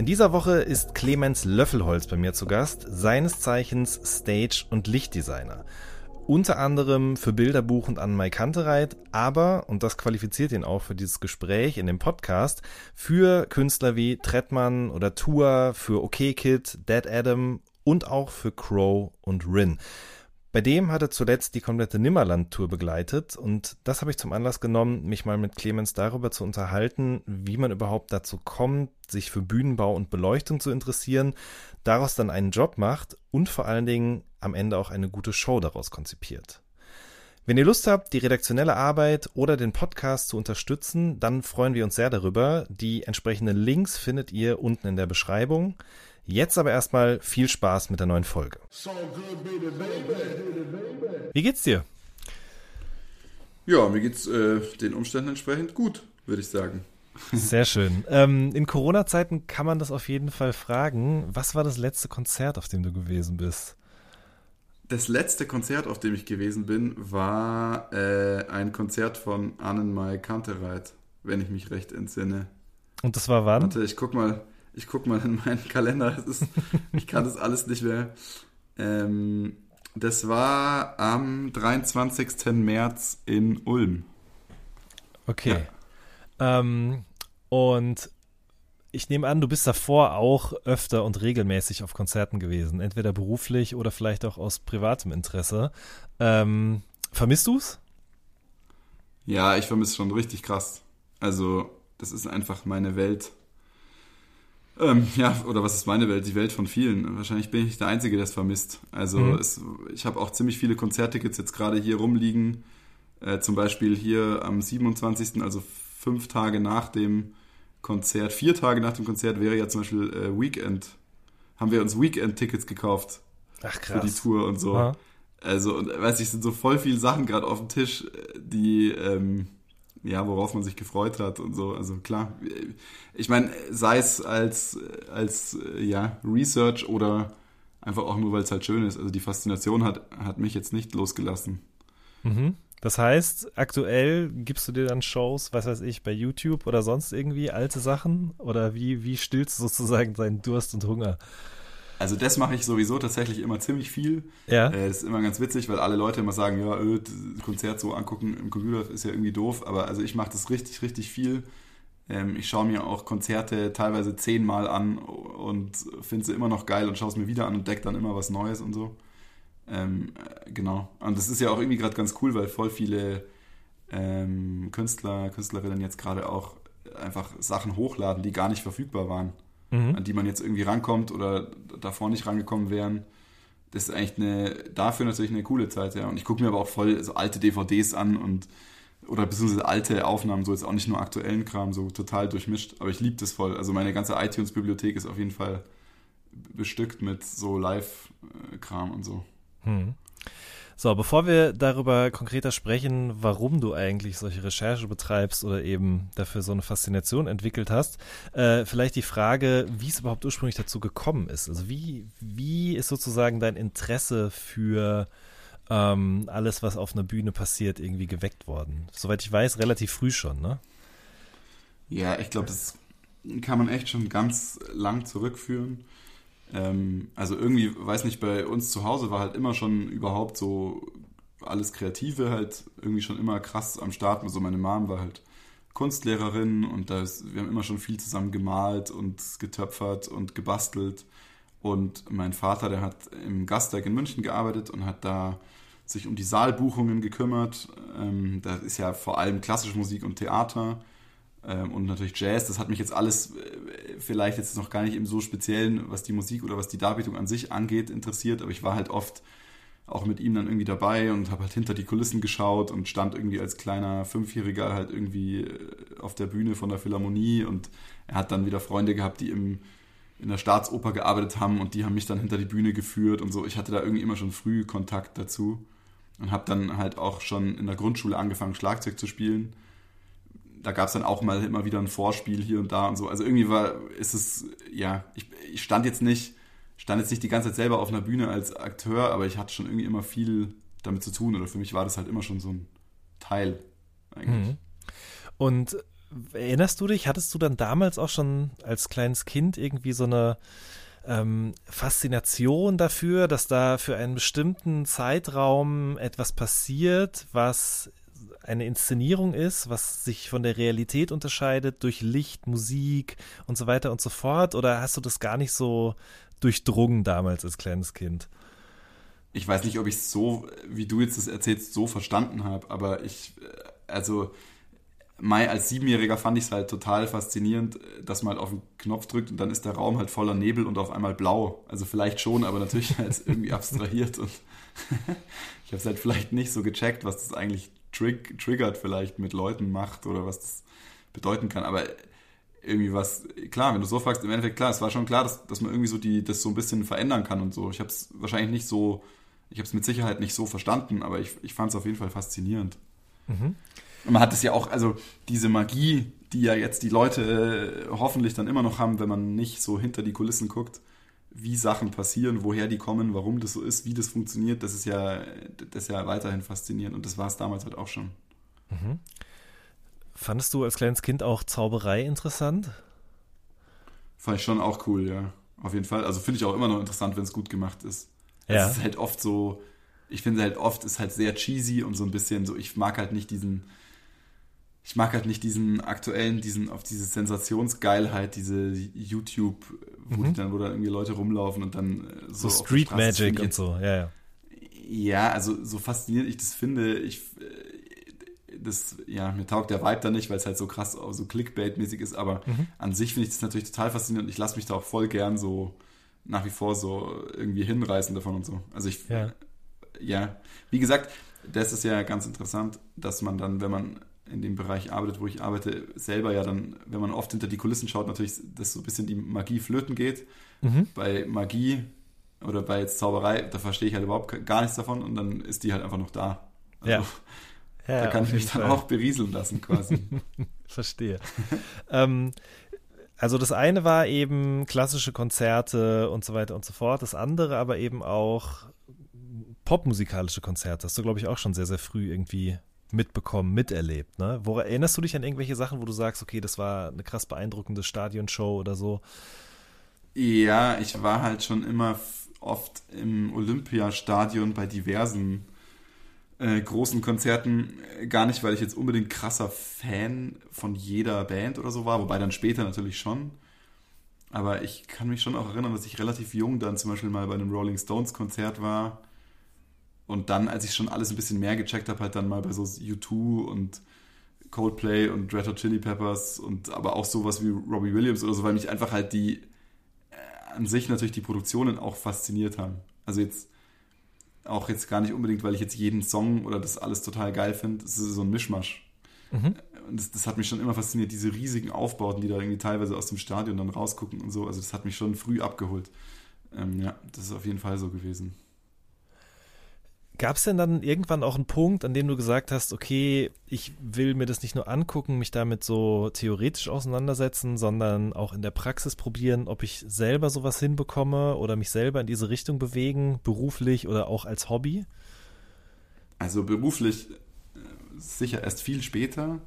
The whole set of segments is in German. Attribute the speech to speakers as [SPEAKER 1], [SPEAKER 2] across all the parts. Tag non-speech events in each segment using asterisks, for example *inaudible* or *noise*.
[SPEAKER 1] In dieser Woche ist Clemens Löffelholz bei mir zu Gast, seines Zeichens Stage- und Lichtdesigner. Unter anderem für Bilderbuch und Anne Mai Kantereit, aber, und das qualifiziert ihn auch für dieses Gespräch in dem Podcast, für Künstler wie Trettmann oder Tour, für OK Kid, Dead Adam und auch für Crow und Rin. Bei dem hat er zuletzt die komplette Nimmerland-Tour begleitet und das habe ich zum Anlass genommen, mich mal mit Clemens darüber zu unterhalten, wie man überhaupt dazu kommt, sich für Bühnenbau und Beleuchtung zu interessieren, daraus dann einen Job macht und vor allen Dingen am Ende auch eine gute Show daraus konzipiert. Wenn ihr Lust habt, die redaktionelle Arbeit oder den Podcast zu unterstützen, dann freuen wir uns sehr darüber. Die entsprechenden Links findet ihr unten in der Beschreibung. Jetzt aber erstmal viel Spaß mit der neuen Folge. Wie geht's dir?
[SPEAKER 2] Ja, mir geht's äh, den Umständen entsprechend gut, würde ich sagen. *laughs*
[SPEAKER 1] Sehr schön. Ähm, in Corona-Zeiten kann man das auf jeden Fall fragen. Was war das letzte Konzert, auf dem du gewesen bist?
[SPEAKER 2] Das letzte Konzert, auf dem ich gewesen bin, war äh, ein Konzert von Annenmai Kantereit, wenn ich mich recht entsinne.
[SPEAKER 1] Und das war wann?
[SPEAKER 2] Warte, ich guck mal, ich guck mal in meinen Kalender. Ist, ich kann das alles nicht mehr. Ähm, das war am 23. März in Ulm.
[SPEAKER 1] Okay. Ähm, und ich nehme an, du bist davor auch öfter und regelmäßig auf Konzerten gewesen, entweder beruflich oder vielleicht auch aus privatem Interesse. Ähm, vermisst du's?
[SPEAKER 2] Ja, ich vermisse schon richtig krass. Also, das ist einfach meine Welt. Ähm, ja, oder was ist meine Welt? Die Welt von vielen. Wahrscheinlich bin ich der Einzige, der es vermisst. Also,
[SPEAKER 1] Mhm.
[SPEAKER 2] es, ich habe auch ziemlich viele Konzerttickets jetzt gerade hier rumliegen. Äh, zum Beispiel hier am 27., also fünf Tage nach dem Konzert, vier Tage nach dem Konzert wäre ja zum Beispiel äh, Weekend. Haben wir uns Weekend-Tickets gekauft
[SPEAKER 1] Ach
[SPEAKER 2] für die Tour und so.
[SPEAKER 1] Aha.
[SPEAKER 2] Also, und weiß ich, sind so voll viele Sachen gerade auf dem Tisch, äh, die, ähm, ja, worauf man sich gefreut hat und so. Also klar, ich meine, sei es als, als ja, Research oder einfach auch nur, weil es halt schön ist. Also die Faszination hat, hat mich jetzt nicht losgelassen.
[SPEAKER 1] Mhm. Das heißt, aktuell gibst du dir dann Shows, was weiß ich, bei YouTube oder sonst irgendwie alte Sachen? Oder wie, wie stillst du sozusagen deinen Durst und Hunger?
[SPEAKER 2] Also das mache ich sowieso tatsächlich immer ziemlich viel.
[SPEAKER 1] Ja.
[SPEAKER 2] Äh, das ist immer ganz witzig, weil alle Leute immer sagen, ja, das Konzert so angucken im Computer ist ja irgendwie doof. Aber also ich mache das richtig, richtig viel. Ähm, ich schaue mir auch Konzerte teilweise zehnmal an und finde sie immer noch geil und schaue es mir wieder an und decke dann immer was Neues und so. Ähm, äh, genau. Und das ist ja auch irgendwie gerade ganz cool, weil voll viele ähm, Künstler, Künstlerinnen jetzt gerade auch einfach Sachen hochladen, die gar nicht verfügbar waren
[SPEAKER 1] Mhm.
[SPEAKER 2] an die man jetzt irgendwie rankommt oder davor nicht rangekommen wären. Das ist eigentlich eine, dafür natürlich eine coole Zeit, ja. Und ich gucke mir aber auch voll so alte DVDs an und oder beziehungsweise alte Aufnahmen, so jetzt auch nicht nur aktuellen Kram, so total durchmischt. Aber ich liebe das voll. Also meine ganze iTunes-Bibliothek ist auf jeden Fall bestückt mit so Live-Kram und so.
[SPEAKER 1] Hm. So, bevor wir darüber konkreter sprechen, warum du eigentlich solche Recherche betreibst oder eben dafür so eine Faszination entwickelt hast, äh, vielleicht die Frage, wie es überhaupt ursprünglich dazu gekommen ist. Also wie, wie ist sozusagen dein Interesse für ähm, alles, was auf einer Bühne passiert, irgendwie geweckt worden? Soweit ich weiß, relativ früh schon, ne?
[SPEAKER 2] Ja, ich glaube, das kann man echt schon ganz lang zurückführen. Ähm, also irgendwie, weiß nicht, bei uns zu Hause war halt immer schon überhaupt so alles Kreative halt irgendwie schon immer krass am Start. Also meine Mom war halt Kunstlehrerin und da ist, wir haben immer schon viel zusammen gemalt und getöpfert und gebastelt. Und mein Vater, der hat im Gastwerk in München gearbeitet und hat da sich um die Saalbuchungen gekümmert. Ähm, da ist ja vor allem klassische Musik und Theater und natürlich Jazz. Das hat mich jetzt alles äh, vielleicht jetzt noch gar nicht im so speziellen, was die Musik oder was die Darbietung an sich angeht, interessiert. Aber ich war halt oft auch mit ihm dann irgendwie dabei und habe halt hinter die Kulissen geschaut und stand irgendwie als kleiner Fünfjähriger halt irgendwie äh, auf der Bühne von der Philharmonie und er hat dann wieder Freunde gehabt, die im in der Staatsoper gearbeitet haben und die haben mich dann hinter die Bühne geführt und so. Ich hatte da irgendwie immer schon früh Kontakt dazu und habe dann halt auch schon in der Grundschule angefangen, Schlagzeug zu spielen. Da gab es dann auch mal immer wieder ein Vorspiel hier und da und so. Also irgendwie war, ist es, ja, ich, ich stand jetzt nicht, stand jetzt nicht die ganze Zeit selber auf einer Bühne als Akteur, aber ich hatte schon irgendwie immer viel damit zu tun oder für mich war das halt immer schon so ein Teil eigentlich.
[SPEAKER 1] Mhm. Und erinnerst du dich, hattest du dann damals auch schon als kleines Kind irgendwie so eine ähm, Faszination dafür, dass da für einen bestimmten Zeitraum etwas passiert, was eine Inszenierung ist, was sich von der Realität unterscheidet durch Licht, Musik und so weiter und so fort? Oder hast du das gar nicht so durchdrungen damals als kleines Kind?
[SPEAKER 2] Ich weiß nicht, ob ich es so, wie du jetzt das erzählst, so verstanden habe, aber ich, äh, also Mai als Siebenjähriger fand ich es halt total faszinierend, dass man halt auf den Knopf drückt und dann ist der Raum halt voller Nebel und auf einmal blau. Also vielleicht schon, aber natürlich *laughs* halt irgendwie abstrahiert und *laughs* ich habe es halt vielleicht nicht so gecheckt, was das eigentlich trig triggert vielleicht mit Leuten macht oder was das bedeuten kann. Aber irgendwie was, klar, wenn du so fragst, im Endeffekt klar, es war schon klar, dass, dass man irgendwie so die, das so ein bisschen verändern kann und so. Ich habe es wahrscheinlich nicht so, ich habe es mit Sicherheit nicht so verstanden, aber ich, ich fand es auf jeden Fall faszinierend. Mhm. Und man hat es ja auch, also diese Magie, die ja jetzt die Leute äh, hoffentlich dann immer noch haben, wenn man nicht so hinter die Kulissen guckt, wie Sachen passieren, woher die kommen, warum das so ist, wie das funktioniert, das ist ja, das ist ja weiterhin faszinierend und das war es damals halt auch schon. Mhm.
[SPEAKER 1] Fandest du als kleines Kind auch Zauberei interessant?
[SPEAKER 2] Fand ich schon auch cool, ja. Auf jeden Fall. Also finde ich auch immer noch interessant, wenn es gut gemacht ist. Ja. Es ist halt oft so, ich finde halt oft ist halt sehr cheesy und so ein bisschen so, ich mag halt nicht diesen, ich mag halt nicht diesen aktuellen, diesen auf diese Sensationsgeilheit, diese YouTube, wo, mhm. dann, wo dann irgendwie Leute rumlaufen und dann
[SPEAKER 1] äh, so, so Street Magic und so, ja, ja.
[SPEAKER 2] Ja, also so faszinierend ich das finde, ich äh, das, ja, mir taugt der Vibe da nicht, weil es halt so krass, so Clickbait-mäßig ist, aber mhm. an sich finde ich das natürlich total faszinierend und ich lasse mich da auch voll gern so nach wie vor so irgendwie hinreißen davon und so. Also ich, ja, ja. wie gesagt, das ist ja ganz interessant, dass man dann, wenn man in dem Bereich arbeitet, wo ich arbeite, selber ja dann, wenn man oft hinter die Kulissen schaut, natürlich, dass so ein bisschen die Magie flöten geht. Mhm. Bei Magie oder bei jetzt Zauberei, da verstehe ich halt überhaupt gar nichts davon und dann ist die halt einfach noch da. Also, *laughs* ja. ja. Da kann ich mich dann Fall. auch berieseln lassen quasi. *laughs*
[SPEAKER 1] Verstehe. *laughs* ähm, also das eine war eben klassische Konzerte und so weiter und so fort. Das andere aber eben auch popmusikalische Konzerte. Hast du, glaube ich, auch schon sehr, sehr früh irgendwie mitbekommen, miterlebt. Ne? Wo, erinnerst du dich an irgendwelche Sachen, wo du sagst, okay, das war eine krass beeindruckende Stadionshow oder so?
[SPEAKER 2] Ja, ich war halt schon immer oft im Olympiastadion bei diversen äh, großen Konzerten. Gar nicht, weil ich jetzt unbedingt krasser Fan von jeder Band oder so war, wobei dann später natürlich schon. Aber ich kann mich schon auch erinnern, dass ich relativ jung dann zum Beispiel mal bei einem Rolling Stones Konzert war und dann, als ich schon alles ein bisschen mehr gecheckt habe, halt dann mal bei so U2 und Coldplay und Red Hot Chili Peppers und aber auch sowas wie Robbie Williams oder so, weil mich einfach halt die äh, an sich natürlich die Produktionen auch fasziniert haben. Also jetzt auch jetzt gar nicht unbedingt, weil ich jetzt jeden Song oder das alles total geil finde. Es ist so ein Mischmasch. Mhm. Und das, das, hat mich schon immer fasziniert, diese riesigen Aufbauten, die da irgendwie teilweise aus dem Stadion dann rausgucken und so. Also das hat mich schon früh abgeholt. Ähm, ja, das ist auf jeden Fall so gewesen.
[SPEAKER 1] Gab es denn dann irgendwann auch einen Punkt, an dem du gesagt hast, okay, ich will mir das nicht nur angucken, mich damit so theoretisch auseinandersetzen, sondern auch in der Praxis probieren, ob ich selber sowas hinbekomme oder mich selber in diese Richtung bewegen, beruflich oder auch als Hobby?
[SPEAKER 2] Also beruflich äh, sicher erst viel später.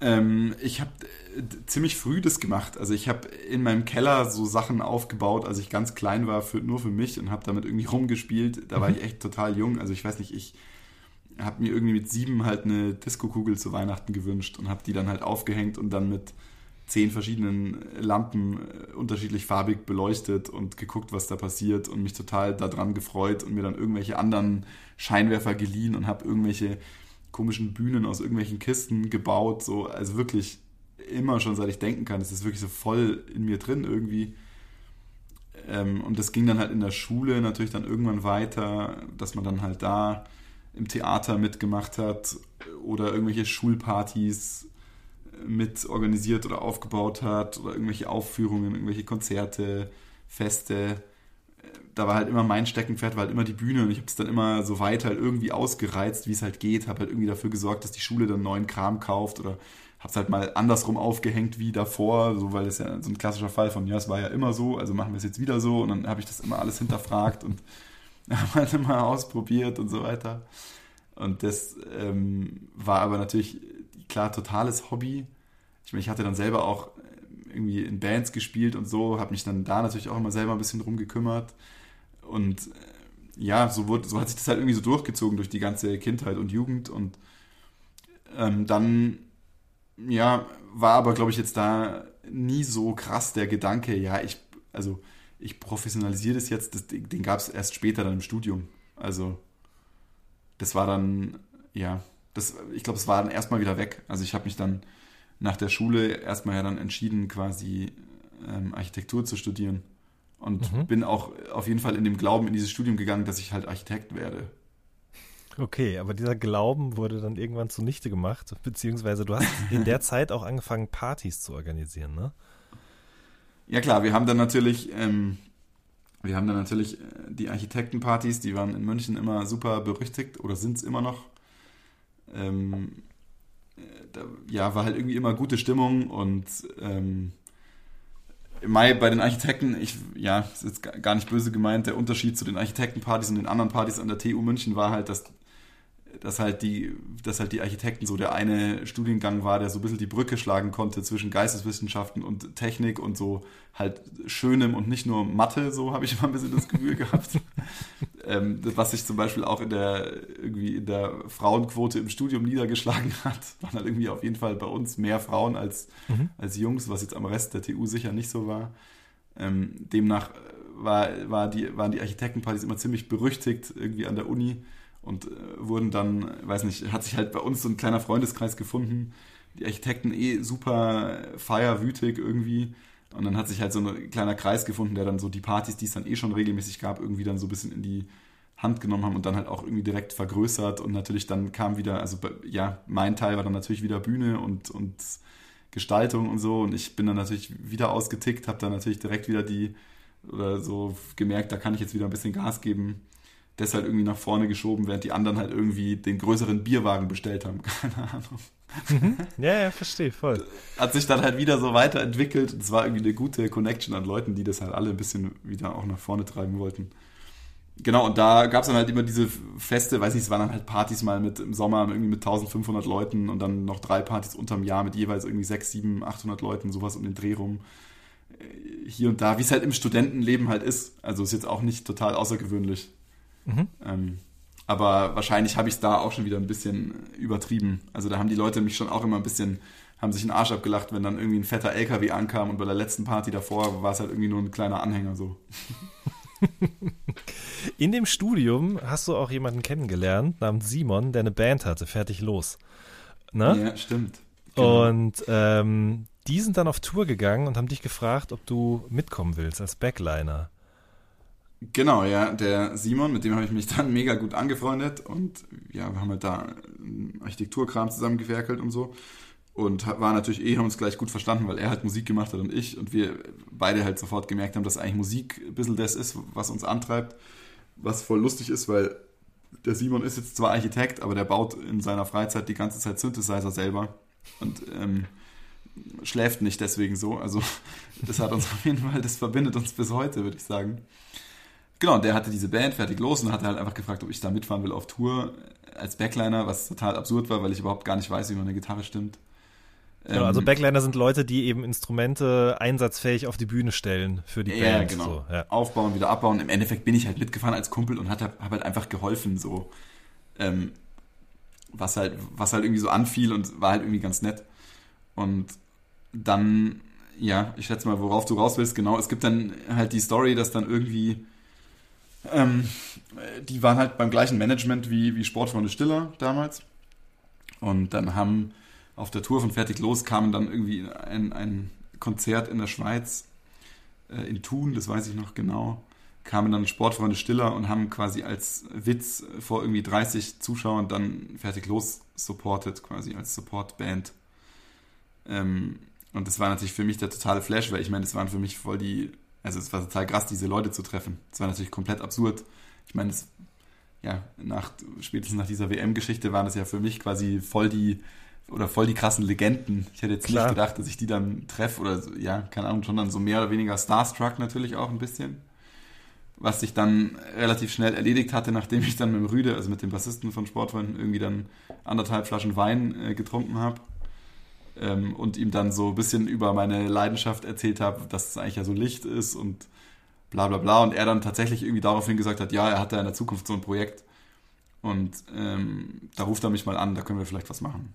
[SPEAKER 2] Ähm, ich habe äh, ziemlich früh das gemacht. Also ich habe in meinem Keller so Sachen aufgebaut, als ich ganz klein war, für, nur für mich und habe damit irgendwie *laughs* rumgespielt. Da mhm. war ich echt total jung. Also ich weiß nicht, ich habe mir irgendwie mit sieben halt eine Disco-Kugel zu Weihnachten gewünscht und habe die dann halt aufgehängt und dann mit zehn verschiedenen Lampen äh, unterschiedlich farbig beleuchtet und geguckt, was da passiert und mich total daran gefreut und mir dann irgendwelche anderen Scheinwerfer geliehen und habe irgendwelche komischen Bühnen aus irgendwelchen Kisten gebaut, so, also wirklich immer schon seit ich denken kann. Es ist wirklich so voll in mir drin irgendwie. Ähm, und das ging dann halt in der Schule natürlich dann irgendwann weiter, dass man dann halt da im Theater mitgemacht hat oder irgendwelche Schulpartys mit organisiert oder aufgebaut hat oder irgendwelche Aufführungen, irgendwelche Konzerte, Feste. Da war halt immer mein Steckenpferd, war halt immer die Bühne und ich habe es dann immer so weit halt irgendwie ausgereizt, wie es halt geht, habe halt irgendwie dafür gesorgt, dass die Schule dann neuen Kram kauft oder habe es halt mal andersrum aufgehängt wie davor, so weil es ja so ein klassischer Fall von, ja, es war ja immer so, also machen wir es jetzt wieder so und dann habe ich das immer alles hinterfragt und *laughs* habe halt immer ausprobiert und so weiter. Und das ähm, war aber natürlich, klar, totales Hobby. Ich meine, ich hatte dann selber auch äh, irgendwie in Bands gespielt und so, habe mich dann da natürlich auch immer selber ein bisschen drum gekümmert. Und äh, ja, so, wurde, so hat sich das halt irgendwie so durchgezogen durch die ganze Kindheit und Jugend. Und ähm, dann, ja, war aber, glaube ich, jetzt da nie so krass der Gedanke, ja, ich, also ich professionalisiere das jetzt, das, den gab es erst später dann im Studium. Also das war dann, ja, das, ich glaube, es war dann erstmal wieder weg. Also ich habe mich dann nach der Schule erstmal ja dann entschieden, quasi ähm, Architektur zu studieren. Und mhm. bin auch auf jeden Fall in dem Glauben in dieses Studium gegangen, dass ich halt Architekt werde.
[SPEAKER 1] Okay, aber dieser Glauben wurde dann irgendwann zunichte gemacht, beziehungsweise du hast in der *laughs* Zeit auch angefangen, Partys zu organisieren, ne?
[SPEAKER 2] Ja klar, wir haben dann natürlich ähm, wir haben dann natürlich äh, die Architektenpartys, die waren in München immer super berüchtigt oder sind es immer noch. Ähm, äh, da, ja, war halt irgendwie immer gute Stimmung und ähm, Mai bei den Architekten, ich, ja, ist jetzt gar nicht böse gemeint, der Unterschied zu den Architektenpartys und den anderen Partys an der TU München war halt, dass dass halt die, dass halt die Architekten so der eine Studiengang war, der so ein bisschen die Brücke schlagen konnte zwischen Geisteswissenschaften und Technik und so halt Schönem und nicht nur Mathe, so habe ich immer ein bisschen das Gefühl *laughs* gehabt. ähm, was sich zum Beispiel auch in der irgendwie in der Frauenquote im Studium niedergeschlagen hat, waren halt irgendwie auf jeden Fall bei uns mehr Frauen als, mhm. als Jungs, was jetzt am Rest der TU sicher nicht so war. Ähm, demnach war, war die, waren die Architektenpartys immer ziemlich berüchtigt irgendwie an der Uni und äh, wurden dann, weiß nicht, hat sich halt bei uns so ein kleiner Freundeskreis gefunden. Die Architekten eh super feierwütig irgendwie. Und dann hat sich halt so ein kleiner Kreis gefunden, der dann so die Partys, die es dann eh schon regelmäßig gab, irgendwie dann so ein bisschen in die Hand genommen haben und dann halt auch irgendwie direkt vergrößert. Und natürlich dann kam wieder, also ja, mein Teil war dann natürlich wieder Bühne und, und Gestaltung und so. Und ich bin dann natürlich wieder ausgetickt, habe dann natürlich direkt wieder die, oder so gemerkt, da kann ich jetzt wieder ein bisschen Gas geben das halt irgendwie nach vorne geschoben, während die anderen halt irgendwie den größeren Bierwagen bestellt haben. *laughs* Keine Ahnung.
[SPEAKER 1] Mhm. Ja, ja, verstehe, voll.
[SPEAKER 2] Hat sich dann halt wieder so weiterentwickelt. Es war irgendwie eine gute Connection an Leuten, die das halt alle ein bisschen wieder auch nach vorne treiben wollten. Genau, und da gab es dann halt immer diese Feste, weiß nicht, es waren dann halt Partys mal mit im Sommer irgendwie mit 1500 Leuten und dann noch drei Partys unterm Jahr mit jeweils irgendwie 6, 7, 800 Leuten, sowas um den Dreh rum. Äh, hier und da, wie es halt im Studentenleben halt ist. Also ist jetzt auch nicht total außergewöhnlich. Mhm. Ähm, aber wahrscheinlich habe ich es da auch schon wieder ein bisschen übertrieben. Also da haben die Leute mich schon auch immer ein bisschen, haben sich einen Arsch abgelacht, wenn dann irgendwie ein fetter LKW ankam und bei der letzten Party davor war es halt irgendwie nur ein kleiner Anhänger so. *laughs*
[SPEAKER 1] In dem Studium hast du auch jemanden kennengelernt namens Simon, der eine Band hatte, fertig los.
[SPEAKER 2] Ne? Ja, stimmt.
[SPEAKER 1] Genau. Und ähm, die sind dann auf Tour gegangen und haben dich gefragt, ob du mitkommen willst als Backliner.
[SPEAKER 2] Genau, ja, der Simon, mit dem habe ich mich dann mega gut angefreundet und ja, wir haben halt da Architekturkram zusammengewerkelt und so und war natürlich eh, haben uns gleich gut verstanden, weil er halt Musik gemacht hat und ich und wir beide halt sofort gemerkt haben, dass eigentlich Musik ein bisschen das ist, was uns antreibt, was voll lustig ist, weil der Simon ist jetzt zwar Architekt, aber der baut in seiner Freizeit die ganze Zeit Synthesizer selber und ähm, schläft nicht deswegen so, also *laughs* das hat uns auf jeden Fall, das verbindet uns bis heute, würde ich sagen. Genau, der hatte diese Band fertig los und hatte halt einfach gefragt, ob ich da mitfahren will auf Tour als Backliner, was total absurd war, weil ich überhaupt gar nicht weiß, wie man eine Gitarre stimmt.
[SPEAKER 1] Genau, also ähm, Backliner sind Leute, die eben Instrumente einsatzfähig auf die Bühne stellen für die ja, Band.
[SPEAKER 2] Genau. So, ja. Aufbauen, wieder abbauen. Im Endeffekt bin ich halt mitgefahren als Kumpel und habe halt einfach geholfen, so. Ähm, was halt, was halt irgendwie so anfiel und war halt irgendwie ganz nett. Und dann, ja, ich schätze mal, worauf du raus willst, genau, es gibt dann halt die Story, dass dann irgendwie ähm, die waren halt beim gleichen Management wie, wie Sportfreunde Stiller damals. Und dann haben auf der Tour von Fertig Los kamen dann irgendwie ein, ein Konzert in der Schweiz, äh, in Thun, das weiß ich noch genau, kamen dann Sportfreunde Stiller und haben quasi als Witz vor irgendwie 30 Zuschauern dann Fertig Los supported, quasi als Supportband. Ähm, und das war natürlich für mich der totale Flash, weil ich meine, das waren für mich voll die, also es war total krass, diese Leute zu treffen. Das war natürlich komplett absurd. Ich meine, das, ja, nach, spätestens nach dieser WM-Geschichte waren das ja für mich quasi voll die, oder voll die krassen Legenden. Ich hätte jetzt
[SPEAKER 1] Klar.
[SPEAKER 2] nicht gedacht, dass ich die dann treffe oder ja, keine Ahnung, schon dann so mehr oder weniger Starstruck natürlich auch ein bisschen. Was sich dann relativ schnell erledigt hatte, nachdem ich dann mit dem Rüde, also mit dem Bassisten von Sportfreunden, irgendwie dann anderthalb Flaschen Wein äh, getrunken habe. Ähm, und ihm dann so ein bisschen über meine Leidenschaft erzählt habe, dass es eigentlich ja so Licht ist und bla bla bla. Und er dann tatsächlich irgendwie daraufhin gesagt hat, ja, er hat da in der Zukunft so ein Projekt. Und ähm, da ruft er mich mal an, da können wir vielleicht was machen.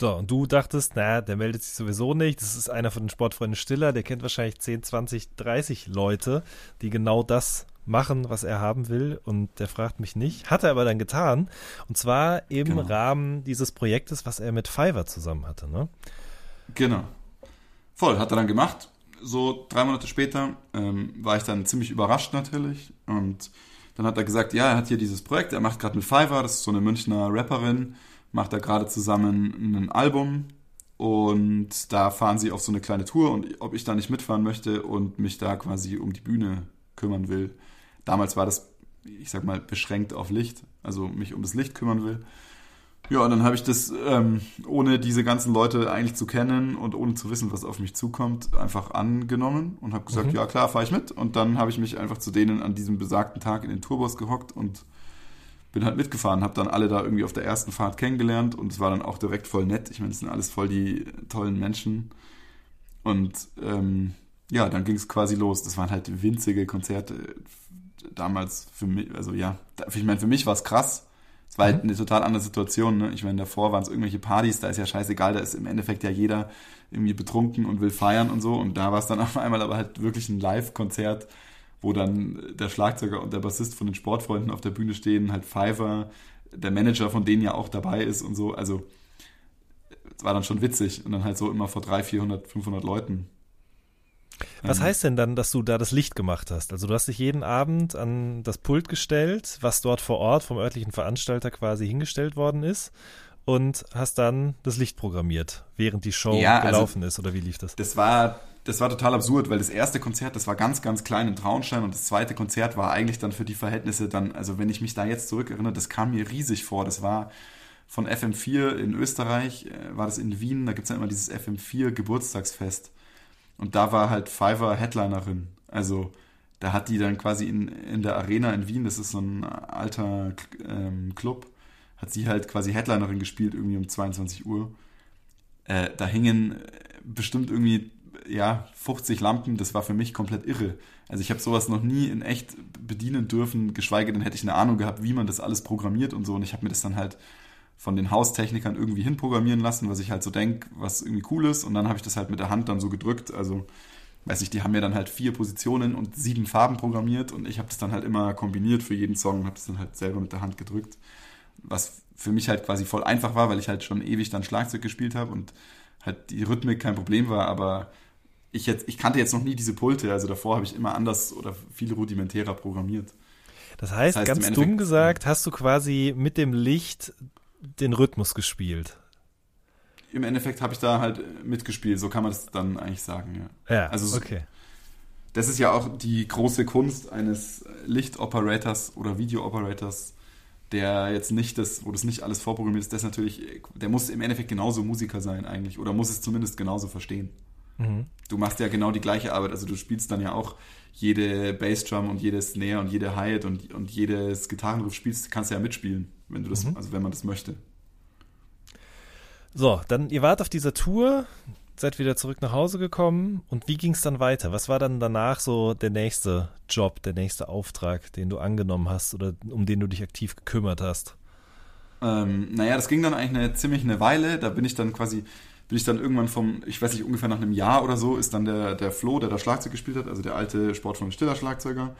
[SPEAKER 1] So, und du dachtest, na, der meldet sich sowieso nicht. Das ist einer von den Sportfreunden Stiller. Der kennt wahrscheinlich 10, 20, 30 Leute, die genau das machen, was er haben will. Und der fragt mich nicht. Hat er aber dann getan. Und zwar im
[SPEAKER 2] Genau.
[SPEAKER 1] Rahmen dieses Projektes, was er mit Fiverr zusammen hatte. Ne?
[SPEAKER 2] Genau. Voll, hat er dann gemacht. So drei Monate später ähm, war ich dann ziemlich überrascht natürlich. Und dann hat er gesagt, ja, er hat hier dieses Projekt, er macht gerade mit Fiverr, das ist so eine Münchner Rapperin, macht er gerade zusammen ein Album. Und da fahren sie auf so eine kleine Tour und ob ich da nicht mitfahren möchte und mich da quasi um die Bühne kümmern will. Damals war das, ich sag mal, beschränkt auf Licht, also mich um das Licht kümmern will. Ja, und dann habe ich das, ähm, ohne diese ganzen Leute eigentlich zu kennen und ohne zu wissen, was auf mich zukommt, einfach angenommen und habe gesagt,
[SPEAKER 1] Mhm.
[SPEAKER 2] ja klar, fahre ich mit. Und dann habe ich mich einfach zu denen an diesem besagten Tag in den Tourbus gehockt und bin halt mitgefahren, habe dann alle da irgendwie auf der ersten Fahrt kennengelernt und es war dann auch direkt voll nett. Ich meine, das sind alles voll die tollen Menschen. Und ähm, ja, dann ging es quasi los. Das waren halt winzige Konzerte damals für mich, also ja, ich meine, für mich war es krass. Es war halt eine total andere Situation. Ne? Ich meine, davor waren es irgendwelche Partys, da ist ja scheißegal, da ist im Endeffekt ja jeder irgendwie betrunken und will feiern und so. Und da war es dann *laughs* auf einmal aber halt wirklich ein Live-Konzert, wo dann der Schlagzeuger und der Bassist von den Sportfreunden auf der Bühne stehen, halt Pfeiffer, der Manager von denen ja auch dabei ist und so. Also es war dann schon witzig und dann halt so immer vor 300, 400, 500 Leuten.
[SPEAKER 1] Was
[SPEAKER 2] Ähm,
[SPEAKER 1] heißt denn dann, dass du da das Licht gemacht hast? Also du hast dich jeden Abend an das Pult gestellt, was dort vor Ort vom örtlichen Veranstalter quasi hingestellt worden ist und hast dann das Licht programmiert, während die Show
[SPEAKER 2] Ja, also-
[SPEAKER 1] gelaufen ist oder wie lief das?
[SPEAKER 2] Das war, das war total absurd, weil das erste Konzert, das war ganz, ganz klein in Traunstein und das zweite Konzert war eigentlich dann für die Verhältnisse dann, also wenn ich mich da jetzt zurückerinnere, das kam mir riesig vor. Das war von FM4 in Österreich, äh, war das in Wien, da gibt's ja immer dieses FM4 Geburtstagsfest. Und da war halt Fiverr Headlinerin. Also da hat die dann quasi in, in der Arena in Wien, das ist so ein alter ähm, Club, hat sie halt quasi Headlinerin gespielt, irgendwie um 22 Uhr. Äh, da hingen bestimmt irgendwie ja 50 Lampen, das war für mich komplett irre. Also ich habe sowas noch nie in echt bedienen dürfen, geschweige denn hätte ich eine Ahnung gehabt, wie man das alles programmiert und so. Und ich habe mir das dann halt von den Haustechnikern irgendwie hinprogrammieren lassen, was ich halt so denke, was irgendwie cool ist. Und dann habe ich das halt mit der Hand dann so gedrückt. Also, weiß ich, die haben mir dann halt vier Positionen und sieben Farben programmiert und ich habe das dann halt immer kombiniert für jeden Song und habe das dann halt selber mit der Hand gedrückt. Was für mich halt quasi voll einfach war, weil ich halt schon ewig dann Schlagzeug gespielt habe und halt die Rhythmik kein Problem war, aber ich jetzt, ich kannte jetzt noch nie diese Pulte, also davor habe ich immer anders oder viel rudimentärer programmiert.
[SPEAKER 1] Das heißt,
[SPEAKER 2] Das heißt,
[SPEAKER 1] ganz dumm gesagt, hast du quasi mit dem Licht den Rhythmus gespielt.
[SPEAKER 2] Im Endeffekt habe ich da halt mitgespielt, so kann man das dann eigentlich sagen, ja.
[SPEAKER 1] Ja,
[SPEAKER 2] Also so-
[SPEAKER 1] okay.
[SPEAKER 2] Das ist ja auch die große Kunst eines Lichtoperators oder Videooperators, der jetzt nicht das, wo das nicht alles vorprogrammiert ist, das natürlich, der muss im Endeffekt genauso Musiker sein eigentlich oder muss es zumindest genauso verstehen.
[SPEAKER 1] Mhm.
[SPEAKER 2] Du machst ja genau die gleiche Arbeit, also du spielst dann ja auch jede Bassdrum und jede Snare und jede Hi-Hat und, und jedes Gitarrenriff spielst, kannst du ja mitspielen, wenn du das,
[SPEAKER 1] Mhm.
[SPEAKER 2] also wenn man das möchte.
[SPEAKER 1] So, dann ihr wart auf dieser Tour, seid wieder zurück nach Hause gekommen und wie ging es dann weiter? Was war dann danach so der nächste Job, der nächste Auftrag, den du angenommen hast oder um den du dich aktiv gekümmert hast?
[SPEAKER 2] Ähm, naja, das ging dann eigentlich eine ziemlich eine Weile. Da bin ich dann quasi, bin ich dann irgendwann vom, ich weiß nicht, ungefähr nach einem Jahr oder so, ist dann der, der Flo, der da Schlagzeug gespielt hat, also der alte Sportfreund Stiller Schlagzeuger,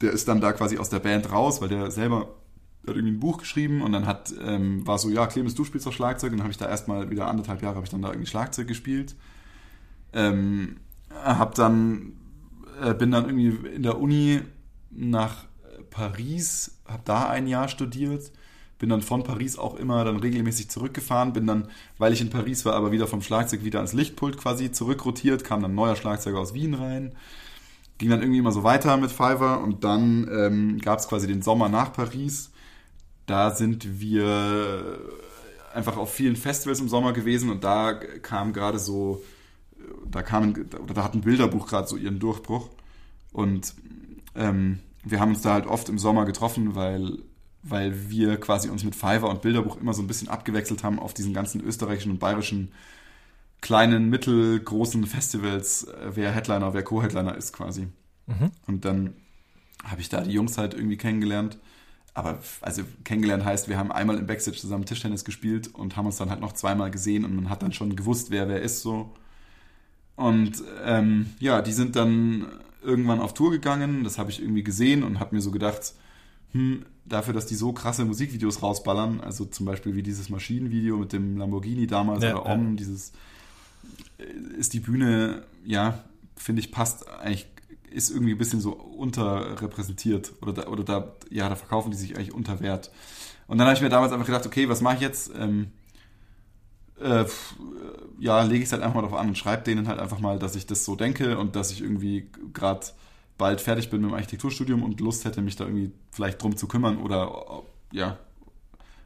[SPEAKER 2] der ist dann da quasi aus der Band raus, weil der selber hat irgendwie ein Buch geschrieben und dann hat, ähm, war so, ja, Clemens, du spielst doch Schlagzeug und dann habe ich da erstmal wieder anderthalb Jahre habe ich dann da irgendwie Schlagzeug gespielt. Ähm, hab dann, äh, bin dann irgendwie in der Uni nach Paris, habe da ein Jahr studiert, bin dann von Paris auch immer dann regelmäßig zurückgefahren, bin dann, weil ich in Paris war, aber wieder vom Schlagzeug wieder ans Lichtpult quasi zurückrotiert, kam dann neuer Schlagzeuger aus Wien rein, ging dann irgendwie immer so weiter mit Fiverr und dann ähm, gab es quasi den Sommer nach Paris. Da sind wir einfach auf vielen Festivals im Sommer gewesen und da kam gerade so, da kam, oder da hat ein Bilderbuch gerade so ihren Durchbruch und ähm, wir haben uns da halt oft im Sommer getroffen, weil weil wir quasi uns mit Fiverr und Bilderbuch immer so ein bisschen abgewechselt haben auf diesen ganzen österreichischen und bayerischen kleinen, mittelgroßen Festivals, äh, wer Headliner, wer Co-Headliner ist quasi. Mhm. Und dann habe ich da die Jungs halt irgendwie kennengelernt. Aber also kennengelernt heißt, wir haben einmal im Backstage zusammen Tischtennis gespielt und haben uns dann halt noch zweimal gesehen und man hat dann schon gewusst, wer wer ist so. Und ähm, ja, die sind dann irgendwann auf Tour gegangen, das habe ich irgendwie gesehen und habe mir so gedacht, hm, dafür, dass die so krasse Musikvideos rausballern, also zum Beispiel wie dieses Maschinenvideo mit dem Lamborghini damals ja, oder Om, ja. dieses äh, ist die Bühne, ja, finde ich, passt eigentlich, ist irgendwie ein bisschen so unterrepräsentiert oder da, oder da, ja, da verkaufen die sich eigentlich unter Wert. Und dann habe ich mir damals einfach gedacht, okay, was mache ich jetzt? Ähm, äh, ja, lege ich es halt einfach mal drauf an und schreibe denen halt einfach mal, dass ich das so denke und dass ich irgendwie gerade bald fertig bin mit dem Architekturstudium und Lust hätte, mich da irgendwie vielleicht drum zu kümmern oder ja,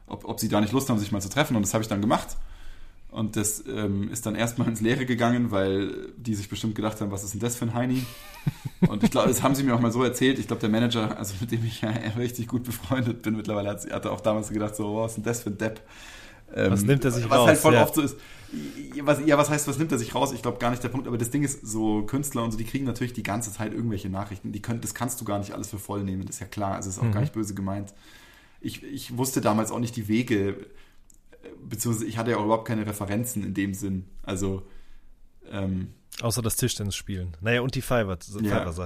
[SPEAKER 2] ob, ob sie da nicht Lust haben, sich mal zu treffen. Und das habe ich dann gemacht. Und das ähm, ist dann erstmal ins Leere gegangen, weil die sich bestimmt gedacht haben, was ist denn das für ein Heini? Und ich glaube, das haben sie mir auch mal so erzählt. Ich glaube, der Manager, also mit dem ich ja *laughs* richtig gut befreundet bin mittlerweile, hat, hat er auch damals gedacht, so, was ist denn das für ein Depp?
[SPEAKER 1] Ähm, was nimmt er sich
[SPEAKER 2] was
[SPEAKER 1] raus?
[SPEAKER 2] Was halt voll ja. oft so ist. Was, ja, was heißt, was nimmt er sich raus? Ich glaube gar nicht der Punkt, aber das Ding ist, so Künstler und so, die kriegen natürlich die ganze Zeit irgendwelche Nachrichten. Die können, das kannst du gar nicht alles für voll nehmen, das ist ja klar. Also ist auch mhm. gar nicht böse gemeint. Ich, ich wusste damals auch nicht die Wege, beziehungsweise ich hatte ja auch überhaupt keine Referenzen in dem Sinn. Also ähm,
[SPEAKER 1] Außer das Tischtennis spielen. Naja, und die Fiverr-Sachen.
[SPEAKER 2] Ja,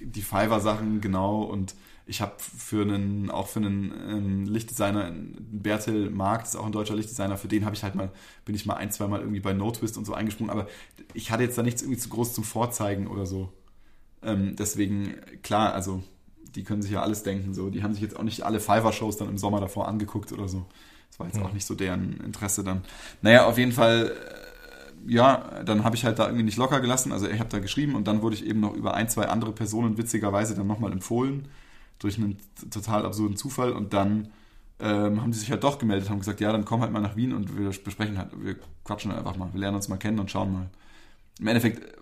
[SPEAKER 2] die Fiverr-Sachen, genau. Und ich habe für einen, auch für einen ähm, Lichtdesigner, Bertel das ist auch ein deutscher Lichtdesigner, für den habe ich halt mal, bin ich mal ein, zwei Mal irgendwie bei No Twist und so eingesprungen, aber ich hatte jetzt da nichts irgendwie zu groß zum Vorzeigen oder so. Ähm, deswegen, klar, also die können sich ja alles denken, so. Die haben sich jetzt auch nicht alle Fiverr-Shows dann im Sommer davor angeguckt oder so. Das war jetzt mhm. auch nicht so deren Interesse dann. Naja, auf jeden Fall, äh, ja, dann habe ich halt da irgendwie nicht locker gelassen. Also ich habe da geschrieben und dann wurde ich eben noch über ein, zwei andere Personen witzigerweise dann nochmal empfohlen durch einen total absurden Zufall und dann ähm, haben die sich halt doch gemeldet, haben gesagt, ja, dann komm halt mal nach Wien und wir besprechen halt, wir quatschen halt einfach mal, wir lernen uns mal kennen und schauen mal. Im Endeffekt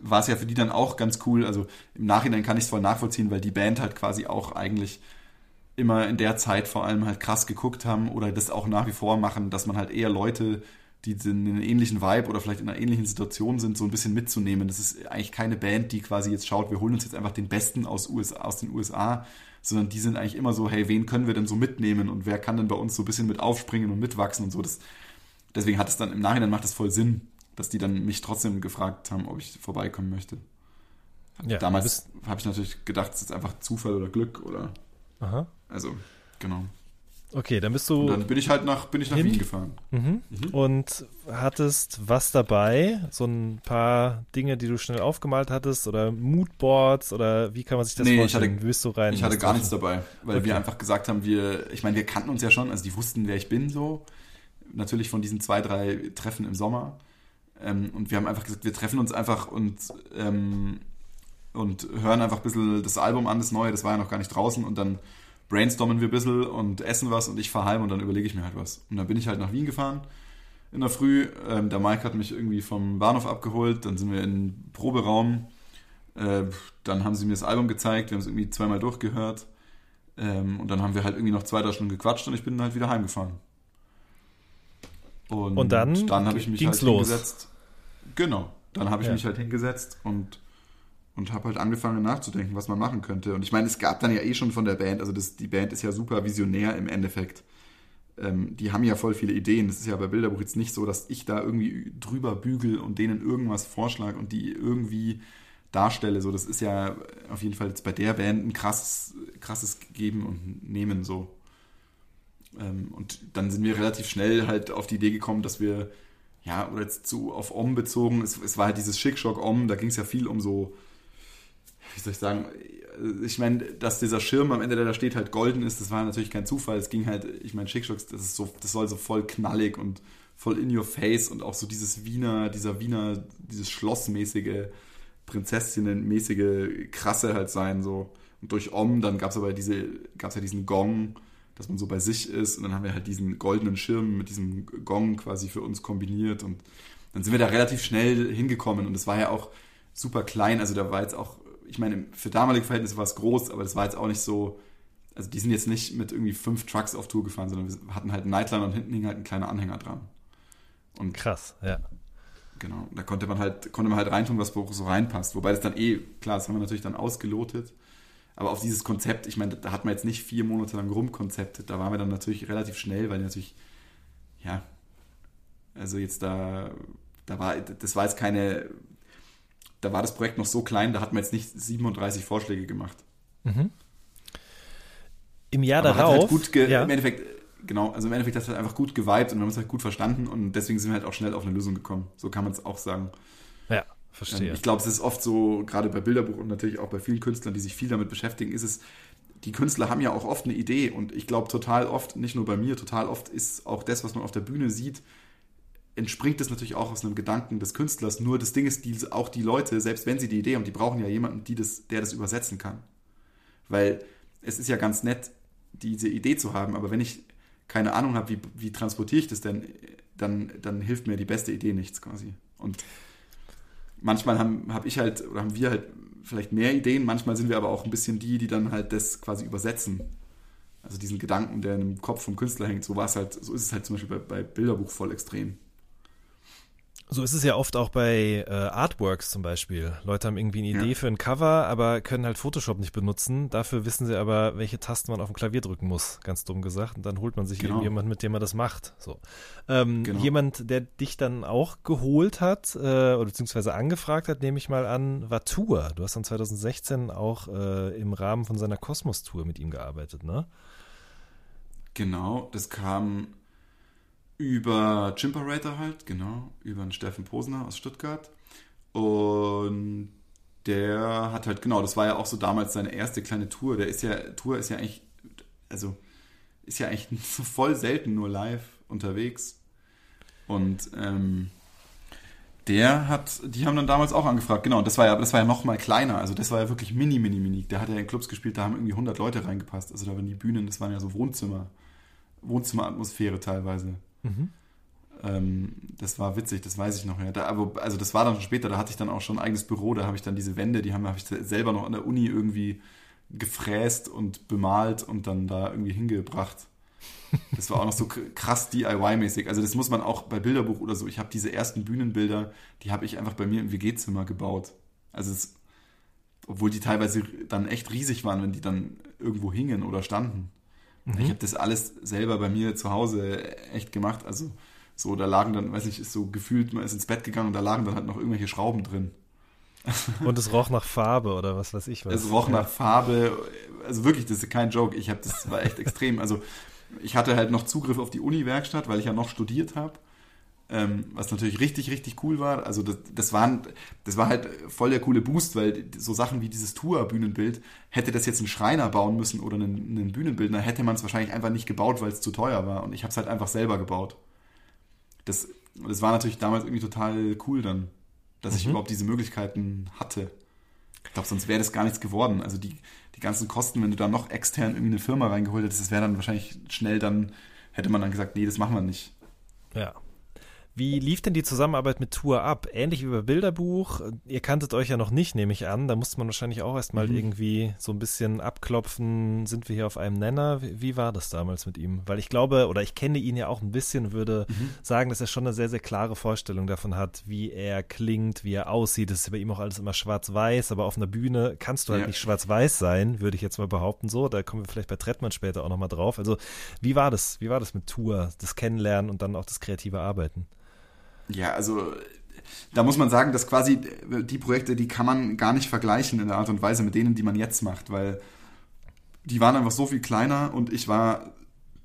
[SPEAKER 2] war es ja für die dann auch ganz cool, also im Nachhinein kann ich es voll nachvollziehen, weil die Band halt quasi auch eigentlich immer in der Zeit vor allem halt krass geguckt haben oder das auch nach wie vor machen, dass man halt eher Leute die in einem ähnlichen Vibe oder vielleicht in einer ähnlichen Situation sind, so ein bisschen mitzunehmen. Das ist eigentlich keine Band, die quasi jetzt schaut, wir holen uns jetzt einfach den Besten aus, USA, aus den USA, sondern die sind eigentlich immer so, hey, wen können wir denn so mitnehmen und wer kann denn bei uns so ein bisschen mit aufspringen und mitwachsen und so. Das, deswegen hat es dann im Nachhinein macht es voll Sinn, dass die dann mich trotzdem gefragt haben, ob ich vorbeikommen möchte. Ja, Damals habe ich natürlich gedacht, es ist einfach Zufall oder Glück oder. Aha. Also, genau.
[SPEAKER 1] Okay, dann bist du.
[SPEAKER 2] Und dann bin ich halt nach, bin ich nach Wien gefahren.
[SPEAKER 1] Mhm. Mhm. Und hattest was dabei? So ein paar Dinge, die du schnell aufgemalt hattest? Oder Moodboards? Oder wie kann man sich das nee, vorstellen?
[SPEAKER 2] Ich hatte, bist du rein? Ich hatte gar nichts dabei, weil okay. wir einfach gesagt haben, wir, ich meine, wir kannten uns ja schon, also die wussten, wer ich bin, so. Natürlich von diesen zwei, drei Treffen im Sommer. Ähm, und wir haben einfach gesagt, wir treffen uns einfach und, ähm, und hören einfach ein bisschen das Album an, das neue, das war ja noch gar nicht draußen und dann brainstormen wir ein bisschen und essen was und ich fahre heim und dann überlege ich mir halt was. Und dann bin ich halt nach Wien gefahren in der Früh. Ähm, der Mike hat mich irgendwie vom Bahnhof abgeholt, dann sind wir in den Proberaum. Äh, dann haben sie mir das Album gezeigt, wir haben es irgendwie zweimal durchgehört. Ähm, und dann haben wir halt irgendwie noch zwei, drei Stunden gequatscht und ich bin halt wieder heimgefahren.
[SPEAKER 1] Und, und dann,
[SPEAKER 2] dann habe ich mich halt los. hingesetzt. Genau, dann habe ich ja. mich halt hingesetzt und und habe halt angefangen nachzudenken, was man machen könnte. Und ich meine, es gab dann ja eh schon von der Band, also das, die Band ist ja super visionär im Endeffekt. Ähm, die haben ja voll viele Ideen. Das ist ja bei Bilderbuch jetzt nicht so, dass ich da irgendwie drüber bügel und denen irgendwas vorschlage und die irgendwie darstelle. So, das ist ja auf jeden Fall jetzt bei der Band ein krasses, krasses Geben und Nehmen so. Ähm, und dann sind wir relativ schnell halt auf die Idee gekommen, dass wir, ja, oder jetzt zu auf Om bezogen, es, es war halt dieses Schickschock Om, da ging es ja viel um so wie soll ich sagen, ich meine, dass dieser Schirm am Ende, der da steht, halt golden ist, das war natürlich kein Zufall. Es ging halt, ich meine, Schickschocks, das ist so, das soll so voll knallig und voll in your face und auch so dieses Wiener, dieser Wiener, dieses Schlossmäßige, Prinzessinnenmäßige Krasse halt sein, so. Und durch Om, dann gab es aber diese, gab es ja diesen Gong, dass man so bei sich ist und dann haben wir halt diesen goldenen Schirm mit diesem Gong quasi für uns kombiniert und dann sind wir da relativ schnell hingekommen und es war ja auch super klein, also da war jetzt auch, ich meine, für damalige Verhältnisse war es groß, aber das war jetzt auch nicht so, also die sind jetzt nicht mit irgendwie fünf Trucks auf Tour gefahren, sondern wir hatten halt einen Nightliner und hinten hing halt ein kleiner Anhänger dran.
[SPEAKER 1] Und Krass, ja.
[SPEAKER 2] Genau, da konnte man halt, konnte man halt reintun, was so reinpasst. Wobei das dann eh, klar, das haben wir natürlich dann ausgelotet. Aber auf dieses Konzept, ich meine, da hat man jetzt nicht vier Monate lang rumkonzeptet, da waren wir dann natürlich relativ schnell, weil natürlich, ja, also jetzt da, da war, das war jetzt keine, da war das Projekt noch so klein, da hat man jetzt nicht 37 Vorschläge gemacht. Mhm.
[SPEAKER 1] Im Jahr
[SPEAKER 2] Aber
[SPEAKER 1] darauf.
[SPEAKER 2] Hat halt gut ja. Im Endeffekt, genau, also im Endeffekt hat es halt einfach gut geweibt und wir haben es halt gut verstanden und deswegen sind wir halt auch schnell auf eine Lösung gekommen. So kann man es auch sagen.
[SPEAKER 1] Ja, verstehe.
[SPEAKER 2] Ich glaube, es ist oft so, gerade bei Bilderbuch und natürlich auch bei vielen Künstlern, die sich viel damit beschäftigen, ist es, die Künstler haben ja auch oft eine Idee und ich glaube total oft, nicht nur bei mir, total oft ist auch das, was man auf der Bühne sieht, entspringt es natürlich auch aus einem Gedanken des Künstlers. Nur das Ding ist, die, auch die Leute, selbst wenn sie die Idee haben, die brauchen ja jemanden, die das, der das übersetzen kann. Weil es ist ja ganz nett, diese Idee zu haben, aber wenn ich keine Ahnung habe, wie, wie transportiere ich das denn, dann, dann hilft mir die beste Idee nichts quasi. Und manchmal habe hab ich halt, oder haben wir halt vielleicht mehr Ideen, manchmal sind wir aber auch ein bisschen die, die dann halt das quasi übersetzen. Also diesen Gedanken, der im Kopf vom Künstler hängt, so war es halt, so ist es halt zum Beispiel bei, bei Bilderbuch voll extrem.
[SPEAKER 1] So ist es ja oft auch bei äh, Artworks zum Beispiel. Leute haben irgendwie eine Idee ja. für ein Cover, aber können halt Photoshop nicht benutzen. Dafür wissen sie aber, welche Tasten man auf dem Klavier drücken muss, ganz dumm gesagt. Und dann holt man sich genau. irgendjemand, mit dem man das macht. So. Ähm, genau. Jemand, der dich dann auch geholt hat, äh, oder beziehungsweise angefragt hat, nehme ich mal an, war Tour. Du hast dann 2016 auch äh, im Rahmen von seiner Kosmos-Tour mit ihm gearbeitet, ne?
[SPEAKER 2] Genau, das kam über Chimperator halt, genau, über einen Steffen Posner aus Stuttgart. Und der hat halt, genau, das war ja auch so damals seine erste kleine Tour. Der ist ja, Tour ist ja eigentlich, also ist ja eigentlich *laughs* voll selten nur live unterwegs. Und ähm, der hat, die haben dann damals auch angefragt, genau, das war ja, das war ja noch mal kleiner, also das war ja wirklich mini, mini, mini. Der hat ja in Clubs gespielt, da haben irgendwie 100 Leute reingepasst, also da waren die Bühnen, das waren ja so Wohnzimmer, Wohnzimmeratmosphäre teilweise. Mhm. Ähm, das war witzig, das weiß ich noch. Ja. Da, aber, also das war dann schon später, da hatte ich dann auch schon ein eigenes Büro, da habe ich dann diese Wände, die habe hab ich selber noch an der Uni irgendwie gefräst und bemalt und dann da irgendwie hingebracht. Das war auch noch so krass DIY-mäßig. Also das muss man auch bei Bilderbuch oder so. Ich habe diese ersten Bühnenbilder, die habe ich einfach bei mir im WG-Zimmer gebaut. Also es, obwohl die teilweise dann echt riesig waren, wenn die dann irgendwo hingen oder standen. Mhm. Ich habe das alles selber bei mir zu Hause echt gemacht. Also so, da lagen dann, weiß ich, ist so gefühlt, man ist ins Bett gegangen und da lagen dann halt noch irgendwelche Schrauben drin. *laughs*
[SPEAKER 1] Und es roch nach Farbe oder was weiß ich was.
[SPEAKER 2] Es roch ja. nach Farbe. Also wirklich, das ist kein Joke. Ich habe das war echt *laughs* extrem. Also ich hatte halt noch Zugriff auf die Uni-Werkstatt, weil ich ja noch studiert habe. Ähm, was natürlich richtig, richtig cool war. Also das, das, waren, das war halt voll der coole Boost, weil so Sachen wie dieses Tour-Bühnenbild, hätte das jetzt ein Schreiner bauen müssen oder einen, einen Bühnenbildner, hätte man es wahrscheinlich einfach nicht gebaut, weil es zu teuer war. Und ich habe es halt einfach selber gebaut. Das, das war natürlich damals irgendwie total cool dann, dass mhm. ich überhaupt diese Möglichkeiten hatte. Ich glaube, sonst wäre das gar nichts geworden. Also die, die ganzen Kosten, wenn du da noch extern irgendwie eine Firma reingeholt hättest, das wäre dann wahrscheinlich schnell dann, hätte man dann gesagt, nee, das machen wir nicht.
[SPEAKER 1] Ja. Wie lief denn die Zusammenarbeit mit Tour ab? Ähnlich wie bei Bilderbuch. Ihr kanntet euch ja noch nicht, nehme ich an. Da musste man wahrscheinlich auch erstmal mhm. irgendwie so ein bisschen abklopfen. Sind wir hier auf einem Nenner? Wie, wie, war das damals mit ihm? Weil ich glaube, oder ich kenne ihn ja auch ein bisschen, würde mhm. sagen, dass er schon eine sehr, sehr klare Vorstellung davon hat, wie er klingt, wie er aussieht. Das ist bei ihm auch alles immer schwarz-weiß, aber auf einer Bühne kannst du halt ja. nicht schwarz-weiß sein, würde ich jetzt mal behaupten. So, da kommen wir vielleicht bei Trettmann später auch nochmal drauf. Also, wie war das? Wie war das mit Tour? Das Kennenlernen und dann auch das kreative Arbeiten?
[SPEAKER 2] Ja, also da muss man sagen, dass quasi die Projekte, die kann man gar nicht vergleichen in der Art und Weise mit denen, die man jetzt macht, weil die waren einfach so viel kleiner und ich war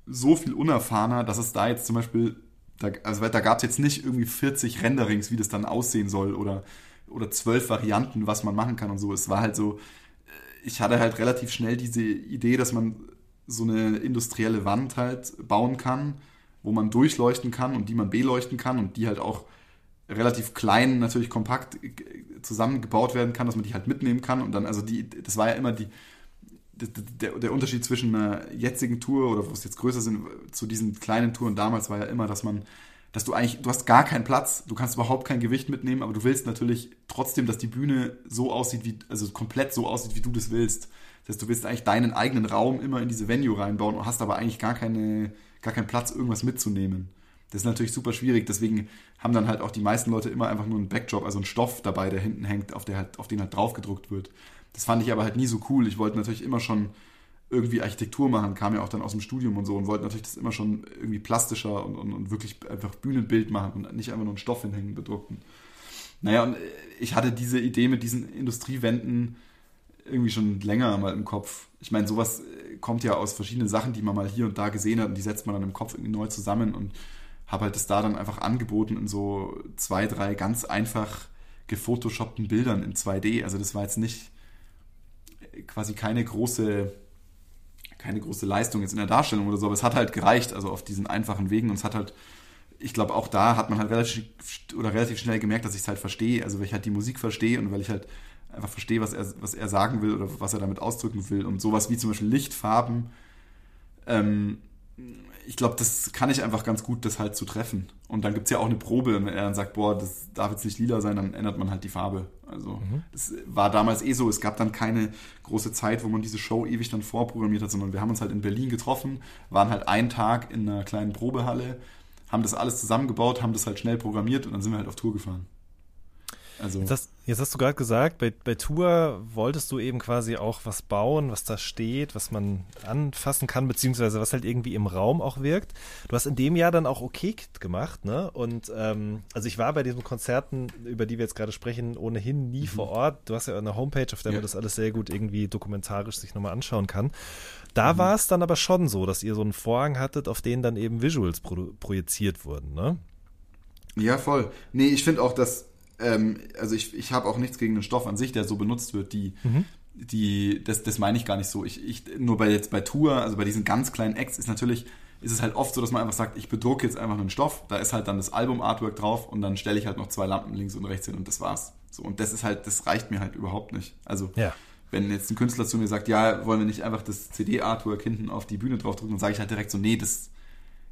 [SPEAKER 2] so viel unerfahrener, dass es da jetzt zum Beispiel, da, also da gab es jetzt nicht irgendwie 40 Renderings, wie das dann aussehen soll oder, oder 12 Varianten, was man machen kann und so. Es war halt so, ich hatte halt relativ schnell diese Idee, dass man so eine industrielle Wand halt bauen kann, wo man durchleuchten kann und die man beleuchten kann und die halt auch relativ klein, natürlich kompakt zusammengebaut werden kann, dass man die halt mitnehmen kann und dann, also die, das war ja immer die, der, der Unterschied zwischen einer jetzigen Tour oder wo es jetzt größer sind, zu diesen kleinen Touren damals war ja immer, dass man, dass du eigentlich, du hast gar keinen Platz, du kannst überhaupt kein Gewicht mitnehmen, aber du willst natürlich trotzdem, dass die Bühne so aussieht, wie, also komplett so aussieht, wie du das willst. Das heißt, du willst eigentlich deinen eigenen Raum immer in diese Venue reinbauen und hast aber eigentlich gar keine, gar keinen Platz, irgendwas mitzunehmen. Das ist natürlich super schwierig, deswegen haben dann halt auch die meisten Leute immer einfach nur einen Backdrop, also einen Stoff dabei, der hinten hängt, auf, der halt, auf den halt draufgedruckt wird. Das fand ich aber halt nie so cool. Ich wollte natürlich immer schon irgendwie Architektur machen, kam ja auch dann aus dem Studium und so und wollte natürlich das immer schon irgendwie plastischer und, und, und wirklich einfach Bühnenbild machen und nicht einfach nur einen Stoff hinhängen, bedruckten. Naja, und ich hatte diese Idee mit diesen Industriewänden irgendwie schon länger mal im Kopf. Ich meine, sowas kommt ja aus verschiedenen Sachen, die man mal hier und da gesehen hat und die setzt man dann im Kopf irgendwie neu zusammen und habe halt das da dann einfach angeboten in so zwei, drei ganz einfach gefotoshoppten Bildern in 2D. Also das war jetzt nicht quasi keine große, keine große Leistung jetzt in der Darstellung oder so, aber es hat halt gereicht, also auf diesen einfachen Wegen und es hat halt, ich glaube auch da hat man halt relativ oder relativ schnell gemerkt, dass ich es halt verstehe, also weil ich halt die Musik verstehe und weil ich halt einfach verstehe, was er, was er sagen will oder was er damit ausdrücken will und sowas wie zum Beispiel Lichtfarben, ähm, ich glaube, das kann ich einfach ganz gut, das halt zu treffen. Und dann gibt es ja auch eine Probe, und wenn er dann sagt, boah, das darf jetzt nicht lila sein, dann ändert man halt die Farbe. Also mhm. das war damals eh so. Es gab dann keine große Zeit, wo man diese Show ewig dann vorprogrammiert hat, sondern wir haben uns halt in Berlin getroffen, waren halt einen Tag in einer kleinen Probehalle, haben das alles zusammengebaut, haben das halt schnell programmiert und dann sind wir halt auf Tour gefahren.
[SPEAKER 1] Also jetzt, hast, jetzt hast du gerade gesagt, bei, bei Tour wolltest du eben quasi auch was bauen, was da steht, was man anfassen kann, beziehungsweise was halt irgendwie im Raum auch wirkt. Du hast in dem Jahr dann auch OK gemacht, ne? Und ähm, also ich war bei diesen Konzerten, über die wir jetzt gerade sprechen, ohnehin nie mhm. vor Ort. Du hast ja eine Homepage, auf der ja. man das alles sehr gut irgendwie dokumentarisch sich nochmal anschauen kann. Da mhm. war es dann aber schon so, dass ihr so einen Vorhang hattet, auf den dann eben Visuals pro projiziert wurden, ne?
[SPEAKER 2] Ja, voll. Nee, ich finde auch, dass ähm, also ich, ich habe auch nichts gegen den Stoff an sich, der so benutzt wird, die, mhm. die, das, das meine ich gar nicht so. Ich, ich, nur bei jetzt bei Tour, also bei diesen ganz kleinen Acts ist natürlich, ist es halt oft so, dass man einfach sagt, ich bedrucke jetzt einfach einen Stoff, da ist halt dann das Album-Artwork drauf und dann stelle ich halt noch zwei Lampen links und rechts hin und das war's. So, und das ist halt, das reicht mir halt überhaupt nicht. Also, ja. wenn jetzt ein Künstler zu mir sagt, ja, wollen wir nicht einfach das CD-Artwork hinten auf die Bühne draufdrücken, dann sage ich halt direkt so, nee, das,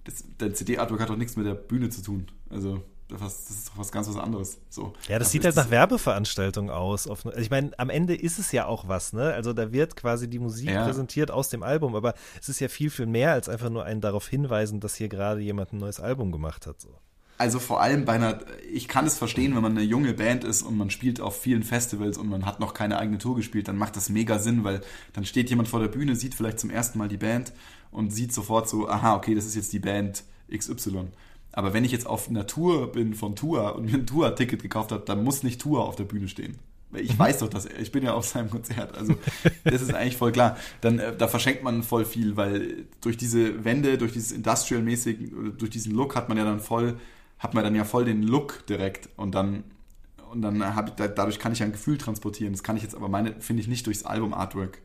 [SPEAKER 2] das, der CD-Artwork hat doch nichts mit der Bühne zu tun. Also, was, das ist doch was ganz was anderes. So.
[SPEAKER 1] Ja, das, das sieht halt nach Werbeveranstaltung aus. also ich meine, am Ende ist es ja auch was, ne? Also da wird quasi die Musik ja. präsentiert aus dem Album, aber es ist ja viel, viel mehr als einfach nur ein darauf hinweisen, dass hier gerade jemand ein neues Album gemacht hat. So.
[SPEAKER 2] Also vor allem bei einer, ich kann es verstehen, wenn man eine junge Band ist und man spielt auf vielen Festivals und man hat noch keine eigene Tour gespielt, dann macht das mega Sinn, weil dann steht jemand vor der Bühne, sieht vielleicht zum ersten Mal die Band und sieht sofort so, aha, okay, das ist jetzt die Band XY. Aber wenn ich jetzt auf einer Tour bin von Tour und mir ein Tour-Ticket gekauft habe, dann muss nicht Tour auf der Bühne stehen. Ich mhm. weiß doch, dass er, ich bin ja auf seinem Konzert, also *laughs* das ist eigentlich voll klar. Dann äh, da verschenkt man voll viel, weil durch diese Wände, durch dieses Industrial-mäßig, durch diesen Look hat man ja dann voll, hat man dann ja voll den Look direkt und dann und dann habe ich dadurch kann ich ja ein Gefühl transportieren. Das kann ich jetzt aber meine finde ich nicht durchs Album Artwork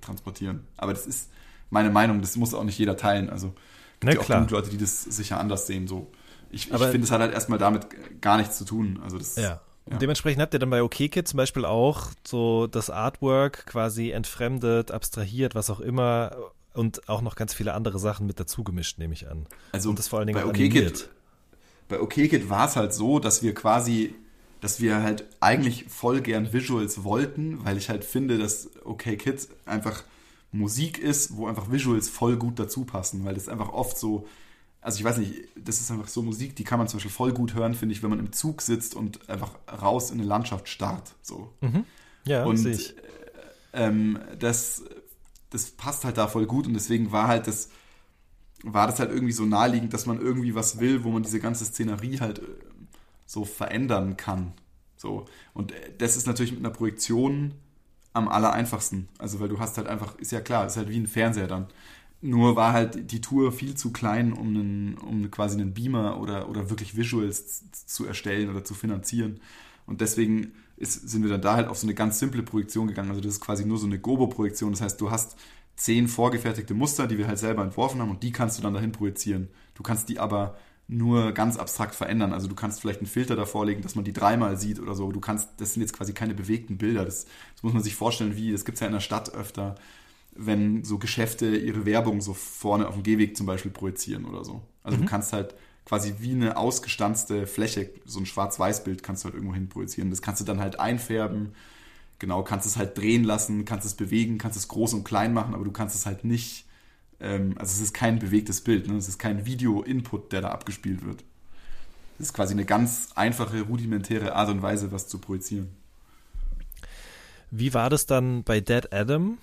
[SPEAKER 2] transportieren. Aber das ist meine Meinung, das muss auch nicht jeder teilen. Also gibt ja auch genug Leute, die das sicher anders sehen. So. Ich, ich finde, es hat halt erstmal damit gar nichts zu tun. Also das,
[SPEAKER 1] ja. Und dementsprechend habt ihr dann bei OKKit zum Beispiel auch so das Artwork quasi entfremdet, abstrahiert, was auch immer und auch noch ganz viele andere Sachen mit dazu gemischt, nehme ich an.
[SPEAKER 2] Also und das vor allen Dingen bei OKKit, bei OKKit war es halt so, dass wir quasi, dass wir halt eigentlich voll gern Visuals wollten, weil ich halt finde, dass OKKit einfach Musik ist, wo einfach Visuals voll gut dazu passen, weil das einfach oft so, also ich weiß nicht, das ist einfach so Musik, die kann man zum Beispiel voll gut hören, finde ich, wenn man im Zug sitzt und einfach raus in eine Landschaft starrt. So. Mhm.
[SPEAKER 1] Ja,
[SPEAKER 2] und. Äh, ähm, das, das passt halt da voll gut und deswegen war halt das, war das halt irgendwie so naheliegend, dass man irgendwie was will, wo man diese ganze Szenerie halt äh, so verändern kann. So. Und äh, das ist natürlich mit einer Projektion am aller einfachsten. Also, weil du hast halt einfach, ist ja klar, ist halt wie ein Fernseher dann. Nur war halt die Tour viel zu klein, um, einen, um quasi einen Beamer oder, oder wirklich Visuals zu erstellen oder zu finanzieren. Und deswegen ist, sind wir dann da halt auf so eine ganz simple Projektion gegangen. Also das ist quasi nur so eine Gobo-Projektion. Das heißt, du hast zehn vorgefertigte Muster, die wir halt selber entworfen haben und die kannst du dann dahin projizieren. Du kannst die aber nur ganz abstrakt verändern. Also du kannst vielleicht einen Filter davor legen, dass man die dreimal sieht oder so. Du kannst, das sind jetzt quasi keine bewegten Bilder. Das, das muss man sich vorstellen, wie, das gibt es ja in der Stadt öfter, wenn so Geschäfte ihre Werbung so vorne auf dem Gehweg zum Beispiel projizieren oder so. Also mhm. du kannst halt quasi wie eine ausgestanzte Fläche, so ein Schwarz-Weiß-Bild kannst du halt irgendwo hin projizieren. Das kannst du dann halt einfärben. Genau, kannst es halt drehen lassen, kannst es bewegen, kannst es groß und klein machen, aber du kannst es halt nicht also es ist kein bewegtes Bild, ne? es ist kein Video-Input, der da abgespielt wird. Es ist quasi eine ganz einfache, rudimentäre Art und Weise, was zu projizieren.
[SPEAKER 1] Wie war das dann bei Dead Adam?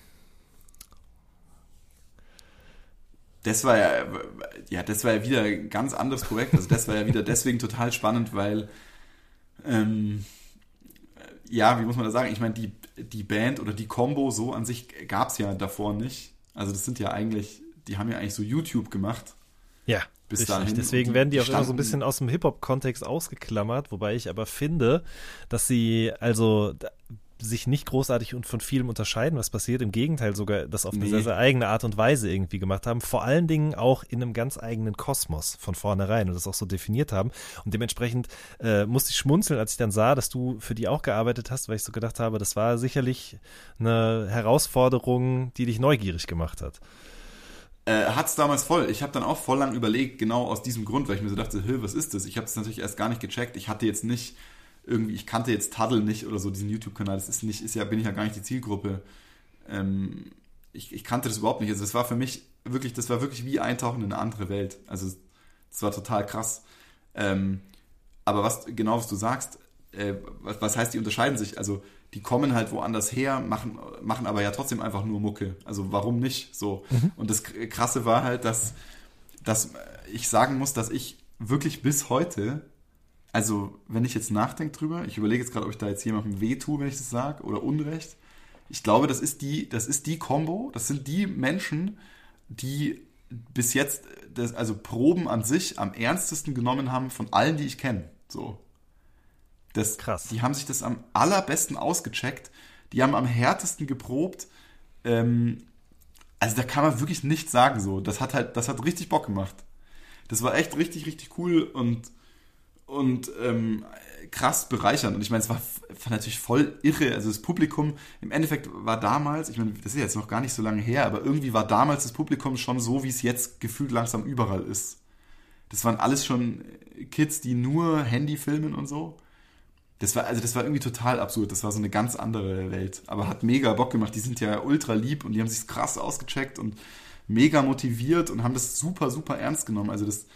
[SPEAKER 2] Das war ja, ja, das war ja wieder ein ganz anderes Projekt. Also das war ja wieder deswegen total spannend, weil ähm, ja, wie muss man da sagen? Ich meine, die, die Band oder die Combo so an sich gab es ja davor nicht. Also das sind ja eigentlich die haben ja eigentlich so YouTube gemacht.
[SPEAKER 1] Ja. Bis richtig. dahin. Deswegen werden die auch immer so ein bisschen aus dem Hip-Hop-Kontext ausgeklammert, wobei ich aber finde, dass sie also sich nicht großartig und von vielem unterscheiden, was passiert. Im Gegenteil sogar das auf eine nee. sehr, sehr eigene Art und Weise irgendwie gemacht haben. Vor allen Dingen auch in einem ganz eigenen Kosmos von vornherein und das auch so definiert haben. Und dementsprechend äh, musste ich schmunzeln, als ich dann sah, dass du für die auch gearbeitet hast, weil ich so gedacht habe, das war sicherlich eine Herausforderung, die dich neugierig gemacht hat.
[SPEAKER 2] Äh, hat es damals voll. Ich habe dann auch voll lang überlegt, genau aus diesem Grund, weil ich mir so dachte, Hö, was ist das? Ich habe es natürlich erst gar nicht gecheckt. Ich hatte jetzt nicht irgendwie, ich kannte jetzt Taddle nicht oder so, diesen YouTube-Kanal. Das ist nicht, ist ja, bin ich ja gar nicht die Zielgruppe. Ähm, ich, ich kannte das überhaupt nicht. Also das war für mich wirklich, das war wirklich wie Eintauchen in eine andere Welt. Also das war total krass. Ähm, aber was genau was du sagst, äh, was heißt, die unterscheiden sich? Also die kommen halt woanders her, machen, machen aber ja trotzdem einfach nur Mucke. Also warum nicht so? Mhm. Und das Krasse war halt, dass, dass ich sagen muss, dass ich wirklich bis heute, also wenn ich jetzt nachdenke drüber, ich überlege jetzt gerade, ob ich da jetzt jemandem weh tue, wenn ich das sage, oder Unrecht. Ich glaube, das ist die, das ist die Combo, das sind die Menschen, die bis jetzt, das, also Proben an sich am ernstesten genommen haben von allen, die ich kenne. So. Das, Krass. Die haben sich das am allerbesten ausgecheckt. Die haben am härtesten geprobt. Ähm, also da kann man wirklich nichts sagen so. Das hat halt, das hat richtig Bock gemacht. Das war echt richtig, richtig cool und, und ähm, krass bereichernd. Und ich meine, es war, war, natürlich voll irre. Also das Publikum, im Endeffekt war damals, ich meine, das ist jetzt noch gar nicht so lange her, aber irgendwie war damals das Publikum schon so, wie es jetzt gefühlt langsam überall ist. Das waren alles schon Kids, die nur Handy filmen und so. Das war, also das war irgendwie total absurd. Das war so eine ganz andere Welt. Aber hat mega Bock gemacht. Die sind ja ultra lieb und die haben sich krass ausgecheckt und mega motiviert und haben das super, super ernst genommen. Also das,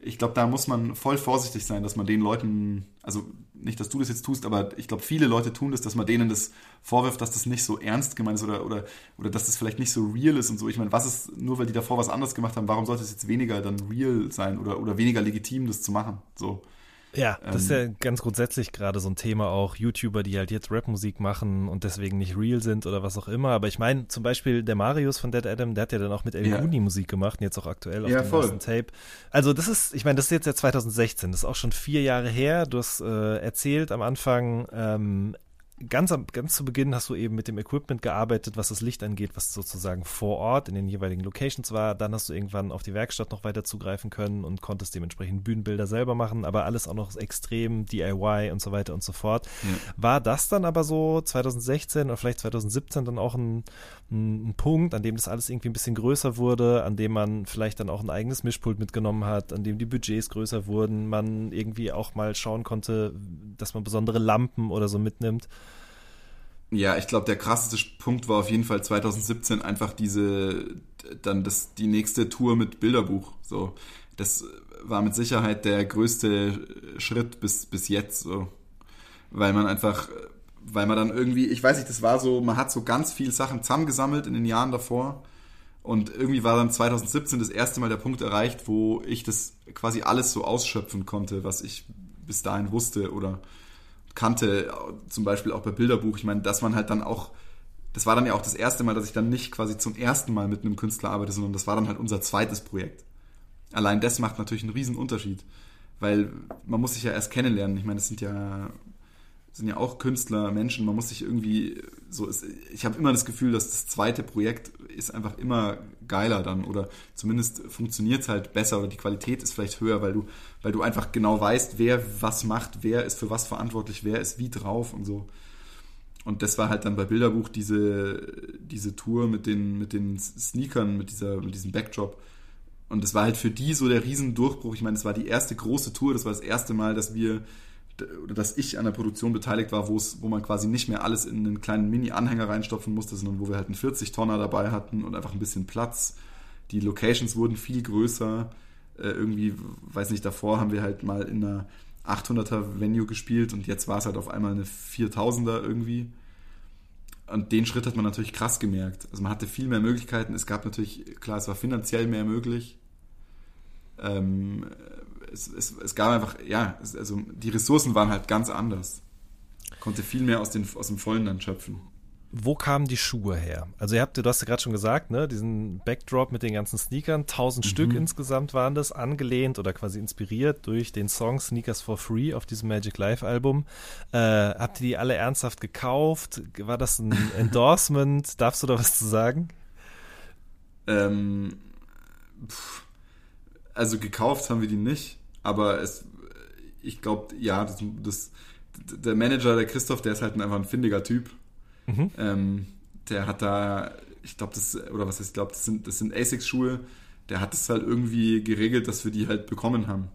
[SPEAKER 2] ich glaube, da muss man voll vorsichtig sein, dass man den Leuten, also nicht, dass du das jetzt tust, aber ich glaube, viele Leute tun das, dass man denen das vorwirft, dass das nicht so ernst gemeint ist oder, oder, oder dass das vielleicht nicht so real ist und so. Ich meine, was ist, nur weil die davor was anderes gemacht haben, warum sollte es jetzt weniger dann real sein oder, oder weniger legitim, das zu machen? So.
[SPEAKER 1] Ja, das ist ja ähm, ganz grundsätzlich gerade so ein Thema auch. YouTuber, die halt jetzt Rapmusik machen und deswegen nicht real sind oder was auch immer. Aber ich meine, zum Beispiel der Marius von Dead Adam, der hat ja dann auch mit El ja. Musik gemacht und jetzt auch aktuell auf ja, dem voll. neuesten Tape. Also das ist, ich meine, das ist jetzt ja 2016, das ist auch schon vier Jahre her. Du hast äh, erzählt am Anfang, ähm, ganz, am, ganz zu Beginn hast du eben mit dem Equipment gearbeitet, was das Licht angeht, was sozusagen vor Ort in den jeweiligen Locations war. Dann hast du irgendwann auf die Werkstatt noch weiter zugreifen können und konntest dementsprechend Bühnenbilder selber machen, aber alles auch noch extrem DIY und so weiter und so fort. Ja. War das dann aber so 2016 oder vielleicht 2017 dann auch ein, ein, ein, Punkt, an dem das alles irgendwie ein bisschen größer wurde, an dem man vielleicht dann auch ein eigenes Mischpult mitgenommen hat, an dem die Budgets größer wurden, man irgendwie auch mal schauen konnte, dass man besondere Lampen oder so mitnimmt?
[SPEAKER 2] Ja, ich glaube, der krasseste Punkt war auf jeden Fall 2017 einfach diese, dann das, die nächste Tour mit Bilderbuch. So, das war mit Sicherheit der größte Schritt bis, bis jetzt, so. Weil man einfach, weil man dann irgendwie, ich weiß nicht, das war so, man hat so ganz viel Sachen zusammengesammelt in den Jahren davor. Und irgendwie war dann 2017 das erste Mal der Punkt erreicht, wo ich das quasi alles so ausschöpfen konnte, was ich bis dahin wusste oder kannte, zum Beispiel auch bei Bilderbuch. Ich meine, dass man halt dann auch, das war dann ja auch das erste Mal, dass ich dann nicht quasi zum ersten Mal mit einem Künstler arbeite, sondern das war dann halt unser zweites Projekt. Allein das macht natürlich einen riesen Unterschied, weil man muss sich ja erst kennenlernen. Ich meine, es sind ja sind ja auch Künstler, Menschen, man muss sich irgendwie so, ist, ich habe immer das Gefühl, dass das zweite Projekt ist einfach immer geiler dann oder zumindest funktioniert es halt besser oder die Qualität ist vielleicht höher, weil du, weil du einfach genau weißt, wer was macht, wer ist für was verantwortlich, wer ist wie drauf und so. Und das war halt dann bei Bilderbuch diese, diese Tour mit den, mit den Sneakern, mit, dieser, mit diesem Backdrop. Und das war halt für die so der Riesendurchbruch. Ich meine, das war die erste große Tour, das war das erste Mal, dass wir oder dass ich an der Produktion beteiligt war, wo es, wo man quasi nicht mehr alles in einen kleinen Mini-Anhänger reinstopfen musste, sondern wo wir halt einen 40-Tonner dabei hatten und einfach ein bisschen Platz. Die Locations wurden viel größer. Äh, irgendwie, weiß nicht, davor haben wir halt mal in einer 800er Venue gespielt und jetzt war es halt auf einmal eine 4000er irgendwie. Und den Schritt hat man natürlich krass gemerkt. Also man hatte viel mehr Möglichkeiten. Es gab natürlich, klar, es war finanziell mehr möglich. Ähm, es, es, es gab einfach, ja, es, also die Ressourcen waren halt ganz anders. Konnte viel mehr aus, den, aus dem Vollen dann schöpfen.
[SPEAKER 1] Wo kamen die Schuhe her? Also ihr habt, du hast ja gerade schon gesagt, ne, diesen Backdrop mit den ganzen Sneakern, 1000 mhm. Stück insgesamt waren das, angelehnt oder quasi inspiriert durch den Song Sneakers for Free auf diesem Magic Life Album. Äh, habt ihr die alle ernsthaft gekauft? War das ein *laughs* Endorsement? Darfst du da was zu sagen?
[SPEAKER 2] Ähm, also gekauft haben wir die nicht aber es, ich glaube, ja, das, das, der Manager, der Christoph, der ist halt einfach ein findiger Typ. Mhm. Ähm, der hat da, ich glaube, das, oder was heißt, ich glaube, das sind, das sind ASICS-Schuhe. Der hat es halt irgendwie geregelt, dass wir die halt bekommen haben.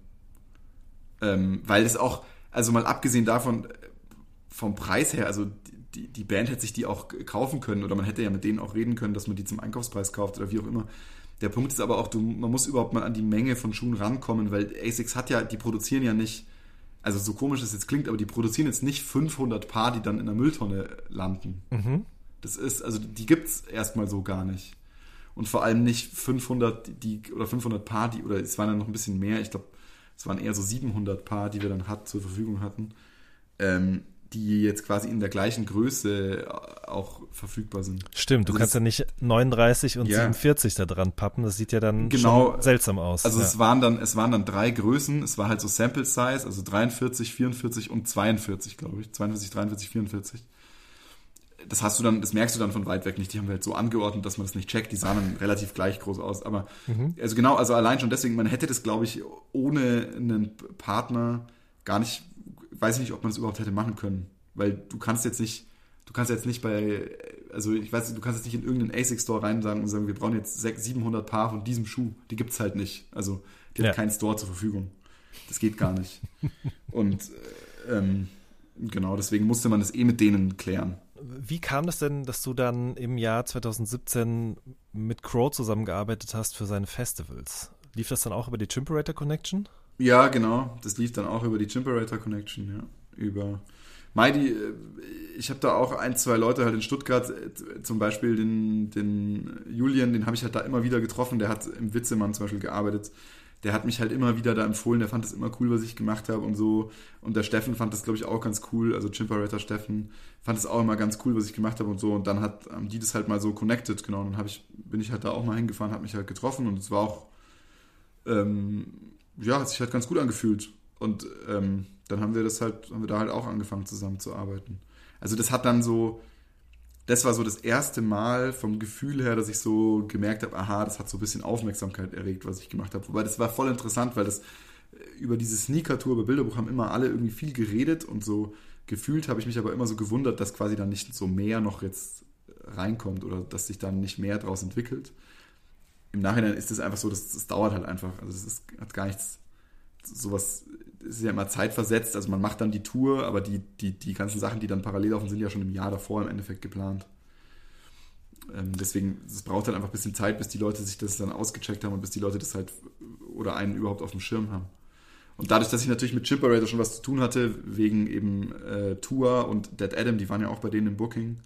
[SPEAKER 2] Ähm, weil es auch, also mal abgesehen davon, vom Preis her, also die, die Band hätte sich die auch kaufen können oder man hätte ja mit denen auch reden können, dass man die zum Einkaufspreis kauft oder wie auch immer. Der Punkt ist aber auch, du, man muss überhaupt mal an die Menge von Schuhen rankommen, weil ASICS hat ja, die produzieren ja nicht, also so komisch es jetzt klingt, aber die produzieren jetzt nicht 500 Paar, die dann in der Mülltonne landen. Mhm. Das ist, also die gibt's erstmal so gar nicht. Und vor allem nicht 500 die, oder 500 Paar, die, oder es waren dann noch ein bisschen mehr, ich glaube, es waren eher so 700 Paar, die wir dann hat, zur Verfügung hatten. Ähm, die jetzt quasi in der gleichen Größe auch verfügbar sind.
[SPEAKER 1] Stimmt, du also kannst ja nicht 39 und ja. 47 da dran pappen, das sieht ja dann genau, seltsam aus.
[SPEAKER 2] Also
[SPEAKER 1] ja.
[SPEAKER 2] es waren dann es waren dann drei Größen, es war halt so Sample Size, also 43, 44 und 42, glaube ich, 42, 43, 44. Das hast du dann, das merkst du dann von weit weg nicht. Die haben wir halt so angeordnet, dass man das nicht checkt. Die sahen dann relativ gleich groß aus. Aber mhm. also genau, also allein schon deswegen, man hätte das, glaube ich, ohne einen Partner gar nicht weiß ich nicht, ob man es überhaupt hätte machen können. Weil du kannst jetzt nicht, du kannst jetzt nicht bei, also ich weiß, du kannst jetzt nicht in irgendeinen ASIC-Store rein sagen und sagen, wir brauchen jetzt 600, 700 Paar von diesem Schuh. Die gibt es halt nicht. Also die ja. hat keinen Store zur Verfügung. Das geht gar nicht. *laughs* und äh, ähm, genau, deswegen musste man das eh mit denen klären.
[SPEAKER 1] Wie kam das denn, dass du dann im Jahr 2017 mit Crow zusammengearbeitet hast für seine Festivals? Lief das dann auch über die Chimperator Connection?
[SPEAKER 2] Ja, genau. Das lief dann auch über die Chimperator Connection, ja. Über Meidi, äh, ich habe da auch ein, zwei Leute halt in Stuttgart, äh, zum Beispiel den, den Julian, den habe ich halt da immer wieder getroffen, der hat im Witzemann zum Beispiel gearbeitet. Der hat mich halt immer wieder da empfohlen, der fand es immer cool, was ich gemacht habe und so. Und der Steffen fand das, glaube ich, auch ganz cool. Also Chimperator Steffen fand es auch immer ganz cool, was ich gemacht habe und so. Und dann hat, haben die das halt mal so connected, genau. Und dann ich, bin ich halt da auch mal hingefahren, habe mich halt getroffen und es war auch ähm, ja, hat sich halt ganz gut angefühlt. Und ähm, dann haben wir das halt, haben wir da halt auch angefangen zusammenzuarbeiten. Also das hat dann so, das war so das erste Mal vom Gefühl her, dass ich so gemerkt habe, aha, das hat so ein bisschen Aufmerksamkeit erregt, was ich gemacht habe. Wobei das war voll interessant, weil das äh, über diese Sneaker-Tour bei Bilderbuch haben immer alle irgendwie viel geredet und so gefühlt habe ich mich aber immer so gewundert, dass quasi dann nicht so mehr noch jetzt reinkommt oder dass sich dann nicht mehr daraus entwickelt im Nachhinein ist es einfach so, dass das dauert halt einfach. Also es hat gar nichts, sowas ist ja immer zeitversetzt. Also man macht dann die Tour, aber die, die, die ganzen Sachen, die dann parallel laufen, sind ja schon im Jahr davor im Endeffekt geplant. Ähm, deswegen, es braucht halt einfach ein bisschen Zeit, bis die Leute sich das dann ausgecheckt haben und bis die Leute das halt oder einen überhaupt auf dem Schirm haben. Und dadurch, dass ich natürlich mit Chimperator schon was zu tun hatte, wegen eben äh, Tour und Dead Adam, die waren ja auch bei denen im Booking,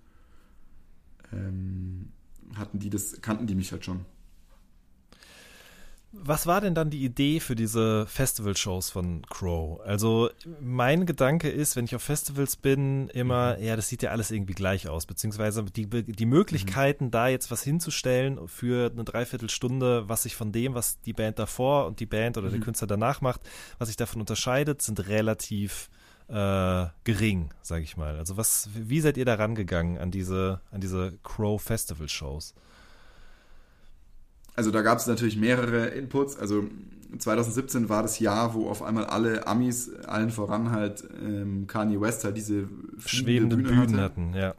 [SPEAKER 2] ähm, hatten die das, kannten die mich halt schon.
[SPEAKER 1] Was war denn dann die Idee für diese Festival-Shows von Crow? Also mein Gedanke ist, wenn ich auf Festivals bin, immer, mhm. ja, das sieht ja alles irgendwie gleich aus, beziehungsweise die, die Möglichkeiten, mhm. da jetzt was hinzustellen für eine Dreiviertelstunde, was sich von dem, was die Band davor und die Band oder mhm. der Künstler danach macht, was sich davon unterscheidet, sind relativ äh, gering, sage ich mal. Also was, wie seid ihr da rangegangen an diese, an diese Crow Festival Shows?
[SPEAKER 2] Also da gab es natürlich mehrere Inputs. Also 2017 war das Jahr, wo auf einmal alle Amis, allen voran halt ähm, Kanye West halt diese
[SPEAKER 1] schwebende Bühne Bühnen hatte. hatten, ja.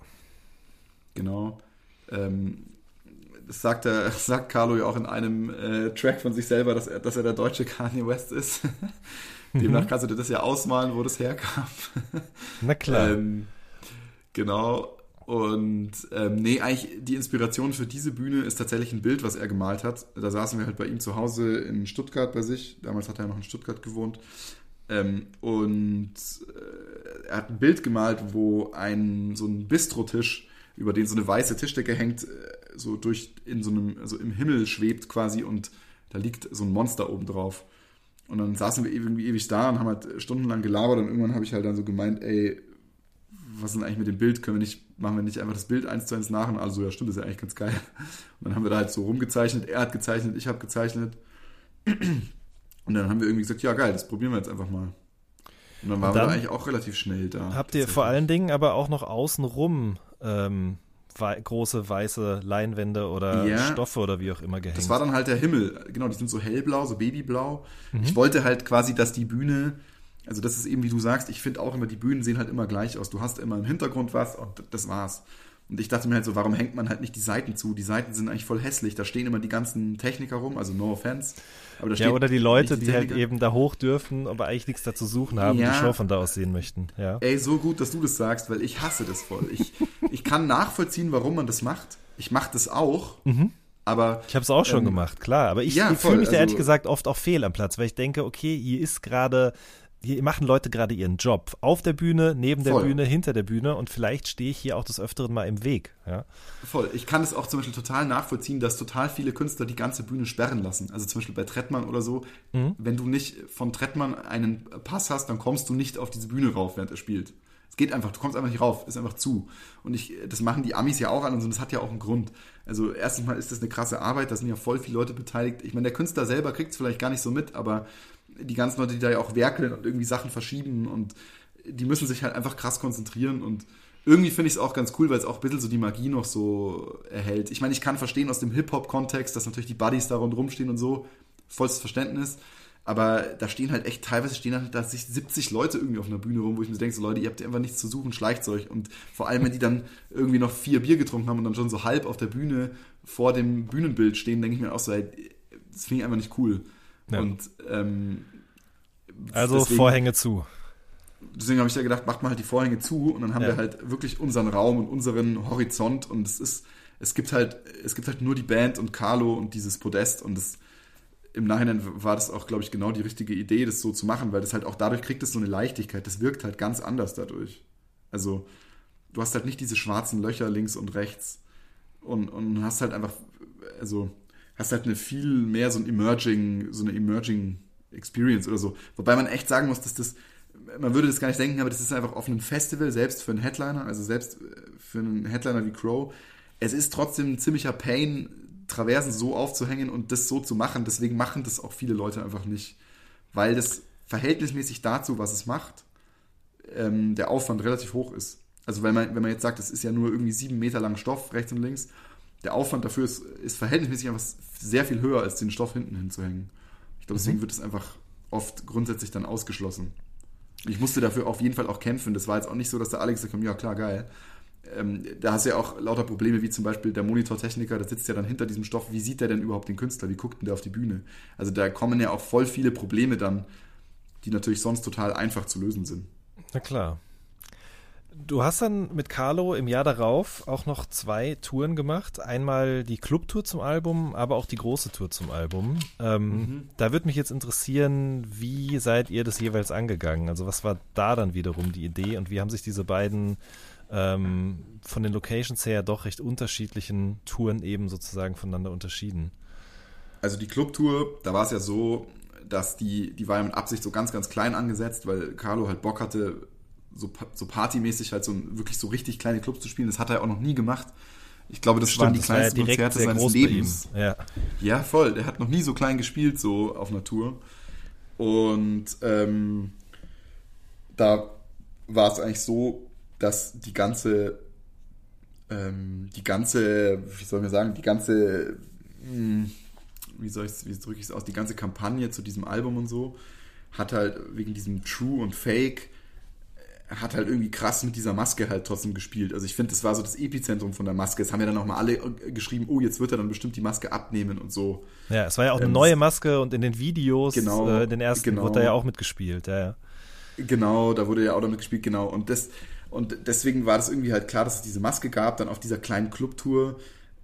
[SPEAKER 2] Genau. Ähm, das sagt, er, *laughs* sagt Carlo ja auch in einem äh, Track von sich selber, dass er, dass er der deutsche Kanye West ist. *laughs* Demnach mhm. kannst du dir das ja ausmalen, wo das herkam.
[SPEAKER 1] Na klar. *laughs*
[SPEAKER 2] ähm, genau. Und ähm, nee, eigentlich die Inspiration für diese Bühne ist tatsächlich ein Bild, was er gemalt hat. Da saßen wir halt bei ihm zu Hause in Stuttgart bei sich. Damals hat er noch in Stuttgart gewohnt. Ähm, und äh, er hat ein Bild gemalt, wo ein so ein Bistrotisch, über den so eine weiße Tischdecke hängt, äh, so durch in so einem, also im Himmel schwebt quasi und da liegt so ein Monster oben drauf. Und dann saßen wir irgendwie ewig da und haben halt stundenlang gelabert und irgendwann habe ich halt dann so gemeint, ey, was ist denn eigentlich mit dem Bild? Können wir nicht, machen wir nicht einfach das Bild eins zu eins nach? Und also, ja, stimmt, das ist ja eigentlich ganz geil. Und dann haben wir da halt so rumgezeichnet, er hat gezeichnet, ich habe gezeichnet. Und dann haben wir irgendwie gesagt, ja geil, das probieren wir jetzt einfach mal. Und dann waren und dann wir da eigentlich auch relativ schnell da.
[SPEAKER 1] Habt ihr vor allen Dingen aber auch noch außenrum ähm, wei große weiße Leinwände oder ja, Stoffe oder wie auch immer gehängt.
[SPEAKER 2] Das war dann halt der Himmel. Genau, die sind so hellblau, so babyblau. Mhm. Ich wollte halt quasi, dass die Bühne, also das ist eben, wie du sagst, ich finde auch immer, die Bühnen sehen halt immer gleich aus. Du hast immer im Hintergrund was und das war's. Und ich dachte mir halt so, warum hängt man halt nicht die Seiten zu? Die Seiten sind eigentlich voll hässlich. Da stehen immer die ganzen Techniker rum, also no offense.
[SPEAKER 1] ja, oder die Leute, die, die halt eben da hoch dürfen, aber eigentlich nichts dazu suchen haben ja. und die Show von da aus sehen möchten. Ja.
[SPEAKER 2] Ey, so gut, dass du das sagst, weil ich hasse das voll. Ich, *laughs* ich kann nachvollziehen, warum man das macht. Ich mache das auch. Mhm. Aber,
[SPEAKER 1] ich habe es auch schon ähm, gemacht, klar. Aber ich, ja, ich fühle mich da ehrlich also gesagt oft auch fehl am Platz, weil ich denke, okay, hier ist gerade hier machen Leute gerade ihren Job. Auf der Bühne, neben der Voll. Bühne, hinter der Bühne und vielleicht stehe ich hier auch des Öfteren mal im Weg. Ja?
[SPEAKER 2] Voll. Ich kann es auch zum Beispiel total nachvollziehen, dass total viele Künstler die ganze Bühne sperren lassen. Also zum Beispiel bei Trettmann oder so. Mhm. Wenn du nicht von Trettmann einen Pass hast, dann kommst du nicht auf diese Bühne rauf, während er spielt. Es geht einfach, du kommst einfach nicht rauf, ist einfach zu. Und ich, das machen die Amis ja auch an und das hat ja auch einen Grund. Also erstens mal ist das eine krasse Arbeit, da sind ja voll viele Leute beteiligt. Ich meine, der Künstler selber kriegt es vielleicht gar nicht so mit, aber die ganzen Leute, die da ja auch werkeln und irgendwie Sachen verschieben und die müssen sich halt einfach krass konzentrieren und irgendwie finde ich es auch ganz cool, weil es auch ein bisschen so die Magie noch so erhält. Ich meine, ich kann verstehen aus dem Hip-Hop-Kontext, dass natürlich die Buddies da rundherum stehen und so, vollstes Verständnis. Aber da stehen halt echt, teilweise stehen halt da sich 70 Leute irgendwie auf einer Bühne rum, wo ich mir denke, so Leute, ihr habt einfach nichts zu suchen, schleicht euch. Und vor allem, wenn die dann irgendwie noch vier Bier getrunken haben und dann schon so halb auf der Bühne vor dem Bühnenbild stehen, denke ich mir auch so, ey, das finde ich einfach nicht cool. Ja. Und ähm,
[SPEAKER 1] also deswegen, Vorhänge zu.
[SPEAKER 2] Deswegen habe ich ja gedacht, macht mal halt die Vorhänge zu und dann haben ja. wir halt wirklich unseren Raum und unseren Horizont und es ist, es gibt halt, es gibt halt nur die Band und Carlo und dieses Podest und es, im Nachhinein war das auch, glaube ich, genau die richtige Idee, das so zu machen, weil das halt auch dadurch kriegt es so eine Leichtigkeit. Das wirkt halt ganz anders dadurch. Also, du hast halt nicht diese schwarzen Löcher links und rechts und, und hast halt einfach, also, hast halt eine viel mehr so ein Emerging, so eine Emerging Experience oder so. Wobei man echt sagen muss, dass das, man würde das gar nicht denken, aber das ist einfach auf einem Festival, selbst für einen Headliner, also selbst äh, für einen Headliner wie Crow, es ist trotzdem ein ziemlicher Pain, Traversen so aufzuhängen und das so zu machen. Deswegen machen das auch viele Leute einfach nicht, weil das verhältnismäßig dazu, was es macht, ähm, der Aufwand relativ hoch ist. Also wenn man, wenn man jetzt sagt, es ist ja nur irgendwie sieben Meter lang Stoff rechts und links, der Aufwand dafür ist, ist verhältnismäßig einfach sehr viel höher, als den Stoff hinten hinzuhängen. Ich glaube, deswegen mhm. wird es einfach oft grundsätzlich dann ausgeschlossen. Ich musste dafür auf jeden Fall auch kämpfen. Das war jetzt auch nicht so, dass der Alex gesagt hat, ja klar, geil. Ähm, da hast du ja auch lauter Probleme, wie zum Beispiel der Monitortechniker, der sitzt ja dann hinter diesem Stoff. Wie sieht der denn überhaupt den Künstler? Wie guckt denn der auf die Bühne? Also da kommen ja auch voll viele Probleme dann, die natürlich sonst total einfach zu lösen sind.
[SPEAKER 1] Na klar. Du hast dann mit Carlo im Jahr darauf auch noch zwei Touren gemacht. Einmal die Clubtour zum Album, aber auch die große Tour zum Album. Ähm, mhm. Da würde mich jetzt interessieren, wie seid ihr das jeweils angegangen? Also was war da dann wiederum die Idee und wie haben sich diese beiden ähm, von den Locations her doch recht unterschiedlichen Touren eben sozusagen voneinander unterschieden?
[SPEAKER 2] Also die Clubtour, da war es ja so, dass die, die war ja mit Absicht so ganz, ganz klein angesetzt, weil Carlo halt Bock hatte, so, so partymäßig halt so wirklich so richtig kleine Clubs zu spielen. Das hat er auch noch nie gemacht. Ich glaube, das Stimmt, waren die das kleinsten war ja Konzerte seines Lebens.
[SPEAKER 1] Ja.
[SPEAKER 2] ja, voll. Der hat noch nie so klein gespielt, so auf einer Tour. Und ähm, da war es eigentlich so, dass die ganze, ähm, die ganze, wie soll man sagen, die ganze, hm, wie soll ich wie drücke ich es aus, die ganze Kampagne zu diesem Album und so, hat halt wegen diesem True und Fake, hat halt irgendwie krass mit dieser Maske halt trotzdem gespielt. Also ich finde, das war so das Epizentrum von der Maske. Es haben ja dann auch mal alle äh, geschrieben, oh, jetzt wird er dann bestimmt die Maske abnehmen und so.
[SPEAKER 1] Ja, es war ja auch eine
[SPEAKER 2] Ähm,
[SPEAKER 1] neue Maske und in den Videos,
[SPEAKER 2] Genau,
[SPEAKER 1] äh, in den ersten,
[SPEAKER 2] genau.
[SPEAKER 1] wurde da ja auch mitgespielt. Ja, ja.
[SPEAKER 2] Genau, da wurde ja auch damit gespielt, genau. Und das und deswegen war das irgendwie halt klar, dass es diese Maske gab, dann auf dieser kleinen Clubtour.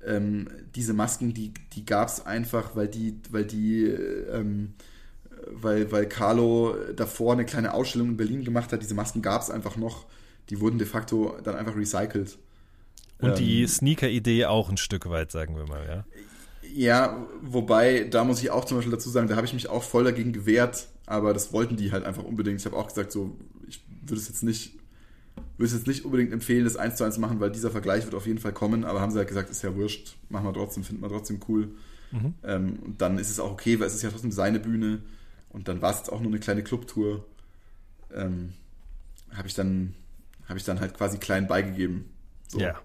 [SPEAKER 2] Ähm, diese Masken, die, die gab es einfach, weil die, weil die, äh, ähm, weil, weil Carlo davor eine kleine Ausstellung in Berlin gemacht hat. Diese Masken gab es einfach noch. Die wurden de facto dann einfach recycelt.
[SPEAKER 1] Und die
[SPEAKER 2] Ähm,
[SPEAKER 1] Sneaker-Idee auch ein Stück weit, sagen wir mal, ja.
[SPEAKER 2] Ja, wobei, da muss ich auch zum Beispiel dazu sagen, da habe ich mich auch voll dagegen gewehrt, aber das wollten die halt einfach unbedingt. Ich habe auch gesagt, so, ich würde es jetzt nicht, würde es jetzt nicht unbedingt empfehlen, das eins zu eins machen, weil dieser Vergleich wird auf jeden Fall kommen, aber haben sie halt gesagt, ist ja wurscht, machen wir trotzdem, finden wir trotzdem cool.
[SPEAKER 1] Mhm.
[SPEAKER 2] Ähm, und dann ist es auch okay, weil es ist ja trotzdem seine Bühne und dann war es jetzt auch nur eine kleine Clubtour. Ähm, habe ich dann, habe ich dann halt quasi klein beigegeben. So.
[SPEAKER 1] Ja.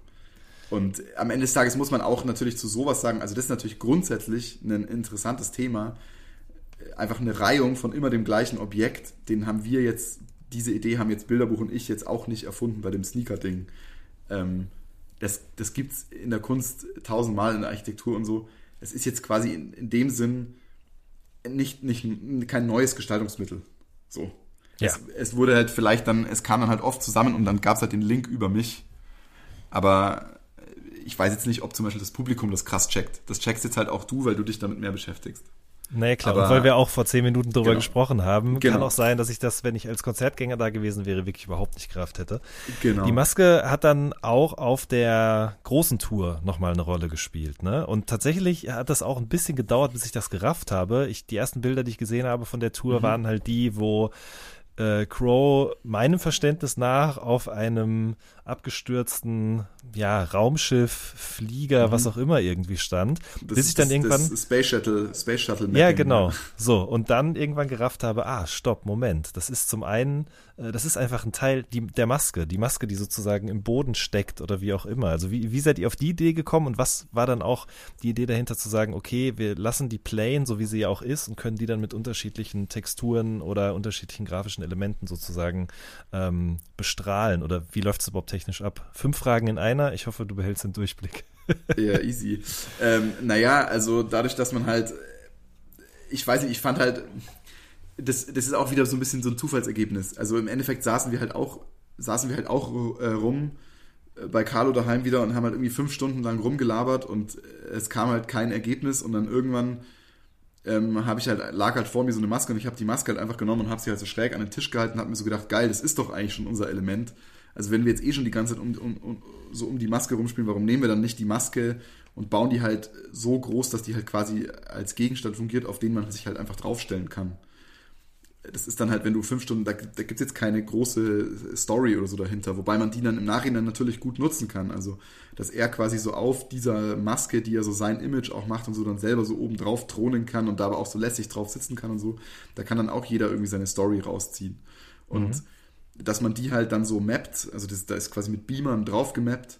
[SPEAKER 2] Und am Ende des Tages muss man auch natürlich zu sowas sagen, also das ist natürlich grundsätzlich ein interessantes Thema. Einfach eine Reihung von immer dem gleichen Objekt, den haben wir jetzt, diese Idee haben jetzt Bilderbuch und ich jetzt auch nicht erfunden bei dem Sneaker-Ding. Ähm, das das gibt es in der Kunst tausendmal in der Architektur und so. Es ist jetzt quasi in, in dem Sinn nicht, nicht kein neues Gestaltungsmittel. So.
[SPEAKER 1] Ja.
[SPEAKER 2] Es, es wurde halt vielleicht dann, es kam dann halt oft zusammen und dann gab es halt den Link über mich. Aber ich weiß jetzt nicht, ob zum Beispiel das Publikum das krass checkt. Das checkst jetzt halt auch du, weil du dich damit mehr beschäftigst.
[SPEAKER 1] Naja, klar.
[SPEAKER 2] Aber-
[SPEAKER 1] und weil wir auch vor zehn Minuten drüber
[SPEAKER 2] Genau.
[SPEAKER 1] gesprochen haben, kann
[SPEAKER 2] Genau.
[SPEAKER 1] auch sein, dass ich das, wenn ich als Konzertgänger da gewesen wäre, wirklich überhaupt nicht Kraft hätte.
[SPEAKER 2] Genau.
[SPEAKER 1] Die Maske hat dann auch auf der großen Tour nochmal eine Rolle gespielt, ne? Und tatsächlich hat das auch ein bisschen gedauert, bis ich das gerafft habe. Ich, die ersten Bilder, die ich gesehen habe von der Tour, waren halt die, wo äh, Crow meinem Verständnis nach auf einem abgestürzten ja, Raumschiff, Flieger, was auch immer irgendwie stand,
[SPEAKER 2] das,
[SPEAKER 1] bis ich dann
[SPEAKER 2] das,
[SPEAKER 1] irgendwann
[SPEAKER 2] Das Space Shuttle, Space Shuttle
[SPEAKER 1] ja,
[SPEAKER 2] Mapping,
[SPEAKER 1] genau.
[SPEAKER 2] ne?
[SPEAKER 1] So, und dann irgendwann gerafft habe, ah, stopp, Moment. Das ist zum einen, äh, das ist einfach ein Teil die, der Maske, die Maske, die sozusagen im Boden steckt oder wie auch immer. Also wie, wie seid ihr auf die Idee gekommen und was war dann auch die Idee dahinter zu sagen, okay, wir lassen die Plane, so wie sie ja auch ist, und können die dann mit unterschiedlichen Texturen oder unterschiedlichen grafischen Elementen sozusagen ähm, bestrahlen? Oder wie läuft es überhaupt technisch ab? Fünf Fragen in einer. Ich hoffe, du behältst den Durchblick. *laughs*
[SPEAKER 2] Ja, easy. Ähm, naja, also dadurch, dass man halt, ich weiß nicht, ich fand halt, das, das ist auch wieder so ein bisschen so ein Zufallsergebnis. Also im Endeffekt saßen wir halt auch, saßen wir halt auch äh, rum äh, bei Carlo daheim wieder und haben halt irgendwie fünf Stunden lang rumgelabert und äh, es kam halt kein Ergebnis und dann irgendwann ähm, habe ich halt, lag halt vor mir so eine Maske und ich habe die Maske halt einfach genommen und habe sie halt so schräg an den Tisch gehalten und habe mir so gedacht, geil, das ist doch eigentlich schon unser Element. Also wenn wir jetzt eh schon die ganze Zeit um, um, um, so um die Maske rumspielen, warum nehmen wir dann nicht die Maske und bauen die halt so groß, dass die halt quasi als Gegenstand fungiert, auf den man sich halt einfach draufstellen kann. Das ist dann halt, wenn du fünf Stunden, da, da gibt es jetzt keine große Story oder so dahinter, wobei man die dann im Nachhinein natürlich gut nutzen kann. Also, dass er quasi so auf dieser Maske, die ja so sein Image auch macht und so dann selber so oben drauf thronen kann und da aber auch so lässig drauf sitzen kann und so, da kann dann auch jeder irgendwie seine Story rausziehen. Und dass man die halt dann so mappt, also das, da ist quasi mit Beamern drauf gemappt,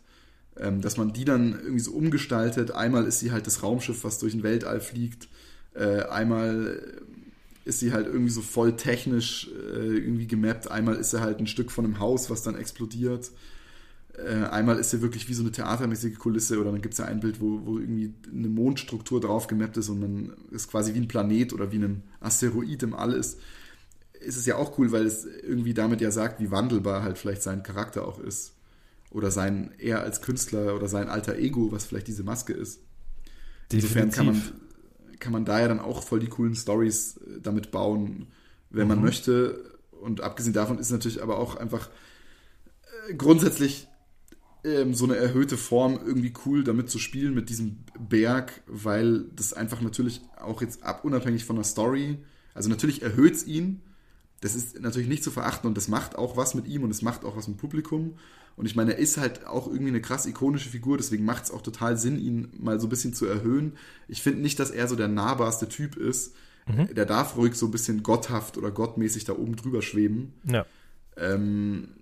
[SPEAKER 2] ähm, dass man die dann irgendwie so umgestaltet. Einmal ist sie halt das Raumschiff, was durch den Weltall fliegt. Äh, einmal ist sie halt irgendwie so voll technisch äh, irgendwie gemappt. Einmal ist sie halt ein Stück von einem Haus, was dann explodiert. Äh, einmal ist sie wirklich wie so eine theatermäßige Kulisse oder dann gibt es ja ein Bild, wo, wo irgendwie eine Mondstruktur drauf gemappt ist und man ist quasi wie ein Planet oder wie ein Asteroid im All ist. Ist es ja auch cool, weil es irgendwie damit ja sagt, wie wandelbar halt vielleicht sein Charakter auch ist. Oder sein, er als Künstler oder sein alter Ego, was vielleicht diese Maske ist. Insofern kann man, kann man da ja dann auch voll die coolen Stories äh, damit bauen, wenn man möchte. Und abgesehen davon ist natürlich aber auch einfach äh, grundsätzlich ähm, so eine erhöhte Form irgendwie cool, damit zu spielen mit diesem Berg, weil das einfach natürlich auch jetzt ab, unabhängig von der Story, also natürlich erhöht es ihn. Das ist natürlich nicht zu verachten und das macht auch was mit ihm und es macht auch was mit dem Publikum. Und ich meine, er ist halt auch irgendwie eine krass ikonische Figur, deswegen macht es auch total Sinn, ihn mal so ein bisschen zu erhöhen. Ich finde nicht, dass er so der nahbarste Typ ist. Der darf ruhig so ein bisschen gotthaft oder gottmäßig da oben drüber schweben.
[SPEAKER 1] Ja.
[SPEAKER 2] Ähm,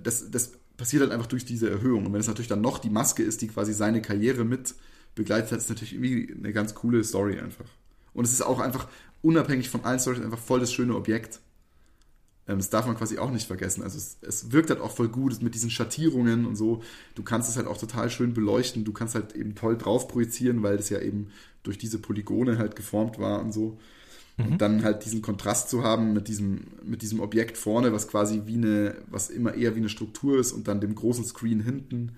[SPEAKER 2] das, das passiert halt einfach durch diese Erhöhung. Und wenn es natürlich dann noch die Maske ist, die quasi seine Karriere mit begleitet hat, ist natürlich irgendwie eine ganz coole Story einfach. Und es ist auch einfach unabhängig von allen Storys einfach voll das schöne Objekt. Ähm, das darf man quasi auch nicht vergessen. Also es, es wirkt halt auch voll gut mit diesen Schattierungen und so. Du kannst es halt auch total schön beleuchten. Du kannst halt eben toll drauf projizieren, weil das ja eben durch diese Polygone halt geformt war und so. Und
[SPEAKER 1] Mhm.
[SPEAKER 2] dann halt diesen Kontrast zu haben mit diesem, mit diesem Objekt vorne, was quasi wie eine, was immer eher wie eine Struktur ist und dann dem großen Screen hinten,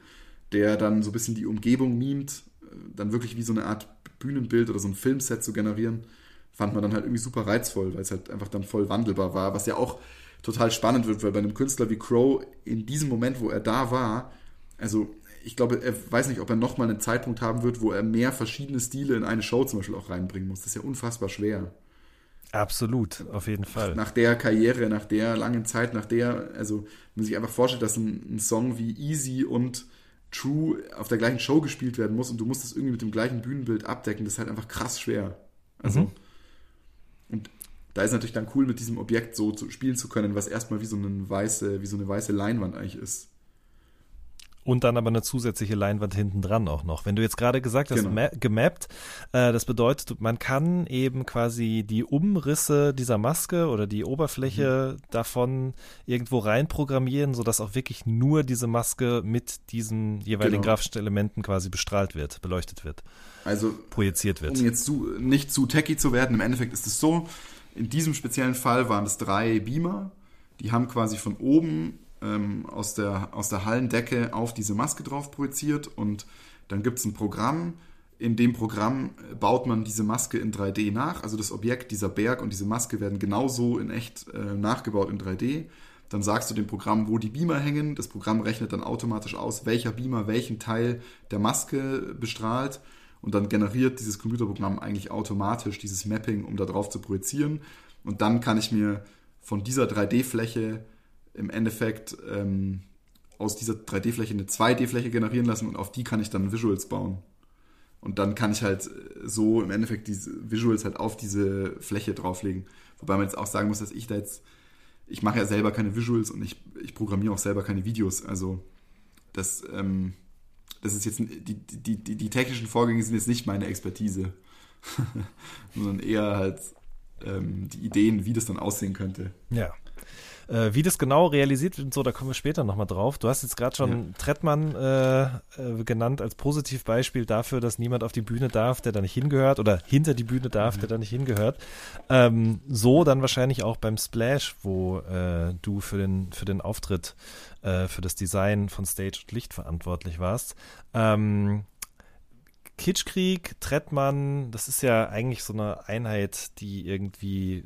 [SPEAKER 2] der dann so ein bisschen die Umgebung mimt, äh, dann wirklich wie so eine Art Bühnenbild oder so ein Filmset zu generieren, fand man dann halt irgendwie super reizvoll, weil es halt einfach dann voll wandelbar war, was ja auch total spannend wird, weil bei einem Künstler wie Crow in diesem Moment, wo er da war, also ich glaube, er weiß nicht, ob er nochmal einen Zeitpunkt haben wird, wo er mehr verschiedene Stile in eine Show zum Beispiel auch reinbringen muss. Das ist ja unfassbar schwer.
[SPEAKER 1] Absolut, auf jeden Fall.
[SPEAKER 2] Nach der Karriere, nach der langen Zeit, nach der, also wenn man sich einfach vorstellt, dass ein, ein Song wie Easy und True auf der gleichen Show gespielt werden muss und du musst das irgendwie mit dem gleichen Bühnenbild abdecken, das ist halt einfach krass schwer. Also,
[SPEAKER 1] Mhm.
[SPEAKER 2] Und da ist natürlich dann cool, mit diesem Objekt so zu spielen zu können, was erstmal wie so eine weiße, wie so eine weiße Leinwand eigentlich ist.
[SPEAKER 1] Und dann aber eine zusätzliche Leinwand hinten dran auch noch. Wenn du jetzt gerade gesagt hast,
[SPEAKER 2] Genau.
[SPEAKER 1] ma- gemappt, äh, das bedeutet, man kann eben quasi die Umrisse dieser Maske oder die Oberfläche
[SPEAKER 2] Mhm.
[SPEAKER 1] davon irgendwo reinprogrammieren, sodass auch wirklich nur diese Maske mit diesen jeweiligen
[SPEAKER 2] Genau.
[SPEAKER 1] grafischen Elementen quasi bestrahlt wird, beleuchtet wird,
[SPEAKER 2] Also
[SPEAKER 1] projiziert wird.
[SPEAKER 2] um jetzt zu, nicht zu techy zu werden, im Endeffekt ist es so, in diesem speziellen Fall waren es drei Beamer, die haben quasi von oben ähm, aus, der, aus der Hallendecke auf diese Maske drauf projiziert und dann gibt es ein Programm, in dem Programm baut man diese Maske in 3D nach, also das Objekt, dieser Berg und diese Maske werden genauso in echt äh, nachgebaut in 3D. Dann sagst du dem Programm, wo die Beamer hängen. Das Programm rechnet dann automatisch aus, welcher Beamer welchen Teil der Maske bestrahlt. Und dann generiert dieses Computerprogramm eigentlich automatisch dieses Mapping, um da drauf zu projizieren. Und dann kann ich mir von dieser 3D-Fläche im Endeffekt ähm, aus dieser 3D-Fläche eine 2D-Fläche generieren lassen und auf die kann ich dann Visuals bauen. Und dann kann ich halt äh, so im Endeffekt diese Visuals halt auf diese Fläche drauflegen. Wobei man jetzt auch sagen muss, dass ich da jetzt, ich mache ja selber keine Visuals und ich, ich programmiere auch selber keine Videos. Also das, ähm, das ist jetzt, die, die, die, die technischen Vorgänge sind jetzt nicht meine Expertise, *laughs* sondern eher halt ähm, die Ideen, wie das dann aussehen könnte.
[SPEAKER 1] Ja. Äh, wie das genau realisiert wird und so, da kommen wir später nochmal drauf. Du hast jetzt gerade schon
[SPEAKER 2] Ja.
[SPEAKER 1] Trettmann äh, äh, genannt als Positivbeispiel dafür, dass niemand auf die Bühne darf, der da nicht hingehört oder hinter die Bühne darf, der da nicht hingehört. Ähm, so dann wahrscheinlich auch beim Splash, wo äh, du für den, für den Auftritt, äh, für das Design von Stage und Licht verantwortlich warst. Ähm, Kitschkrieg, Trettmann, das ist ja eigentlich so eine Einheit, die irgendwie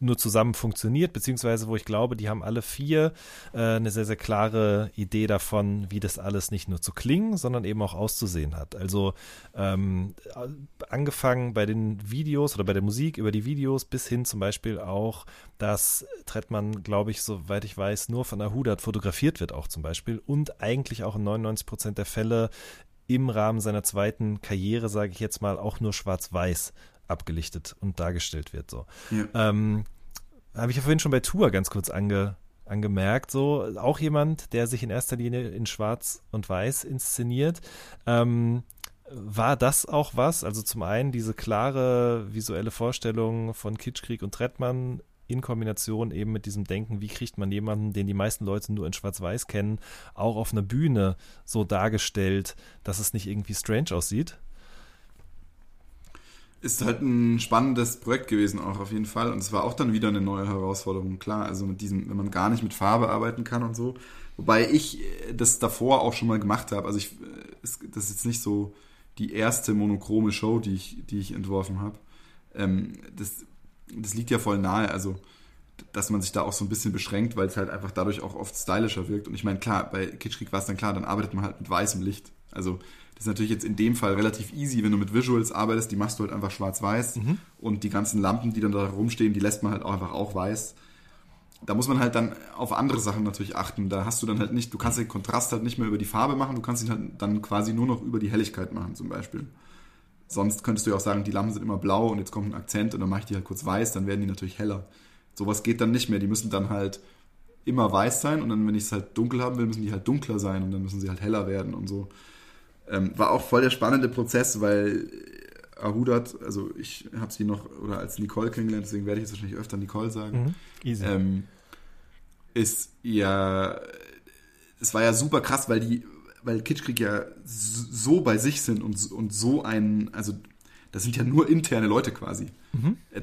[SPEAKER 1] nur zusammen funktioniert, beziehungsweise wo ich glaube, die haben alle vier äh, eine sehr, sehr klare Idee davon, wie das alles nicht nur zu klingen, sondern eben auch auszusehen hat. Also ähm, angefangen bei den Videos oder bei der Musik über die Videos bis hin zum Beispiel auch, dass Trettmann, glaube ich, soweit ich weiß, nur von der Hudat fotografiert wird auch zum Beispiel und eigentlich auch in 99 Prozent der Fälle im Rahmen seiner zweiten Karriere, sage ich jetzt mal, auch nur schwarz-weiß abgelichtet und dargestellt wird. So.
[SPEAKER 2] Ja.
[SPEAKER 1] Ähm, Habe ich ja vorhin schon bei Tour ganz kurz ange, angemerkt. So, auch jemand, der sich in erster Linie in Schwarz und Weiß inszeniert. Ähm, war das auch was? Also zum einen diese klare visuelle Vorstellung von Kitschkrieg und Trettmann in Kombination eben mit diesem Denken, wie kriegt man jemanden, den die meisten Leute nur in Schwarz-Weiß kennen, auch auf einer Bühne so dargestellt, dass es nicht irgendwie strange aussieht?
[SPEAKER 2] Ist halt ein spannendes Projekt gewesen, auch auf jeden Fall. Und es war auch dann wieder eine neue Herausforderung, klar. Also mit diesem, wenn man gar nicht mit Farbe arbeiten kann und so. Wobei ich äh, das davor auch schon mal gemacht habe. Also ich, äh, das ist jetzt nicht so die erste monochrome Show, die ich, die ich entworfen habe. Ähm, das, das liegt ja voll nahe. Also dass man sich da auch so ein bisschen beschränkt, weil es halt einfach dadurch auch oft stylischer wirkt. Und ich meine, klar, bei Kitschkrieg war es dann klar, dann arbeitet man halt mit weißem Licht. Also das ist natürlich jetzt in dem Fall relativ easy, wenn du mit Visuals arbeitest, die machst du halt einfach schwarz-weiß und die ganzen Lampen, die dann da rumstehen, die lässt man halt auch einfach auch weiß. Da muss man halt dann auf andere Sachen natürlich achten. Da hast du dann halt nicht, du kannst den Kontrast halt nicht mehr über die Farbe machen, du kannst ihn halt dann quasi nur noch über die Helligkeit machen zum Beispiel. Sonst könntest du ja auch sagen, die Lampen sind immer blau und jetzt kommt ein Akzent und dann mache ich die halt kurz weiß, dann werden die natürlich heller. Sowas geht dann nicht mehr. Die müssen dann halt immer weiß sein und dann, wenn ich es halt dunkel haben will, müssen die halt dunkler sein und dann müssen sie halt heller werden und so. Ähm, war auch voll der spannende Prozess, weil Ahudat, also ich habe sie noch, oder als Nicole kennengelernt, deswegen werde ich jetzt wahrscheinlich öfter Nicole sagen,
[SPEAKER 1] Mhm. Easy.
[SPEAKER 2] ähm, ist ja, es war ja super krass, weil die, weil Kitschkrieg ja so bei sich sind und, und so ein, also das sind ja nur interne Leute quasi.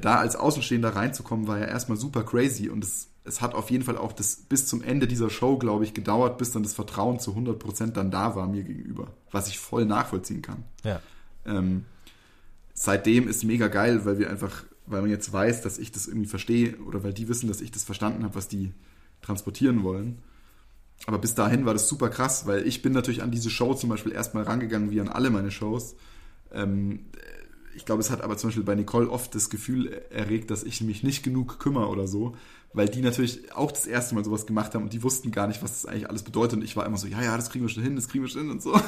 [SPEAKER 2] Da als Außenstehender reinzukommen, war ja erstmal super crazy und es, es hat auf jeden Fall auch das bis zum Ende dieser Show, glaube ich, gedauert, bis dann das Vertrauen zu 100% dann da war mir gegenüber, was ich voll nachvollziehen kann.
[SPEAKER 1] ja.
[SPEAKER 2] Ähm, seitdem ist mega geil, weil wir einfach, weil man jetzt weiß, dass ich das irgendwie verstehe oder weil die wissen, dass ich das verstanden habe, was die transportieren wollen. Aber bis dahin war das super krass, weil ich bin natürlich an diese Show zum Beispiel erstmal rangegangen wie an alle meine Shows. Ähm, ich glaube, es hat aber zum Beispiel bei Nicole oft das Gefühl erregt, dass ich mich nicht genug kümmere oder so, weil die natürlich auch das erste Mal sowas gemacht haben und die wussten gar nicht, was das eigentlich alles bedeutet. Und ich war immer so, ja, ja, das kriegen wir schon hin, das kriegen wir schon hin und so. *laughs*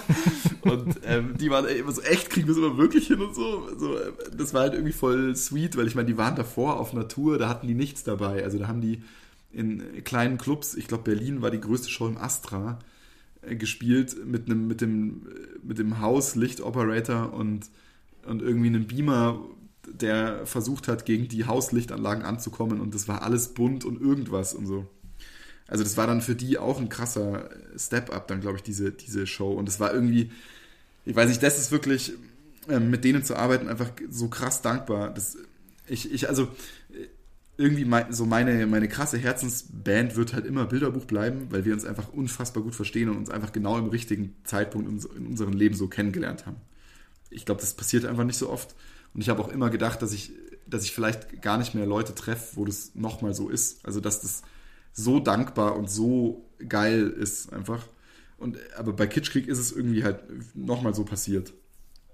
[SPEAKER 2] Und ähm, die waren immer so, echt, kriegen wir es immer wirklich hin und so. so äh, das war halt irgendwie voll sweet, weil ich meine, die waren davor auf Natur, da hatten die nichts dabei. Also da haben die in kleinen Clubs, ich glaube Berlin war die größte Show im Astra, äh, gespielt mit einem mit dem mit dem Hauslichtoperator und und irgendwie einem Beamer, der versucht hat gegen die Hauslichtanlagen anzukommen und das war alles bunt und irgendwas und so. Also das war dann für die auch ein krasser Step-up dann glaube ich diese diese Show und es war irgendwie ich weiß nicht, das ist wirklich ähm, mit denen zu arbeiten einfach so krass dankbar. Das ich ich also irgendwie mein, so meine, meine krasse Herzensband wird halt immer Bilderbuch bleiben, weil wir uns einfach unfassbar gut verstehen und uns einfach genau im richtigen Zeitpunkt in, in unserem Leben so kennengelernt haben. Ich glaube, das passiert einfach nicht so oft. Und ich habe auch immer gedacht, dass ich, dass ich vielleicht gar nicht mehr Leute treffe, wo das nochmal so ist. Also, dass das so dankbar und so geil ist einfach. Und, aber bei Kitschkrieg ist es irgendwie halt nochmal so passiert.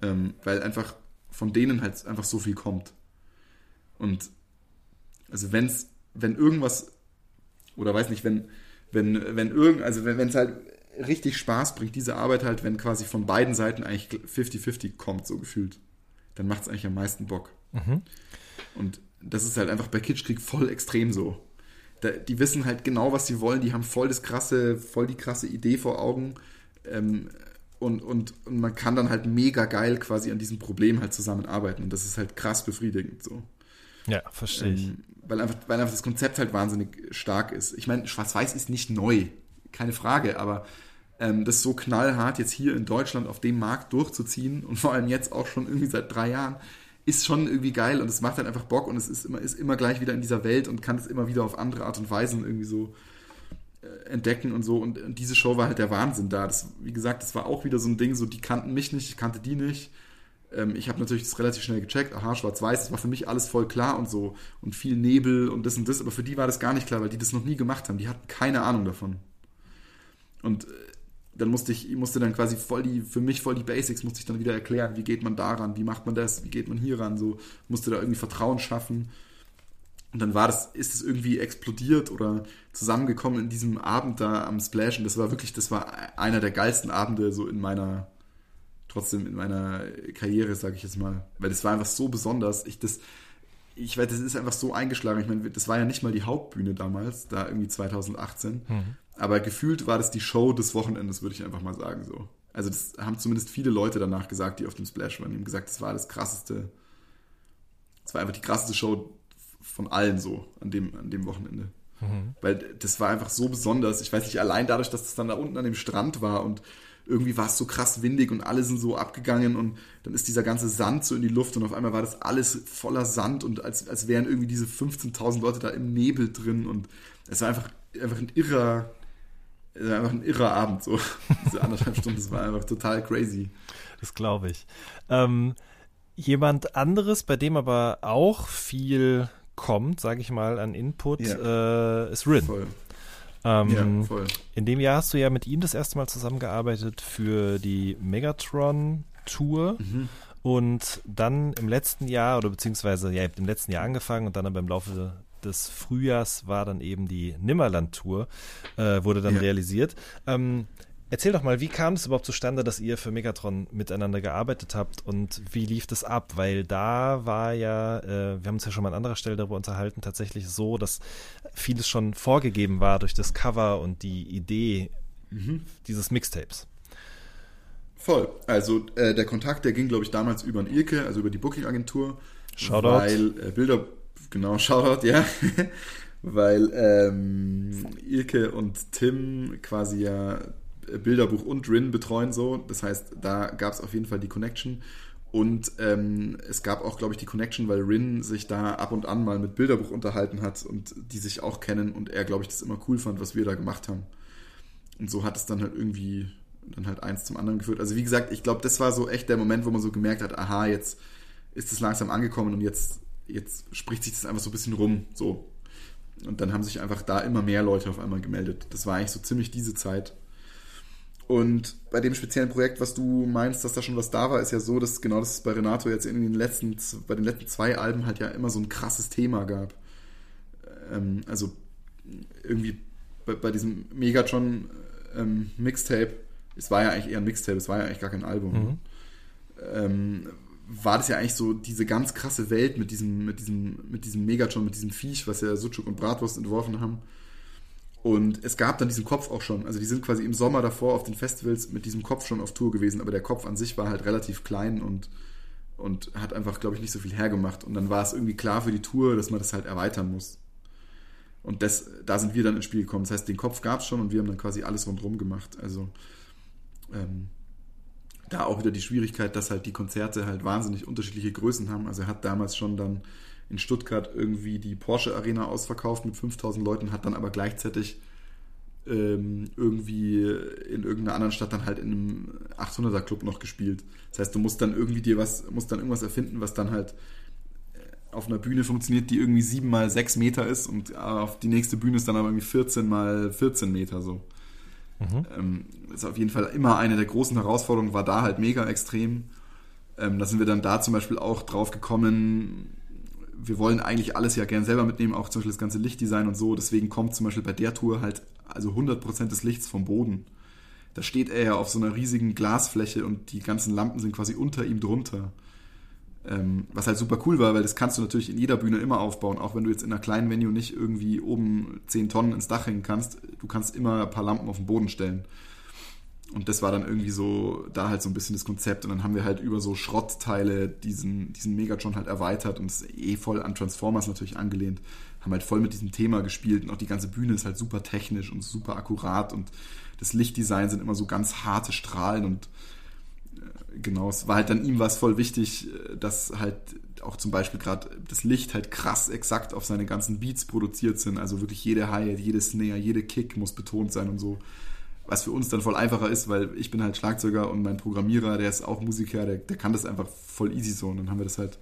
[SPEAKER 2] Ähm, weil einfach von denen halt einfach so viel kommt. Und also wenn's, wenn irgendwas, oder weiß nicht, wenn, wenn, wenn irgend, also wenn es halt richtig Spaß bringt, diese Arbeit halt, wenn quasi von beiden Seiten eigentlich 50-50 kommt, so gefühlt, dann macht es eigentlich am meisten Bock. Und das ist halt einfach bei Kitschkrieg voll extrem so. Da, die wissen halt genau, was sie wollen, die haben voll das krasse, voll die krasse Idee vor Augen. Ähm, und, und, und man kann dann halt mega geil quasi an diesem Problem halt zusammenarbeiten. Und das ist halt krass befriedigend so.
[SPEAKER 1] Ja, verstehe ich.
[SPEAKER 2] Ähm, weil, einfach, weil einfach das Konzept halt wahnsinnig stark ist. Ich meine, Schwarz-Weiß ist nicht neu, keine Frage, aber ähm, das so knallhart jetzt hier in Deutschland auf dem Markt durchzuziehen und vor allem jetzt auch schon irgendwie seit drei Jahren, ist schon irgendwie geil und es macht halt einfach Bock und es ist immer, ist immer gleich wieder in dieser Welt und kann es immer wieder auf andere Art und Weisen irgendwie so äh, entdecken und so. Und, und diese Show war halt der Wahnsinn da. Das, wie gesagt, das war auch wieder so ein Ding, so die kannten mich nicht, ich kannte die nicht. Ähm, ich habe natürlich das relativ schnell gecheckt, aha, schwarz-weiß, das war für mich alles voll klar und so. Und viel Nebel und das und das, aber für die war das gar nicht klar, weil die das noch nie gemacht haben. Die hatten keine Ahnung davon. Und äh, dann musste ich, musste dann quasi voll die, für mich voll die Basics, musste ich dann wieder erklären, wie geht man daran, wie macht man das, wie geht man hier ran, so, musste da irgendwie Vertrauen schaffen. Und dann war das, ist es irgendwie explodiert oder zusammengekommen in diesem Abend da am Splash. Und das war wirklich, das war einer der geilsten Abende so in meiner, trotzdem in meiner Karriere, sage ich jetzt mal. Weil das war einfach so besonders. Ich das, ich weiß, das ist einfach so eingeschlagen. Ich meine, das war ja nicht mal die Hauptbühne damals, da irgendwie 2018. Aber gefühlt war das die Show des Wochenendes, würde ich einfach mal sagen so. Also das haben zumindest viele Leute danach gesagt, die auf dem Splash waren. Die haben gesagt, das war das krasseste, das war einfach die krasseste Show von allen so an dem, an dem Wochenende. Weil das war einfach so besonders. Ich weiß nicht, allein dadurch, dass es das dann da unten an dem Strand war und irgendwie war es so krass windig und alle sind so abgegangen und dann ist dieser ganze Sand so in die Luft und auf einmal war das alles voller Sand und als, als wären irgendwie diese 15.000 Leute da im Nebel drin und es war einfach, einfach ein irrer, es war einfach ein irrer Abend so. *laughs* Diese anderthalb Stunden, das war einfach total crazy.
[SPEAKER 1] Das glaube ich. Ähm, jemand anderes, bei dem aber auch viel kommt, sage ich mal, an Input, äh, ist Rin.
[SPEAKER 2] Voll.
[SPEAKER 1] Ähm,
[SPEAKER 2] Ja, voll.
[SPEAKER 1] In dem Jahr hast du ja mit ihm das erste Mal zusammengearbeitet für die Megatron-Tour.
[SPEAKER 2] Mhm.
[SPEAKER 1] Und dann im letzten Jahr, oder beziehungsweise, ja, ihr habt im letzten Jahr angefangen und dann aber im Laufe des Frühjahrs war dann eben die Nimmerland-Tour, äh, wurde dann
[SPEAKER 2] Ja.
[SPEAKER 1] realisiert. Ähm, Erzähl doch mal, wie kam es überhaupt zustande, dass ihr für Megatron miteinander gearbeitet habt und wie lief das ab? Weil da war ja, äh, wir haben uns ja schon mal an anderer Stelle darüber unterhalten, tatsächlich so, dass vieles schon vorgegeben war durch das Cover und die Idee mhm. dieses Mixtapes.
[SPEAKER 2] Voll. Also äh, der Kontakt, der ging, glaube ich, damals über ein Ilke, also über die Booking-Agentur.
[SPEAKER 1] Shoutout.
[SPEAKER 2] Weil äh, Bilder, genau, Shoutout, ja. *laughs* weil ähm, Ilke und Tim quasi ja Bilderbuch und Rin betreuen so. Das heißt, da gab es auf jeden Fall die Connection. Und ähm, es gab auch, glaube ich, die Connection, weil Rin sich da ab und an mal mit Bilderbuch unterhalten hat und die sich auch kennen und er, glaube ich, das immer cool fand, was wir da gemacht haben. Und so hat es dann halt irgendwie dann halt eins zum anderen geführt. Also wie gesagt, ich glaube, das war so echt der Moment, wo man so gemerkt hat, aha, jetzt ist es langsam angekommen und jetzt, jetzt spricht sich das einfach so ein bisschen rum. So. Und dann haben sich einfach da immer mehr Leute auf einmal gemeldet. Das war eigentlich so ziemlich diese Zeit. Und bei dem speziellen Projekt, was du meinst, dass da schon was da war, ist ja so, dass genau das bei Renato jetzt in den letzten, bei den letzten zwei Alben halt ja immer so ein krasses Thema gab. Ähm, also irgendwie bei, bei diesem Megatron ähm, Mixtape, es war ja eigentlich eher ein Mixtape, es war ja eigentlich gar kein Album. Mhm. Ähm, war das ja eigentlich so diese ganz krasse Welt mit diesem, mit diesem, mit diesem Megatron, mit diesem Viech, was ja Sucuk und Bratwurst entworfen haben. Und es gab dann diesen Kopf auch schon. Also die sind quasi im Sommer davor auf den Festivals mit diesem Kopf schon auf Tour gewesen, aber der Kopf an sich war halt relativ klein und, und hat einfach, glaube ich, nicht so viel hergemacht. Und dann war es irgendwie klar für die Tour, dass man das halt erweitern muss. Und das, da sind wir dann ins Spiel gekommen. Das heißt, den Kopf gab es schon und wir haben dann quasi alles rundherum gemacht. Also ähm, da auch wieder die Schwierigkeit, dass halt die Konzerte halt wahnsinnig unterschiedliche Größen haben. Also er hat damals schon dann in Stuttgart irgendwie die Porsche Arena ausverkauft mit 5000 Leuten, hat dann aber gleichzeitig ähm, irgendwie in irgendeiner anderen Stadt dann halt in einem 800er Club noch gespielt. Das heißt, du musst dann irgendwie dir was, musst dann irgendwas erfinden, was dann halt äh, auf einer Bühne funktioniert, die irgendwie 7 mal 6 Meter ist und auf die nächste Bühne ist dann aber irgendwie 14 mal 14 Meter so. Mhm. Ähm, ist auf jeden Fall immer eine der großen Herausforderungen, war da halt mega extrem. Ähm, da sind wir dann da zum Beispiel auch drauf gekommen, wir wollen eigentlich alles ja gern selber mitnehmen, auch zum Beispiel das ganze Lichtdesign und so. Deswegen kommt zum Beispiel bei der Tour halt also 100% des Lichts vom Boden. Da steht er ja auf so einer riesigen Glasfläche und die ganzen Lampen sind quasi unter ihm drunter. Ähm, was halt super cool war, weil das kannst du natürlich in jeder Bühne immer aufbauen, auch wenn du jetzt in einer kleinen Venue nicht irgendwie oben 10 Tonnen ins Dach hängen kannst. Du kannst immer ein paar Lampen auf den Boden stellen. Und das war dann irgendwie so, da halt so ein bisschen das Konzept. Und dann haben wir halt über so Schrottteile diesen, diesen Megatron halt erweitert und es eh voll an Transformers natürlich angelehnt. Haben halt voll mit diesem Thema gespielt und auch die ganze Bühne ist halt super technisch und super akkurat und das Lichtdesign sind immer so ganz harte Strahlen und genau, es war halt dann ihm was voll wichtig, äh, dass halt auch zum Beispiel gerade das Licht halt krass exakt auf seine ganzen Beats produziert sind. Also wirklich jede Hi-Hat, jede Snare, jede Kick muss betont sein und so was für uns dann voll einfacher ist, weil ich bin halt Schlagzeuger und mein Programmierer, der ist auch Musiker, der, der kann das einfach voll easy so. Und dann haben wir das halt,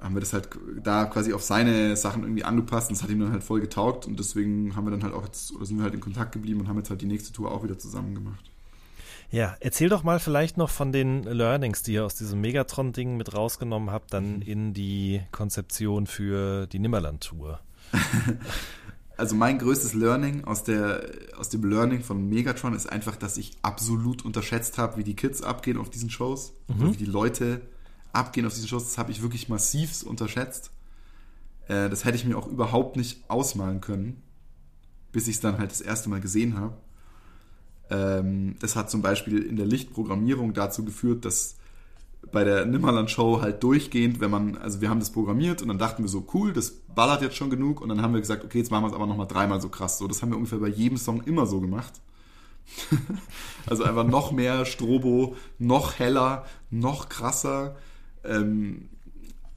[SPEAKER 2] haben wir das halt da quasi auf seine Sachen irgendwie angepasst und das hat ihm dann halt voll getaugt und deswegen haben wir dann halt auch jetzt, oder sind wir halt in Kontakt geblieben und haben jetzt halt die nächste Tour auch wieder zusammen gemacht.
[SPEAKER 1] Ja, erzähl doch mal vielleicht noch von den Learnings, die ihr aus diesem Megatron-Ding mit rausgenommen habt, dann mhm. in die Konzeption für die Nimmerland-Tour. *laughs*
[SPEAKER 2] also mein größtes Learning aus, der, aus dem Learning von Megatron ist einfach, dass ich absolut unterschätzt habe, wie die Kids abgehen auf diesen Shows, mhm. wie die Leute abgehen auf diesen Shows. Das habe ich wirklich massiv unterschätzt. Äh, das hätte ich mir auch überhaupt nicht ausmalen können, bis ich es dann halt das erste Mal gesehen habe. Ähm, das hat zum Beispiel in der Lichtprogrammierung dazu geführt, dass bei der Nimmerland-Show halt durchgehend, wenn man, also wir haben das programmiert und dann dachten wir so, cool, das ballert jetzt schon genug und dann haben wir gesagt, okay, jetzt machen wir es aber nochmal dreimal so krass. So, das haben wir ungefähr bei jedem Song immer so gemacht. *laughs* also einfach noch mehr Strobo, noch heller, noch krasser, ähm,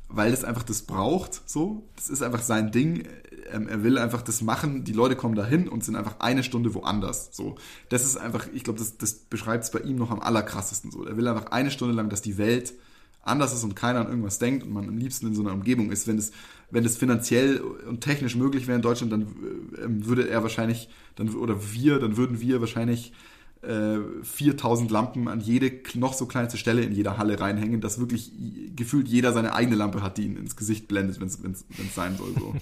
[SPEAKER 2] weil es einfach das braucht, so. Das ist einfach sein Ding ähm, er will einfach das machen, die Leute kommen dahin und sind einfach eine Stunde woanders. So, das ist einfach, ich glaube, das, das beschreibt es bei ihm noch am allerkrassesten so. Er will einfach eine Stunde lang, dass die Welt anders ist und keiner an irgendwas denkt und man am liebsten in so einer Umgebung ist. Wenn es, wenn es finanziell und technisch möglich wäre in Deutschland, dann äh, würde er wahrscheinlich, dann, oder wir, dann würden wir wahrscheinlich 4000 äh, Lampen an jede noch so kleinste Stelle in jeder Halle reinhängen, dass wirklich gefühlt jeder seine eigene Lampe hat, die ihn ins Gesicht blendet, wenn es sein soll. So.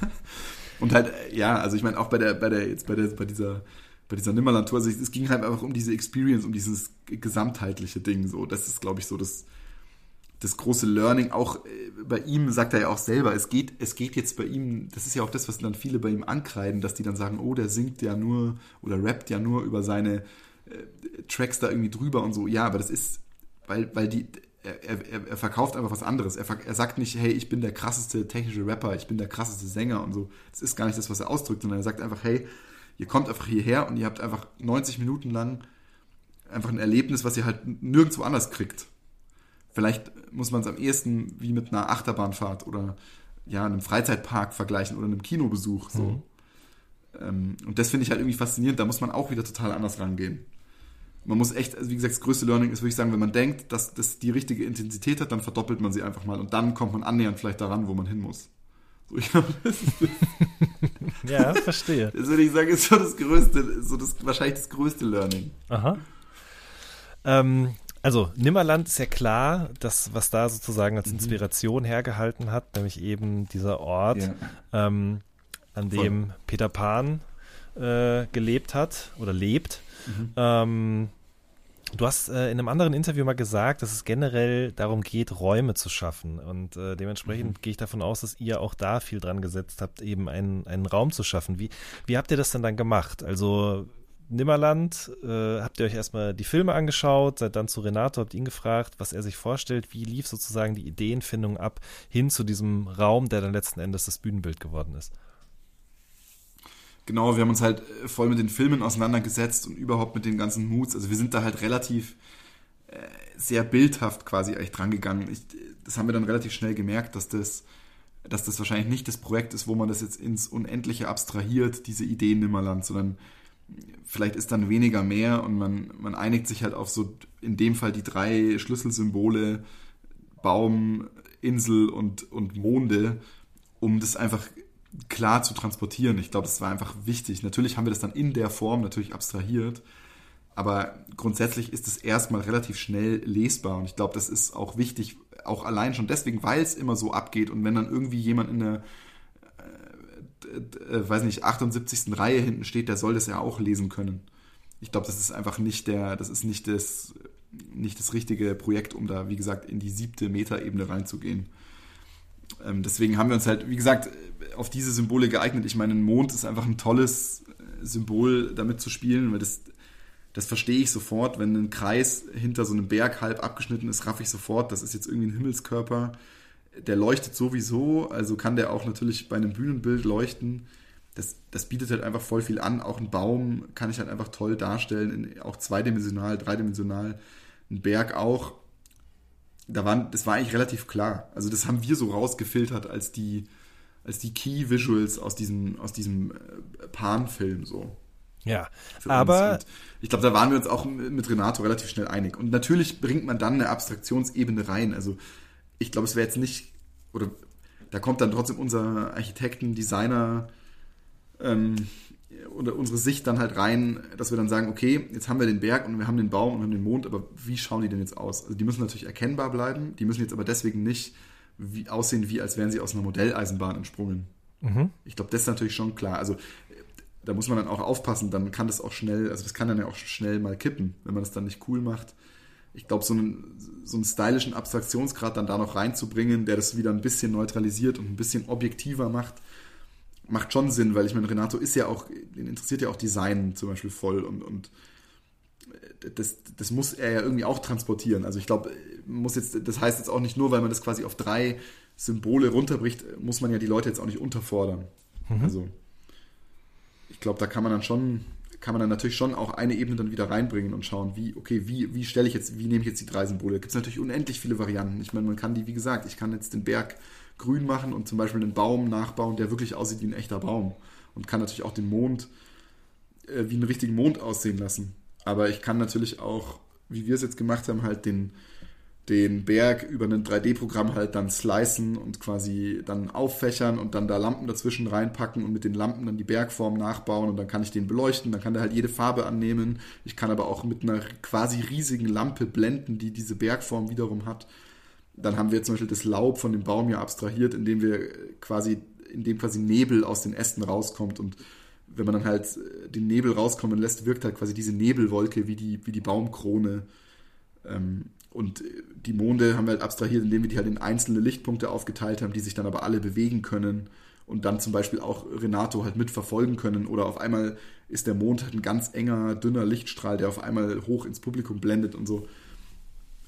[SPEAKER 2] *laughs* Und halt, äh, ja, also ich meine auch bei der, bei der, jetzt bei der, bei dieser, bei bei dieser Nimmerland-Tour. Also es ging halt einfach um diese Experience, um dieses gesamtheitliche Ding. So, das ist, glaube ich, so das, das große Learning. Auch äh, bei ihm sagt er ja auch selber, es geht, es geht jetzt bei ihm, das ist ja auch das, was dann viele bei ihm ankreiden, dass die dann sagen, oh, der singt ja nur oder rappt ja nur über seine äh, Tracks da irgendwie drüber und so. Ja, aber das ist, weil, weil die, er, er, er verkauft einfach was anderes. Er, er sagt nicht, hey, ich bin der krasseste technische Rapper, ich bin der krasseste Sänger und so. Das ist gar nicht das, was er ausdrückt, sondern er sagt einfach, hey, ihr kommt einfach hierher und ihr habt einfach 90 Minuten lang einfach ein Erlebnis, was ihr halt nirgendwo anders kriegt. Vielleicht muss man es am ehesten wie mit einer Achterbahnfahrt oder ja, einem Freizeitpark vergleichen oder einem Kinobesuch. So. Mhm. Ähm, und das finde ich halt irgendwie faszinierend. Da muss man auch wieder total anders rangehen. Man muss echt, also wie gesagt, das größte Learning ist, würde ich sagen, wenn man denkt, dass das die richtige Intensität hat, dann verdoppelt man sie einfach mal und dann kommt man annähernd vielleicht daran, wo man hin muss. So, ich glaube, *laughs* das ist *laughs*
[SPEAKER 1] ja, verstehe.
[SPEAKER 2] Das würde ich sagen, ist so das größte, so das wahrscheinlich das größte Learning.
[SPEAKER 1] Aha. Ähm, also Nimmerland ist ja klar, das, was da sozusagen als mhm. Inspiration hergehalten hat, nämlich eben dieser Ort, ja. ähm, an dem Voll. Peter Pan äh, gelebt hat oder lebt. Mhm. Ähm, du hast äh, in einem anderen Interview mal gesagt, dass es generell darum geht, Räume zu schaffen. Und äh, dementsprechend mhm. gehe ich davon aus, dass ihr auch da viel dran gesetzt habt, eben einen, einen Raum zu schaffen. Wie, wie habt ihr das denn dann gemacht? Also Nimmerland, äh, habt ihr euch erstmal die Filme angeschaut, seid dann zu Renato, habt ihn gefragt, was er sich vorstellt, wie lief sozusagen die Ideenfindung ab hin zu diesem Raum, der dann letzten Endes das Bühnenbild geworden ist.
[SPEAKER 2] Genau, wir haben uns halt äh, voll mit den Filmen auseinandergesetzt und überhaupt mit den ganzen Moods. Also wir sind da halt relativ äh, sehr bildhaft quasi eigentlich drangegangen. Ich, das haben wir dann relativ schnell gemerkt, dass das, dass das wahrscheinlich nicht das Projekt ist, wo man das jetzt ins Unendliche abstrahiert, diese Ideen Nimmerland, sondern vielleicht ist dann weniger mehr und man, man einigt sich halt auf so in dem Fall die drei Schlüsselsymbole Baum, Insel und, und Monde, um das einfach klar zu transportieren. Ich glaube, das war einfach wichtig. Natürlich haben wir das dann in der Form natürlich abstrahiert, aber grundsätzlich ist es erstmal relativ schnell lesbar und ich glaube, das ist auch wichtig, auch allein schon deswegen, weil es immer so abgeht und wenn dann irgendwie jemand in der äh, weiß nicht, 78. Reihe hinten steht, der soll das ja auch lesen können. Ich glaube, das ist einfach nicht der, das ist nicht das, nicht das richtige Projekt, um da, wie gesagt, in die siebte Metaebene reinzugehen. Ähm, deswegen haben wir uns halt, wie gesagt, auf diese Symbole geeignet. Ich meine, ein Mond ist einfach ein tolles äh, Symbol, damit zu spielen, weil das, das verstehe ich sofort. Wenn ein Kreis hinter so einem Berg halb abgeschnitten ist, raff ich sofort, das ist jetzt irgendwie ein Himmelskörper der leuchtet sowieso, also kann der auch natürlich bei einem Bühnenbild leuchten. Das, das bietet halt einfach voll viel an. Auch ein Baum kann ich halt einfach toll darstellen, auch zweidimensional, dreidimensional. Ein Berg auch. Da waren, das war eigentlich relativ klar. Also das haben wir so rausgefiltert als die, als die Key Visuals aus diesem, aus diesem äh, Pan-Film so.
[SPEAKER 1] Ja, aber
[SPEAKER 2] ich glaube, da waren wir uns auch mit Renato relativ schnell einig. Und natürlich bringt man dann eine Abstraktionsebene rein. Also ich glaube, es wäre jetzt nicht, oder da kommt dann trotzdem unser Architekten, Designer ähm, oder unsere Sicht dann halt rein, dass wir dann sagen, okay, jetzt haben wir den Berg und wir haben den Baum und wir haben den Mond, aber wie schauen die denn jetzt aus? Also die müssen natürlich erkennbar bleiben, die müssen jetzt aber deswegen nicht wie, aussehen, wie als wären sie aus einer Modelleisenbahn entsprungen. Mhm. Ich glaube, das ist natürlich schon klar. Also da muss man dann auch aufpassen, dann kann das auch schnell, also das kann dann ja auch schnell mal kippen, wenn man das dann nicht cool macht ich glaube, so einen, so einen stylischen Abstraktionsgrad dann da noch reinzubringen, der das wieder ein bisschen neutralisiert und ein bisschen objektiver macht, macht schon Sinn, weil ich meine, Renato ist ja auch, den interessiert ja auch Design zum Beispiel voll und, und das, das muss er ja irgendwie auch transportieren. Also ich glaube, muss jetzt, das heißt jetzt auch nicht nur, weil man das quasi auf drei Symbole runterbricht, muss man ja die Leute jetzt auch nicht unterfordern. Mhm. Also ich glaube, da kann man dann schon kann man dann natürlich schon auch eine Ebene dann wieder reinbringen und schauen, wie, okay, wie, wie stelle ich jetzt, wie nehme ich jetzt die drei Symbole? Da gibt es natürlich unendlich viele Varianten. Ich meine, man kann die, wie gesagt, ich kann jetzt den Berg grün machen und zum Beispiel einen Baum nachbauen, der wirklich aussieht wie ein echter Baum. Und kann natürlich auch den Mond äh, wie einen richtigen Mond aussehen lassen. Aber ich kann natürlich auch, wie wir es jetzt gemacht haben, halt den, den Berg über ein 3D-Programm halt dann slicen und quasi dann auffächern und dann da Lampen dazwischen reinpacken und mit den Lampen dann die Bergform nachbauen und dann kann ich den beleuchten, dann kann der halt jede Farbe annehmen. Ich kann aber auch mit einer quasi riesigen Lampe blenden, die diese Bergform wiederum hat. Dann haben wir zum Beispiel das Laub von dem Baum ja abstrahiert, indem wir quasi, indem quasi Nebel aus den Ästen rauskommt und wenn man dann halt äh, den Nebel rauskommen lässt, wirkt halt quasi diese Nebelwolke wie die, wie die Baumkrone. Ähm, und äh, die Monde haben wir halt abstrahiert, indem wir die halt in einzelne Lichtpunkte aufgeteilt haben, die sich dann aber alle bewegen können und dann zum Beispiel auch Renato halt mitverfolgen können. Oder auf einmal ist der Mond halt ein ganz enger, dünner Lichtstrahl, der auf einmal hoch ins Publikum blendet und so.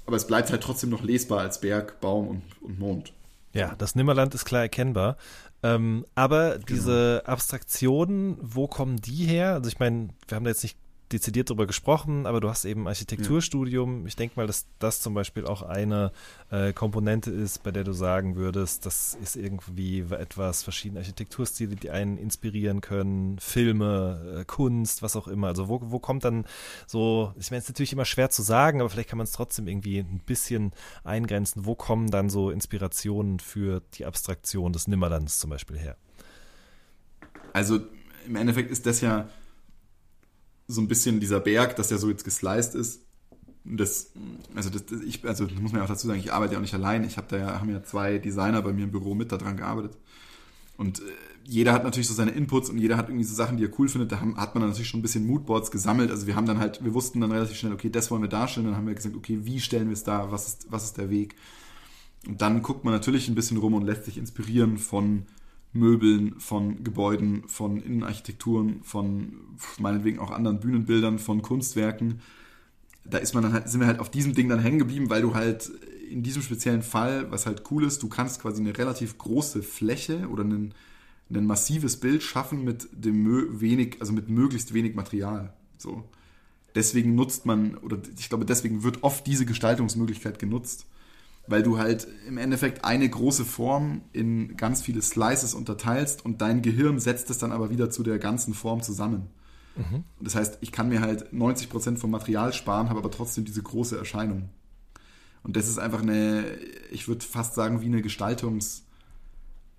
[SPEAKER 2] Aber es bleibt halt trotzdem noch lesbar als Berg, Baum und, und Mond.
[SPEAKER 1] Ja, das Nimmerland ist klar erkennbar. Ähm, aber diese Abstraktionen, wo kommen die her? Also ich meine, wir haben da jetzt nicht dezidiert darüber gesprochen, aber du hast eben Architekturstudium. Ja. Ich denke mal, dass das zum Beispiel auch eine äh, Komponente ist, bei der du sagen würdest, das ist irgendwie etwas, verschiedene Architekturstile, die einen inspirieren können, Filme, äh, Kunst, was auch immer. Also wo, wo kommt dann so, ich meine, es ist natürlich immer schwer zu sagen, aber vielleicht kann man es trotzdem irgendwie ein bisschen eingrenzen. Wo kommen dann so Inspirationen für die Abstraktion des Nimmerlands zum Beispiel her?
[SPEAKER 2] Also im Endeffekt ist das ja so ein bisschen dieser Berg, dass der so jetzt gesliced ist. Das, also das, ich, also muss man ja auch dazu sagen, ich arbeite ja auch nicht allein. Ich habe da ja, haben ja zwei Designer bei mir im Büro mit daran gearbeitet. Und äh, jeder hat natürlich so seine Inputs und jeder hat irgendwie so Sachen, die er cool findet. Da haben, hat man dann natürlich schon ein bisschen Moodboards gesammelt. Also wir haben dann halt, wir wussten dann relativ schnell, okay, das wollen wir darstellen. Dann haben wir gesagt, okay, wie stellen wir es dar? Was ist, was ist der Weg? Und dann guckt man natürlich ein bisschen rum und lässt sich inspirieren von Möbeln, von Gebäuden, von Innenarchitekturen, von meinetwegen auch anderen Bühnenbildern, von Kunstwerken. Da ist man dann halt, sind wir halt auf diesem Ding dann hängen geblieben, weil du halt in diesem speziellen Fall, was halt cool ist, du kannst quasi eine relativ große Fläche oder ein, ein massives Bild schaffen mit dem wenig, also mit möglichst wenig Material. So. Deswegen nutzt man, oder ich glaube, deswegen wird oft diese Gestaltungsmöglichkeit genutzt weil du halt im Endeffekt eine große Form in ganz viele Slices unterteilst und dein Gehirn setzt es dann aber wieder zu der ganzen Form zusammen. Mhm. Das heißt, ich kann mir halt 90% vom Material sparen, habe aber trotzdem diese große Erscheinung. Und das ist einfach eine, ich würde fast sagen, wie eine Gestaltungs,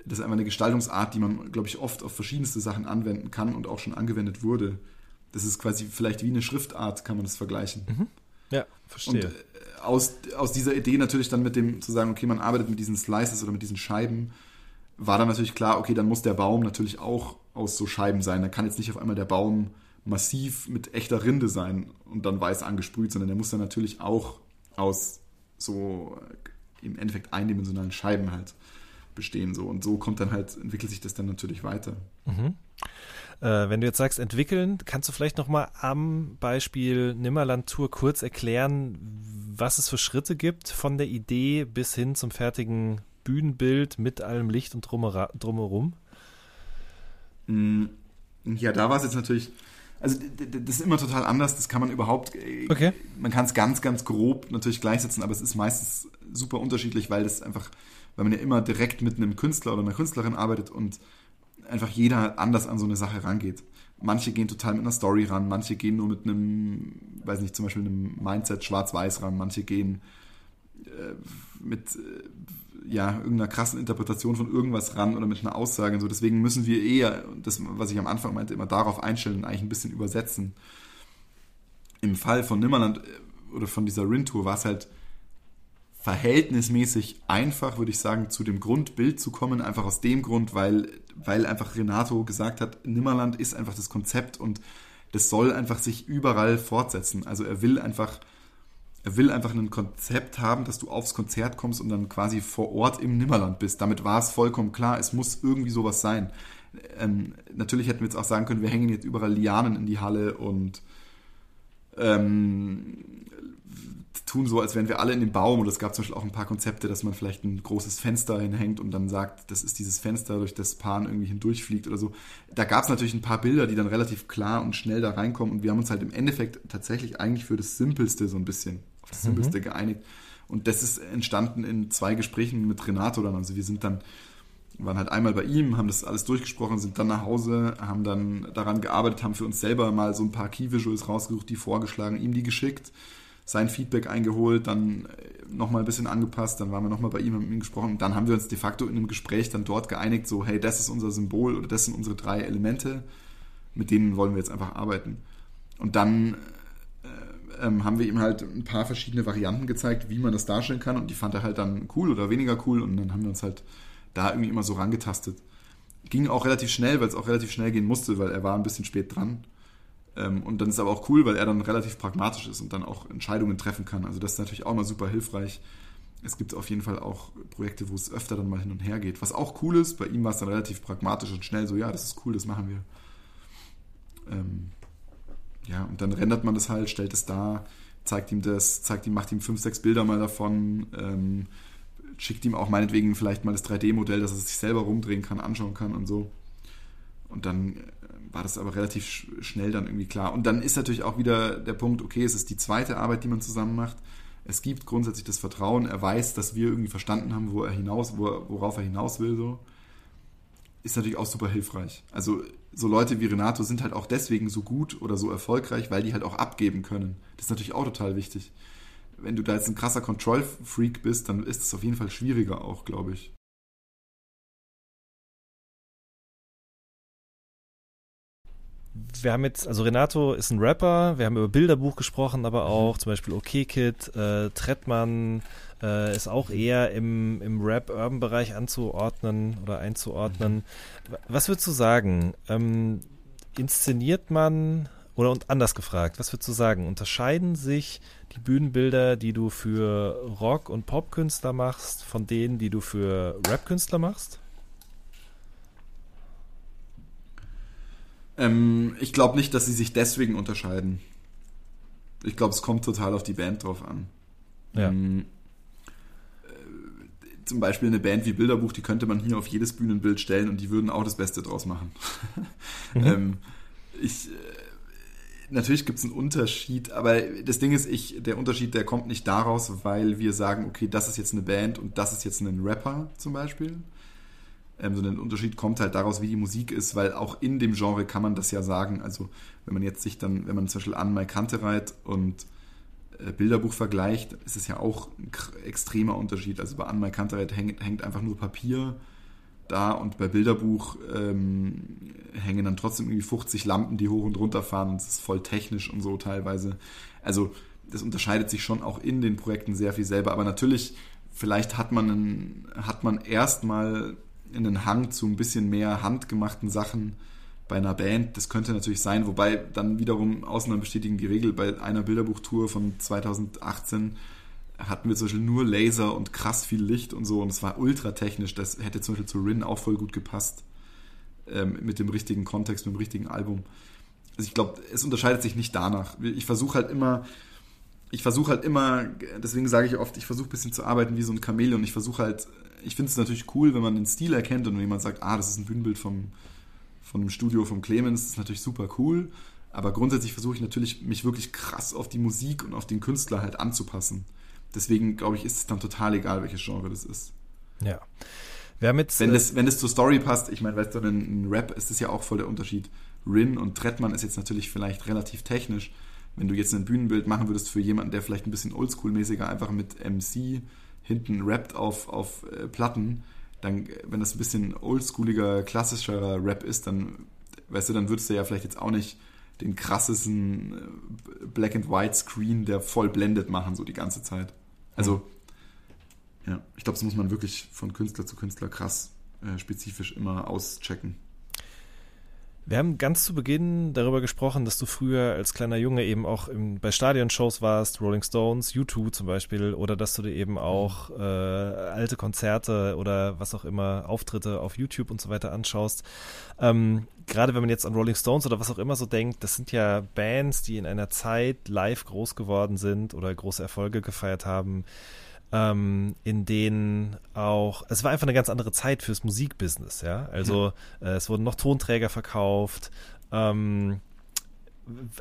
[SPEAKER 2] das ist einfach eine Gestaltungsart, die man, glaube ich, oft auf verschiedenste Sachen anwenden kann und auch schon angewendet wurde. Das ist quasi vielleicht wie eine Schriftart, kann man das vergleichen.
[SPEAKER 1] Mhm. Ja, verstehe. Und äh,
[SPEAKER 2] aus, aus dieser Idee natürlich dann mit dem zu sagen, okay, man arbeitet mit diesen Slices oder mit diesen Scheiben, war dann natürlich klar, okay, dann muss der Baum natürlich auch aus so Scheiben sein. Da kann jetzt nicht auf einmal der Baum massiv mit echter Rinde sein und dann weiß angesprüht, sondern der muss dann natürlich auch aus so äh, im Endeffekt eindimensionalen Scheiben halt bestehen. So. Und so kommt dann halt, entwickelt sich das dann natürlich weiter.
[SPEAKER 1] Mhm. Äh, wenn du jetzt sagst entwickeln, kannst du vielleicht nochmal am Beispiel Nimmerland Tour kurz erklären, was es für Schritte gibt von der Idee bis hin zum fertigen Bühnenbild mit allem Licht und drumherum?
[SPEAKER 2] Mm, ja, da war es jetzt natürlich, also das ist immer total anders, das kann man überhaupt, äh,
[SPEAKER 1] okay.
[SPEAKER 2] man kann es ganz, ganz grob natürlich gleichsetzen, aber es ist meistens super unterschiedlich, weil das einfach, weil man ja immer direkt mit einem Künstler oder einer Künstlerin arbeitet und einfach jeder anders an so eine Sache rangeht. Manche gehen total mit einer Story ran, manche gehen nur mit einem, weiß nicht, zum Beispiel einem Mindset schwarz-weiß ran, manche gehen äh, mit äh, ja, irgendeiner krassen Interpretation von irgendwas ran oder mit einer Aussage und so. Deswegen müssen wir eher, das, was ich am Anfang meinte, immer darauf einstellen und eigentlich ein bisschen übersetzen. Im Fall von Nimmerland äh, oder von dieser Rin-Tour war es halt verhältnismäßig einfach, würde ich sagen, zu dem Grundbild zu kommen. Einfach aus dem Grund, weil, weil einfach Renato gesagt hat, Nimmerland ist einfach das Konzept und das soll einfach sich überall fortsetzen. Also er will einfach, er will einfach ein Konzept haben, dass du aufs Konzert kommst und dann quasi vor Ort im Nimmerland bist. Damit war es vollkommen klar, es muss irgendwie sowas sein. Ähm, natürlich hätten wir jetzt auch sagen können, wir hängen jetzt überall Lianen in die Halle und ähm, tun so, als wären wir alle in dem Baum. Und es gab zum Beispiel auch ein paar Konzepte, dass man vielleicht ein großes Fenster hinhängt und dann sagt, das ist dieses Fenster, durch das Pan irgendwie hindurchfliegt oder so. Da gab es natürlich ein paar Bilder, die dann relativ klar und schnell da reinkommen. Und wir haben uns halt im Endeffekt tatsächlich eigentlich für das Simpelste so ein bisschen, auf das mhm. Simpelste geeinigt. Und das ist entstanden in zwei Gesprächen mit Renato dann. Also wir sind dann, waren halt einmal bei ihm, haben das alles durchgesprochen, sind dann nach Hause, haben dann daran gearbeitet, haben für uns selber mal so ein paar Key Visuals rausgesucht, die vorgeschlagen, ihm die geschickt sein Feedback eingeholt, dann äh, nochmal ein bisschen angepasst, dann waren wir nochmal bei ihm, mit ihm gesprochen und dann haben wir uns de facto in einem Gespräch dann dort geeinigt, so, hey, das ist unser Symbol oder das sind unsere drei Elemente, mit denen wollen wir jetzt einfach arbeiten. Und dann äh, ähm, haben wir ihm halt ein paar verschiedene Varianten gezeigt, wie man das darstellen kann und die fand er halt dann cool oder weniger cool und dann haben wir uns halt da irgendwie immer so rangetastet. ging auch relativ schnell, weil es auch relativ schnell gehen musste, weil er war ein bisschen spät dran. Ähm, und dann ist aber auch cool, weil er dann relativ pragmatisch ist und dann auch Entscheidungen treffen kann. Also das ist natürlich auch mal super hilfreich. Es gibt auf jeden Fall auch Projekte, wo es öfter dann mal hin und her geht. Was auch cool ist, bei ihm war es dann relativ pragmatisch und schnell so, ja, das ist cool, das machen wir. Ähm, ja, und dann rendert man das halt, stellt es da, zeigt ihm das, zeigt ihm, macht ihm fünf, sechs Bilder mal davon, ähm, schickt ihm auch meinetwegen vielleicht mal das 3D-Modell, dass er sich selber rumdrehen kann, anschauen kann und so. Und dann war das aber relativ schnell dann irgendwie klar. Und dann ist natürlich auch wieder der Punkt, okay, es ist die zweite Arbeit, die man zusammen macht. Es gibt grundsätzlich das Vertrauen, er weiß, dass wir irgendwie verstanden haben, wo er hinaus, wo worauf er hinaus will, so. Ist natürlich auch super hilfreich. Also, so Leute wie Renato sind halt auch deswegen so gut oder so erfolgreich, weil die halt auch abgeben können. Das ist natürlich auch total wichtig wenn du da jetzt ein krasser Control-Freak bist, dann ist es auf jeden Fall schwieriger auch, glaube ich.
[SPEAKER 1] Wir haben jetzt, also Renato ist ein Rapper, wir haben über Bilderbuch gesprochen, aber mhm. auch zum Beispiel OK Kid, äh, Trettmann äh, ist auch eher im, im Rap-Urban-Bereich anzuordnen oder einzuordnen. Mhm. Was würdest du sagen? Ähm, inszeniert man oder und anders gefragt, was würdest du sagen? Unterscheiden sich die Bühnenbilder, die du für Rock- und Popkünstler machst, von denen, die du für Rap-Künstler machst?
[SPEAKER 2] Ähm, ich glaube nicht, dass sie sich deswegen unterscheiden. Ich glaube, es kommt total auf die Band drauf an.
[SPEAKER 1] Ja. Ähm,
[SPEAKER 2] äh, zum Beispiel eine Band wie Bilderbuch, die könnte man hier auf jedes Bühnenbild stellen und die würden auch das Beste draus machen. *laughs* Mhm. ähm, ich, äh, natürlich gibt es einen Unterschied, aber das Ding ist, ich, der Unterschied, der kommt nicht daraus, weil wir sagen, okay, das ist jetzt eine Band und das ist jetzt ein Rapper zum Beispiel. Ähm, sondern der Unterschied kommt halt daraus, wie die Musik ist, weil auch in dem Genre kann man das ja sagen. Also wenn man jetzt sich dann, wenn man zum Beispiel an Mai Kantereit und äh, Bilderbuch vergleicht, ist es ja auch ein extremer Unterschied. Also bei Anmai Kantereit hängt, hängt einfach nur Papier da und bei Bilderbuch ähm, hängen dann trotzdem irgendwie 50 Lampen, die hoch und runter fahren und es ist voll technisch und so teilweise. Also das unterscheidet sich schon auch in den Projekten sehr viel selber, aber natürlich, vielleicht hat man, hat man erstmal einen Hang zu ein bisschen mehr handgemachten Sachen bei einer Band. Das könnte natürlich sein, wobei dann wiederum Ausnahmen bestätigen die Regel. Bei einer Bilderbuchtour von 2018 hatten wir zum Beispiel nur Laser und krass viel Licht und so und es war ultra technisch. Das hätte zum Beispiel zu Rin auch voll gut gepasst. Ähm, mit dem richtigen Kontext, mit dem richtigen Album. Also ich glaube, es unterscheidet sich nicht danach. Ich versuche halt immer, ich versuche halt immer, deswegen sage ich oft, ich versuche ein bisschen zu arbeiten wie so ein Chamäleon. Ich versuche halt, ich finde es natürlich cool, wenn man den Stil erkennt und wenn jemand sagt, ah, das ist ein Bühnenbild vom, von dem Studio vom Clemens, das ist natürlich super cool. Aber grundsätzlich versuche ich natürlich, mich wirklich krass auf die Musik und auf den Künstler halt anzupassen. Deswegen, glaube ich, ist es dann total egal, welches Genre das ist.
[SPEAKER 1] Ja. Jetzt,
[SPEAKER 2] wenn, das, wenn das zur Story passt, ich meine, weißt du, ein Rap ist das ja auch voll der Unterschied. Rin und Trettmann ist jetzt natürlich vielleicht relativ technisch. Wenn du jetzt ein Bühnenbild machen würdest für jemanden, der vielleicht ein bisschen oldschool-mäßiger einfach mit MC hinten rappt auf, auf äh, Platten, dann, wenn das ein bisschen oldschooliger, klassischerer Rap ist, dann, weißt du, dann würdest du ja vielleicht jetzt auch nicht den krassesten äh, Black and White Screen, der voll blendet machen, so die ganze Zeit. Also, mhm. ja, ich glaube, das muss man wirklich von Künstler zu Künstler krass äh, spezifisch immer auschecken.
[SPEAKER 1] Wir haben ganz zu Beginn darüber gesprochen, dass du früher als kleiner Junge eben auch im, bei Stadionshows warst, Rolling Stones, U2 zum Beispiel, oder dass du dir eben auch äh, alte Konzerte oder was auch immer, Auftritte auf YouTube und so weiter anschaust. Ähm, Gerade wenn man jetzt an Rolling Stones oder was auch immer so denkt, das sind ja Bands, die in einer Zeit live groß geworden sind oder große Erfolge gefeiert haben ähm, in denen auch, es war einfach eine ganz andere Zeit fürs Musikbusiness, ja. Also. Äh, es wurden noch Tonträger verkauft. Ähm,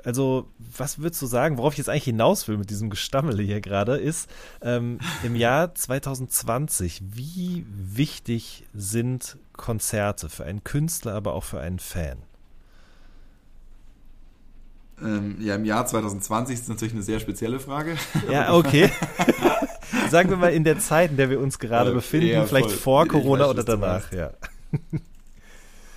[SPEAKER 1] also, was würdest du sagen, worauf ich jetzt eigentlich hinaus will mit diesem Gestammel hier gerade, ist ähm, im Jahr 2020, wie wichtig sind Konzerte für einen Künstler, aber auch für einen Fan?
[SPEAKER 2] Ähm, ja, im Jahr 2020 ist natürlich eine sehr spezielle Frage.
[SPEAKER 1] Ja, okay. *laughs* Sagen wir mal in der Zeit, in der wir uns gerade befinden, vielleicht voll. vor Corona weiß, oder danach, ja.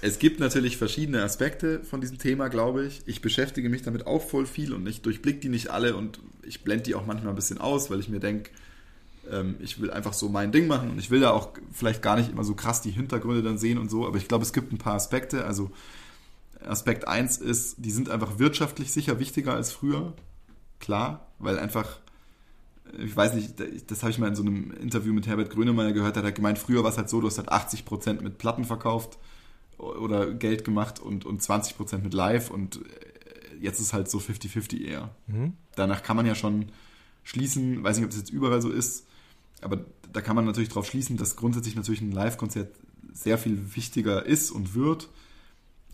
[SPEAKER 2] Es gibt natürlich verschiedene Aspekte von diesem Thema, glaube ich. Ich beschäftige mich damit auch voll viel und ich durchblicke die nicht alle und ich blende die auch manchmal ein bisschen aus, weil ich mir denke, Ähm, ich will einfach so mein Ding machen und ich will da auch vielleicht gar nicht immer so krass die Hintergründe dann sehen und so, aber ich glaube, es gibt ein paar Aspekte. Also Aspekt 1 ist, die sind einfach wirtschaftlich sicher wichtiger als früher. Klar, weil einfach, ich weiß nicht, das habe ich mal in so einem Interview mit Herbert Grönemeyer gehört, der hat gemeint, früher war es halt so, du hast halt 80% mit Platten verkauft oder Geld gemacht und, und 20% mit Live und äh, jetzt ist halt so 50-50 eher. Mhm. Danach kann man ja schon schließen, weiß nicht, ob das jetzt überall so ist, aber da kann man natürlich drauf schließen, dass grundsätzlich natürlich ein Live-Konzert sehr viel wichtiger ist und wird,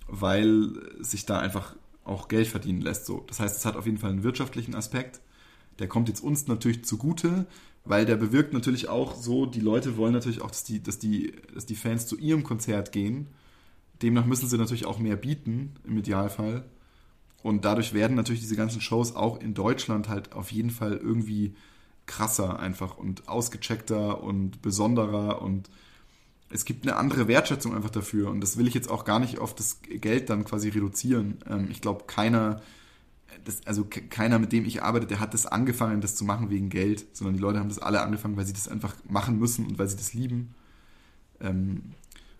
[SPEAKER 2] weil sich da einfach auch Geld verdienen lässt. So. Das heißt, es hat auf jeden Fall einen wirtschaftlichen Aspekt. Der kommt jetzt uns natürlich zugute, weil der bewirkt natürlich auch so, die Leute wollen natürlich auch, dass die, dass die, dass die Fans zu ihrem Konzert gehen. Demnach müssen sie natürlich auch mehr bieten, im Idealfall. Und dadurch werden natürlich diese ganzen Shows auch in Deutschland halt auf jeden Fall irgendwie krasser einfach und ausgecheckter und besonderer und es gibt eine andere Wertschätzung einfach dafür und das will ich jetzt auch gar nicht auf das Geld dann quasi reduzieren. Ähm, ich glaube, keiner, das, also keiner, mit dem ich arbeite, der hat das angefangen, das zu machen wegen Geld, sondern die Leute haben das alle angefangen, weil sie das einfach machen müssen und weil sie das lieben. Ähm,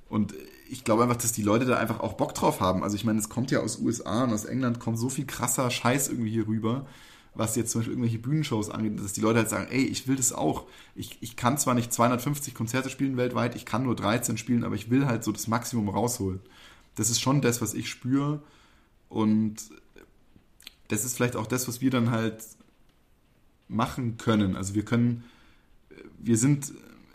[SPEAKER 2] und ich glaube einfach, dass die Leute da einfach auch Bock drauf haben. Also ich meine, es kommt ja aus USA und aus England kommt so viel krasser Scheiß irgendwie hier rüber was jetzt zum Beispiel irgendwelche Bühnenshows angeht, dass die Leute halt sagen, ey, ich will das auch. Ich, ich kann zwar nicht 250 Konzerte spielen weltweit, ich kann nur 13 spielen, aber ich will halt so das Maximum rausholen. Das ist schon das, was ich spüre und das ist vielleicht auch das, was wir dann halt machen können. Also wir können, wir sind,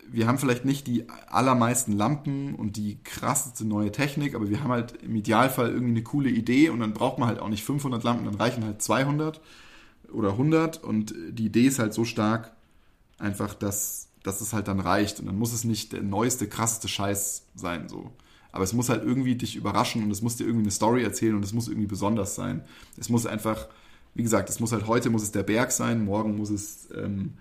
[SPEAKER 2] wir haben vielleicht nicht die allermeisten Lampen und die krasseste neue Technik, aber wir haben halt im Idealfall irgendwie eine coole Idee und dann braucht man halt auch nicht 500 Lampen, dann reichen halt 200 oder 100 und die Idee ist halt so stark, einfach, dass, dass es halt dann reicht und dann muss es nicht der neueste, krasseste Scheiß sein, so. Aber es muss halt irgendwie dich überraschen und es muss dir irgendwie eine Story erzählen und es muss irgendwie besonders sein. Es muss einfach, wie gesagt, es muss halt heute muss es der Berg sein, morgen muss es ähm,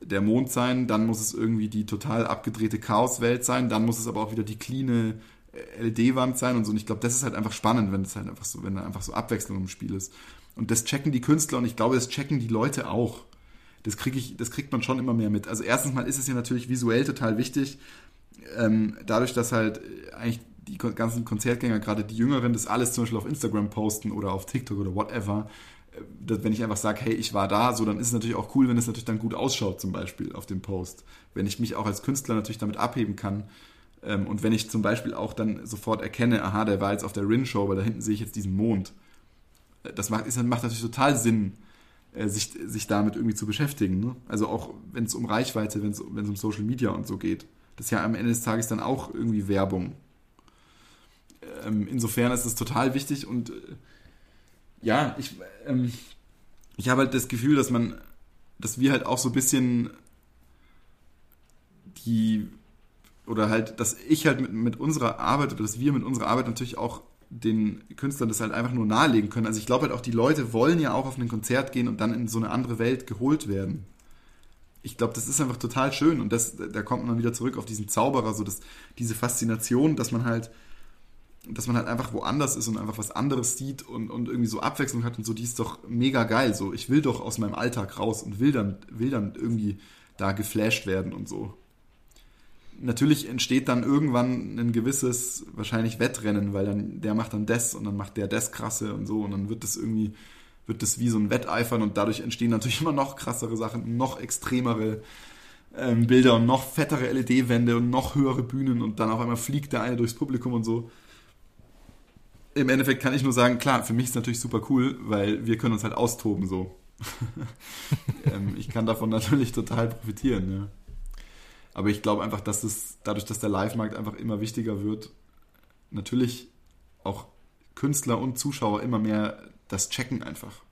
[SPEAKER 2] der Mond sein, dann muss es irgendwie die total abgedrehte Chaoswelt sein, dann muss es aber auch wieder die cleane äh, LED-Wand sein und so. Und ich glaube, das ist halt einfach spannend, wenn es halt einfach so, wenn da einfach so Abwechslung im Spiel ist. Und das checken die Künstler und ich glaube, das checken die Leute auch. Das, krieg ich, das kriegt man schon immer mehr mit. Also erstens mal ist es ja natürlich visuell total wichtig. Ähm, dadurch, dass halt eigentlich die ganzen Konzertgänger, gerade die Jüngeren, das alles zum Beispiel auf Instagram posten oder auf TikTok oder whatever. Äh, dass, wenn ich einfach sage, hey, ich war da, so, dann ist es natürlich auch cool, wenn es natürlich dann gut ausschaut, zum Beispiel auf dem Post. Wenn ich mich auch als Künstler natürlich damit abheben kann. Ähm, und wenn ich zum Beispiel auch dann sofort erkenne, aha, der war jetzt auf der Rin-Show, weil da hinten sehe ich jetzt diesen Mond das macht, ist, macht natürlich total Sinn, äh, sich, sich damit irgendwie zu beschäftigen. Ne? Also auch wenn es um Reichweite, wenn es um Social Media und so geht. Das ist ja am Ende des Tages dann auch irgendwie Werbung. Ähm, insofern ist es total wichtig und äh, ja, ich, ähm, ich habe halt das Gefühl, dass man, dass wir halt auch so ein bisschen die oder halt, dass ich halt mit, mit unserer Arbeit oder dass wir mit unserer Arbeit natürlich auch den Künstlern das halt einfach nur nahelegen können. Also ich glaube halt auch, die Leute wollen ja auch auf ein Konzert gehen und dann in so eine andere Welt geholt werden. Ich glaube, das ist einfach total schön und das, da kommt man wieder zurück auf diesen Zauberer, so dass diese Faszination, dass man halt, dass man halt einfach woanders ist und einfach was anderes sieht und, und irgendwie so Abwechslung hat und so, die ist doch mega geil. So, ich will doch aus meinem Alltag raus und will dann, will dann irgendwie da geflasht werden und so natürlich entsteht dann irgendwann ein gewisses, wahrscheinlich Wettrennen, weil dann der macht dann das und dann macht der das krasse und so und dann wird das irgendwie, wird das wie so ein Wetteifern und dadurch entstehen natürlich *laughs* immer noch krassere Sachen, noch extremere ähm, Bilder und noch fettere LED-Wände und noch höhere Bühnen und dann auf einmal fliegt der eine durchs Publikum und so. Im Endeffekt kann ich nur sagen, klar, für mich ist es natürlich super cool, weil wir können uns halt austoben so. *laughs* ähm, ich kann davon *laughs* natürlich total profitieren, ja. Aber ich glaube einfach, dass es dadurch, dass der Live-Markt einfach immer wichtiger wird, natürlich auch Künstler und Zuschauer immer mehr das checken einfach.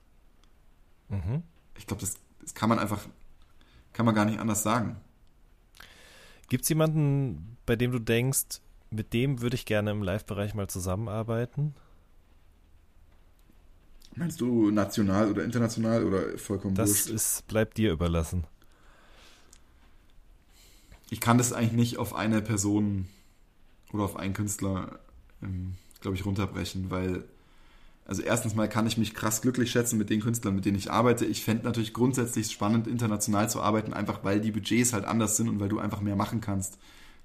[SPEAKER 2] Mhm. Ich glaube, das, das kann man einfach, kann man gar nicht anders sagen.
[SPEAKER 1] Gibt es jemanden, bei dem du denkst, mit dem würde ich gerne im Live-Bereich mal zusammenarbeiten?
[SPEAKER 2] Meinst du national oder international oder vollkommen
[SPEAKER 1] Das wurscht? ist, bleibt dir überlassen
[SPEAKER 2] ich kann das eigentlich nicht auf eine Person oder auf einen Künstler, ähm, glaube ich, runterbrechen, weil Also erstens mal kann ich mich krass glücklich schätzen mit den Künstlern, mit denen ich arbeite. Ich fände natürlich grundsätzlich spannend, international zu arbeiten, einfach weil die Budgets halt anders sind und weil du einfach mehr machen kannst.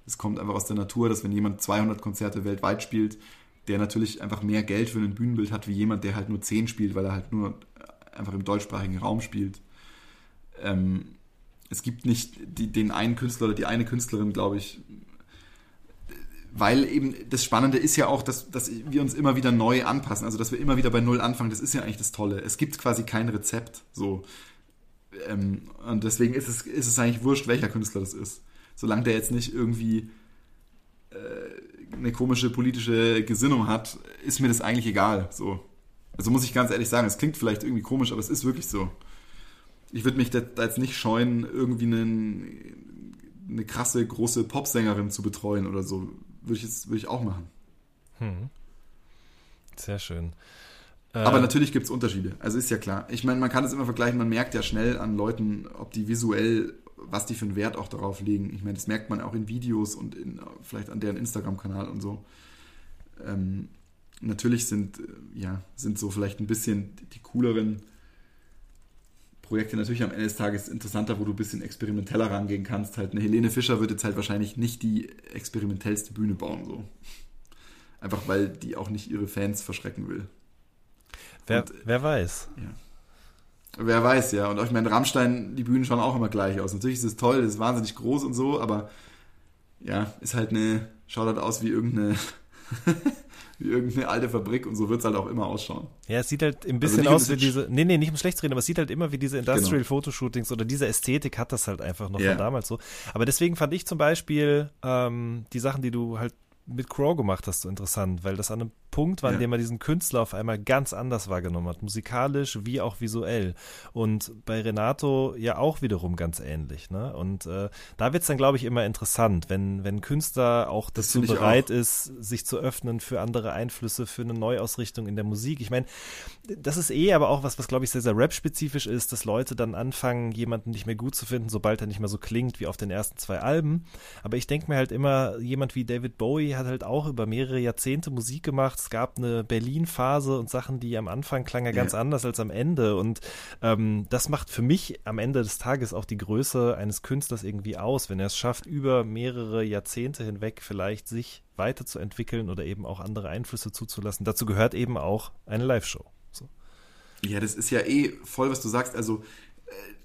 [SPEAKER 2] Es kommt einfach aus der Natur, dass wenn jemand 200 Konzerte weltweit spielt, der natürlich einfach mehr Geld für ein Bühnenbild hat, wie jemand, der halt nur 10 spielt, weil er halt nur einfach im deutschsprachigen Raum spielt. Ähm, es gibt nicht die, den einen Künstler oder die eine Künstlerin, glaube ich, weil eben das Spannende ist ja auch, dass, dass wir uns immer wieder neu anpassen, also dass wir immer wieder bei Null anfangen. Das ist ja eigentlich das Tolle. Es gibt quasi kein Rezept. So. Ähm, und deswegen ist es, ist es eigentlich wurscht, welcher Künstler das ist. Solange der jetzt nicht irgendwie äh, eine komische politische Gesinnung hat, ist mir das eigentlich egal. So. Also muss ich ganz ehrlich sagen, es klingt vielleicht irgendwie komisch, aber es ist wirklich so. Ich würde mich da jetzt nicht scheuen, irgendwie einen, eine krasse, große Popsängerin zu betreuen oder so würde ich jetzt würde ich auch machen. Hm.
[SPEAKER 1] Sehr schön.
[SPEAKER 2] Aber äh, natürlich gibt es Unterschiede. Also ist ja klar. Ich meine, man kann es immer vergleichen, man merkt ja schnell an Leuten, ob die visuell, was die für einen Wert auch darauf legen. Ich meine, das merkt man auch in Videos und in, vielleicht an deren Instagram-Kanal und so. Ähm, natürlich sind, äh, ja, sind so vielleicht ein bisschen die cooleren Projekte natürlich am Ende des Tages interessanter, wo du ein bisschen experimenteller rangehen kannst. Halt eine Helene Fischer wird jetzt halt wahrscheinlich nicht die experimentellste Bühne bauen, so. Einfach weil die auch nicht ihre Fans verschrecken will.
[SPEAKER 1] Wer, Und, wer weiß.
[SPEAKER 2] Ja. Wer weiß, ja. Und ich meine, Rammstein, die Bühnen schauen auch immer gleich aus. Natürlich ist es toll, es ist wahnsinnig groß und so, aber ja, ist halt eine, schaut halt aus wie irgendeine *laughs* wie irgendeine alte Fabrik und so wird es halt auch immer ausschauen.
[SPEAKER 1] Ja, es sieht halt ein bisschen also aus wie diese, nee, nee, nicht um schlecht zu reden, aber es sieht halt immer wie diese genau. Industrial Photoshootings oder diese Ästhetik hat das halt einfach noch yeah. von damals so. Aber deswegen fand ich zum Beispiel ähm, die Sachen, die du halt mit Crow gemacht hast, so interessant, weil das an einem Punkt war, ja. an dem man diesen Künstler auf einmal ganz anders wahrgenommen hat, musikalisch wie auch visuell. Und bei Renato ja auch wiederum ganz ähnlich. Ne? Und äh, da wird es dann, glaube ich, immer interessant, wenn, wenn Künstler auch dazu bereit auch. ist, sich zu öffnen für andere Einflüsse, für eine Neuausrichtung in der Musik. Ich meine, das ist eh aber auch was, was, glaube ich, sehr, sehr rap-spezifisch ist, dass Leute dann anfangen, jemanden nicht mehr gut zu finden, sobald er nicht mehr so klingt wie auf den ersten zwei Alben. Aber ich denke mir halt immer, jemand wie David Bowie hat halt auch über mehrere Jahrzehnte Musik gemacht es gab eine Berlin-Phase und Sachen, die am Anfang klangen ja ganz anders als am Ende. Und ähm, das macht für mich am Ende des Tages auch die Größe eines Künstlers irgendwie aus, wenn er es schafft, über mehrere Jahrzehnte hinweg vielleicht sich weiterzuentwickeln oder eben auch andere Einflüsse zuzulassen. Dazu gehört eben auch eine Live-Show. So.
[SPEAKER 2] Ja, das ist ja eh voll, was du sagst. Also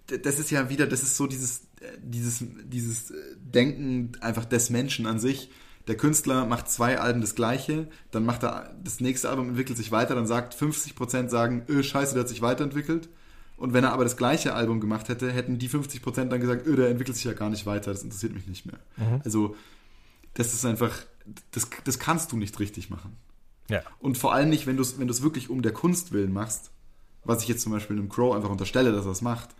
[SPEAKER 2] äh, das ist ja wieder, das ist so dieses, äh, dieses, dieses Denken einfach des Menschen an sich der Künstler macht zwei Alben das gleiche, dann macht er das nächste Album entwickelt sich weiter, dann sagt 50% sagen, öh, scheiße, der hat sich weiterentwickelt. Und wenn er aber das gleiche Album gemacht hätte, hätten die 50% dann gesagt, öh, der entwickelt sich ja gar nicht weiter, das interessiert mich nicht mehr. Mhm. Also, das ist einfach, das, das kannst du nicht richtig machen.
[SPEAKER 1] Ja.
[SPEAKER 2] Und vor allem nicht, wenn du es wenn wirklich um der Kunst willen machst, was ich jetzt zum Beispiel einem Crow einfach unterstelle, dass er es macht,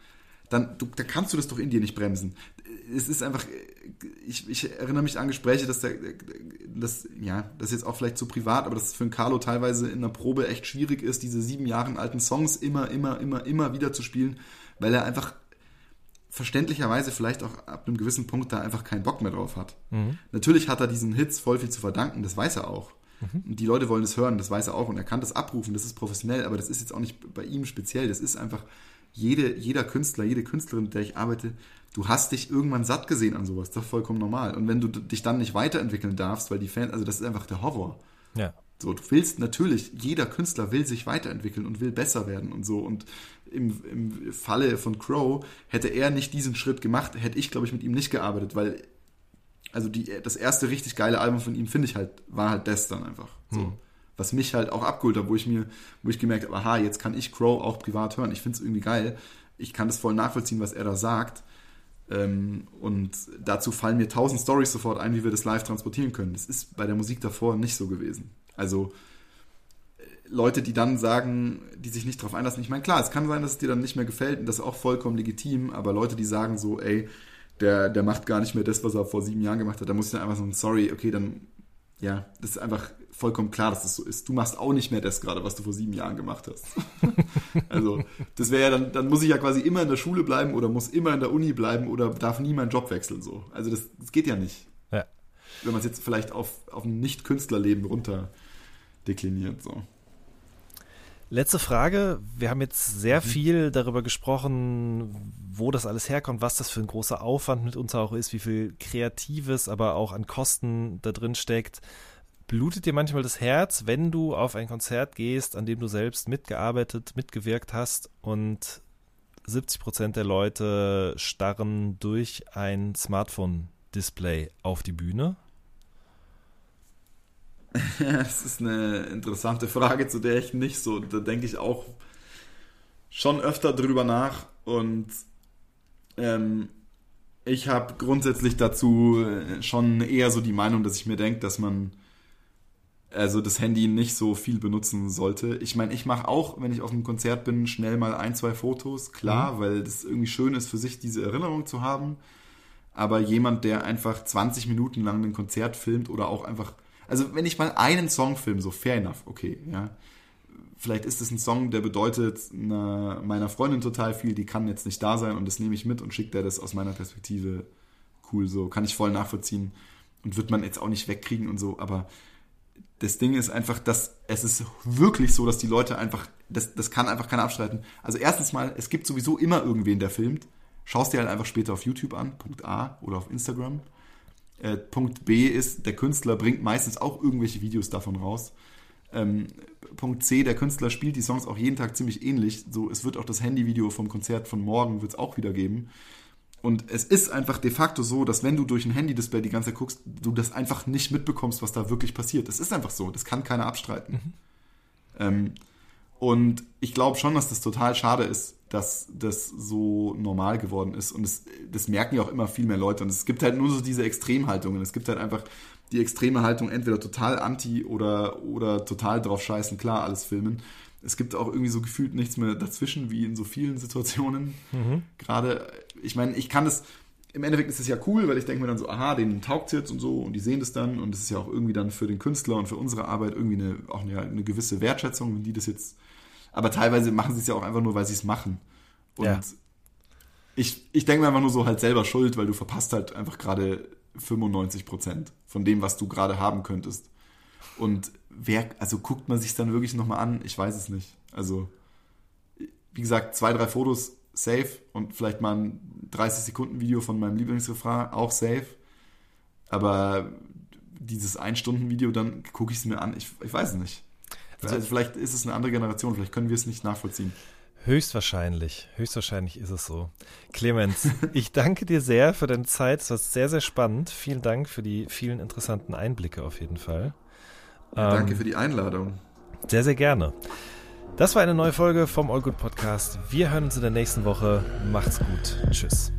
[SPEAKER 2] dann du, da kannst du das doch in dir nicht bremsen. Es ist einfach, ich, ich erinnere mich an Gespräche, dass der, das, ja, das ist jetzt auch vielleicht zu privat, aber dass es für einen Carlo teilweise in der Probe echt schwierig ist, diese sieben Jahre alten Songs immer, immer, immer, immer wieder zu spielen, weil er einfach verständlicherweise vielleicht auch ab einem gewissen Punkt da einfach keinen Bock mehr drauf hat. Mhm. Natürlich hat er diesen Hits voll viel zu verdanken, das weiß er auch. Mhm. Und die Leute wollen es hören, das weiß er auch und er kann das abrufen, das ist professionell, aber das ist jetzt auch nicht bei ihm speziell, das ist einfach jede, jeder Künstler, jede Künstlerin, mit der ich arbeite, du hast dich irgendwann satt gesehen an sowas. Das ist doch vollkommen normal. Und wenn du dich dann nicht weiterentwickeln darfst, weil die Fans, also das ist einfach der Horror.
[SPEAKER 1] Ja.
[SPEAKER 2] So, du willst natürlich, jeder Künstler will sich weiterentwickeln und will besser werden und so. Und im, im Falle von Crow hätte er nicht diesen Schritt gemacht, hätte ich, glaube ich, mit ihm nicht gearbeitet, weil, also die, das erste richtig geile Album von ihm, finde ich halt, war halt das dann einfach. So. Hm was mich halt auch abgeholt hat, wo ich mir, wo ich gemerkt habe, aha, jetzt kann ich Crow auch privat hören. Ich finde es irgendwie geil. Ich kann das voll nachvollziehen, was er da sagt. Ähm, und dazu fallen mir tausend Stories sofort ein, wie wir das live transportieren können. Das ist bei der Musik davor nicht so gewesen. Also äh, Leute, die dann sagen, die sich nicht darauf einlassen. Ich meine, klar, es kann sein, dass es dir dann nicht mehr gefällt und das ist auch vollkommen legitim, aber Leute, die sagen so, ey, der, der macht gar nicht mehr das, was er vor sieben Jahren gemacht hat, da muss ich dann einfach sagen, sorry, okay, dann, ja, das ist einfach vollkommen klar, dass das so ist. Du machst auch nicht mehr das gerade, was du vor sieben Jahren gemacht hast. *laughs* also, das wäre ja dann, dann muss ich ja quasi immer in der Schule bleiben oder muss immer in der Uni bleiben oder darf nie meinen Job wechseln, so. Also, das, das geht ja nicht.
[SPEAKER 1] Ja.
[SPEAKER 2] Wenn man es jetzt vielleicht auf, auf ein Nicht-Künstlerleben runter dekliniert, so.
[SPEAKER 1] Letzte Frage. Wir haben jetzt sehr
[SPEAKER 2] Mhm.
[SPEAKER 1] viel darüber gesprochen, wo das alles herkommt, was das für ein großer Aufwand mit uns auch ist, wie viel Kreatives, aber auch an Kosten da drin steckt. Blutet dir manchmal das Herz, wenn du auf ein Konzert gehst, an dem du selbst mitgearbeitet, mitgewirkt hast und 70 Prozent der Leute starren durch ein Smartphone-Display auf die Bühne? *laughs*
[SPEAKER 2] Das ist eine interessante Frage, zu der ich nicht so, da denke ich auch schon öfter drüber nach und ähm, ich habe grundsätzlich dazu äh, schon eher so die Meinung, dass ich mir denke, dass man also das Handy nicht so viel benutzen sollte. Ich meine, ich mache auch, wenn ich auf einem Konzert bin, schnell mal ein, zwei Fotos, klar, weil das irgendwie schön ist für sich, diese Erinnerung zu haben. Aber jemand, der einfach 20 Minuten lang ein Konzert filmt oder auch einfach, also wenn ich mal einen Song film, so fair enough, okay, ja. Vielleicht ist es ein Song, der bedeutet einer, meiner Freundin total viel, die kann jetzt nicht da sein und das nehme ich mit und schickt der das aus meiner Perspektive cool, so kann ich voll nachvollziehen und wird man jetzt auch nicht wegkriegen und so, aber das Ding ist einfach, dass es ist wirklich so, dass die Leute einfach, das, das kann einfach keiner abstreiten. Also erstens mal, es gibt sowieso immer irgendwen, der filmt. Schaust dir halt einfach später auf YouTube an, Punkt A, oder auf Instagram. Äh, Punkt B ist, der Künstler bringt meistens auch irgendwelche Videos davon raus. Ähm, Punkt C, der Künstler spielt die Songs auch jeden Tag ziemlich ähnlich. So, es wird auch das Handyvideo vom Konzert von morgen wird es auch wieder geben. Und es ist einfach de facto so, dass wenn du durch ein Handy-Display die ganze Zeit guckst, du das einfach nicht mitbekommst, was da wirklich passiert. Das ist einfach so. Das kann keiner abstreiten. Ähm, und ich glaube schon, dass das total schade ist, dass das so normal geworden ist. Und das, das merken ja auch immer viel mehr Leute. Und es gibt halt nur so diese Extremhaltungen. Es gibt halt einfach die extreme Haltung, entweder total anti oder, oder total drauf scheißen, klar, alles filmen. Es gibt auch irgendwie so gefühlt nichts mehr dazwischen, wie in so vielen Situationen. Gerade, ich meine, ich kann das, im Endeffekt ist es ja cool, weil ich denke mir dann so, aha, denen taugt jetzt und so und die sehen das dann und es ist ja auch irgendwie dann für den Künstler und für unsere Arbeit irgendwie eine, auch eine, eine gewisse Wertschätzung, wenn die das jetzt, aber teilweise machen sie es ja auch einfach nur, weil sie es machen. Und
[SPEAKER 1] Ja.
[SPEAKER 2] ich, ich denke mir einfach nur so halt selber schuld, weil du verpasst halt einfach gerade 95 Prozent von dem, was du gerade haben könntest. Und wer, also guckt man sich dann wirklich nochmal an? Ich weiß es nicht. Also, wie gesagt, zwei, drei Fotos safe und vielleicht mal ein 30 Sekunden Video von meinem Lieblingsrefrain auch safe. Aber dieses Ein-Stunden-Video, dann gucke ich es mir an. Ich, ich weiß es nicht. Also vielleicht ist es eine andere Generation, vielleicht können wir es nicht nachvollziehen.
[SPEAKER 1] Höchstwahrscheinlich, höchstwahrscheinlich ist es so. Clemens, ich danke dir sehr für deine Zeit. Es war sehr, sehr spannend. Vielen Dank für die vielen interessanten Einblicke auf jeden Fall.
[SPEAKER 2] Ja, danke
[SPEAKER 1] Ähm,
[SPEAKER 2] für die Einladung.
[SPEAKER 1] Sehr, sehr gerne. Das war eine neue Folge vom All Good Podcast. Wir hören uns in der nächsten Woche. Macht's gut. Tschüss.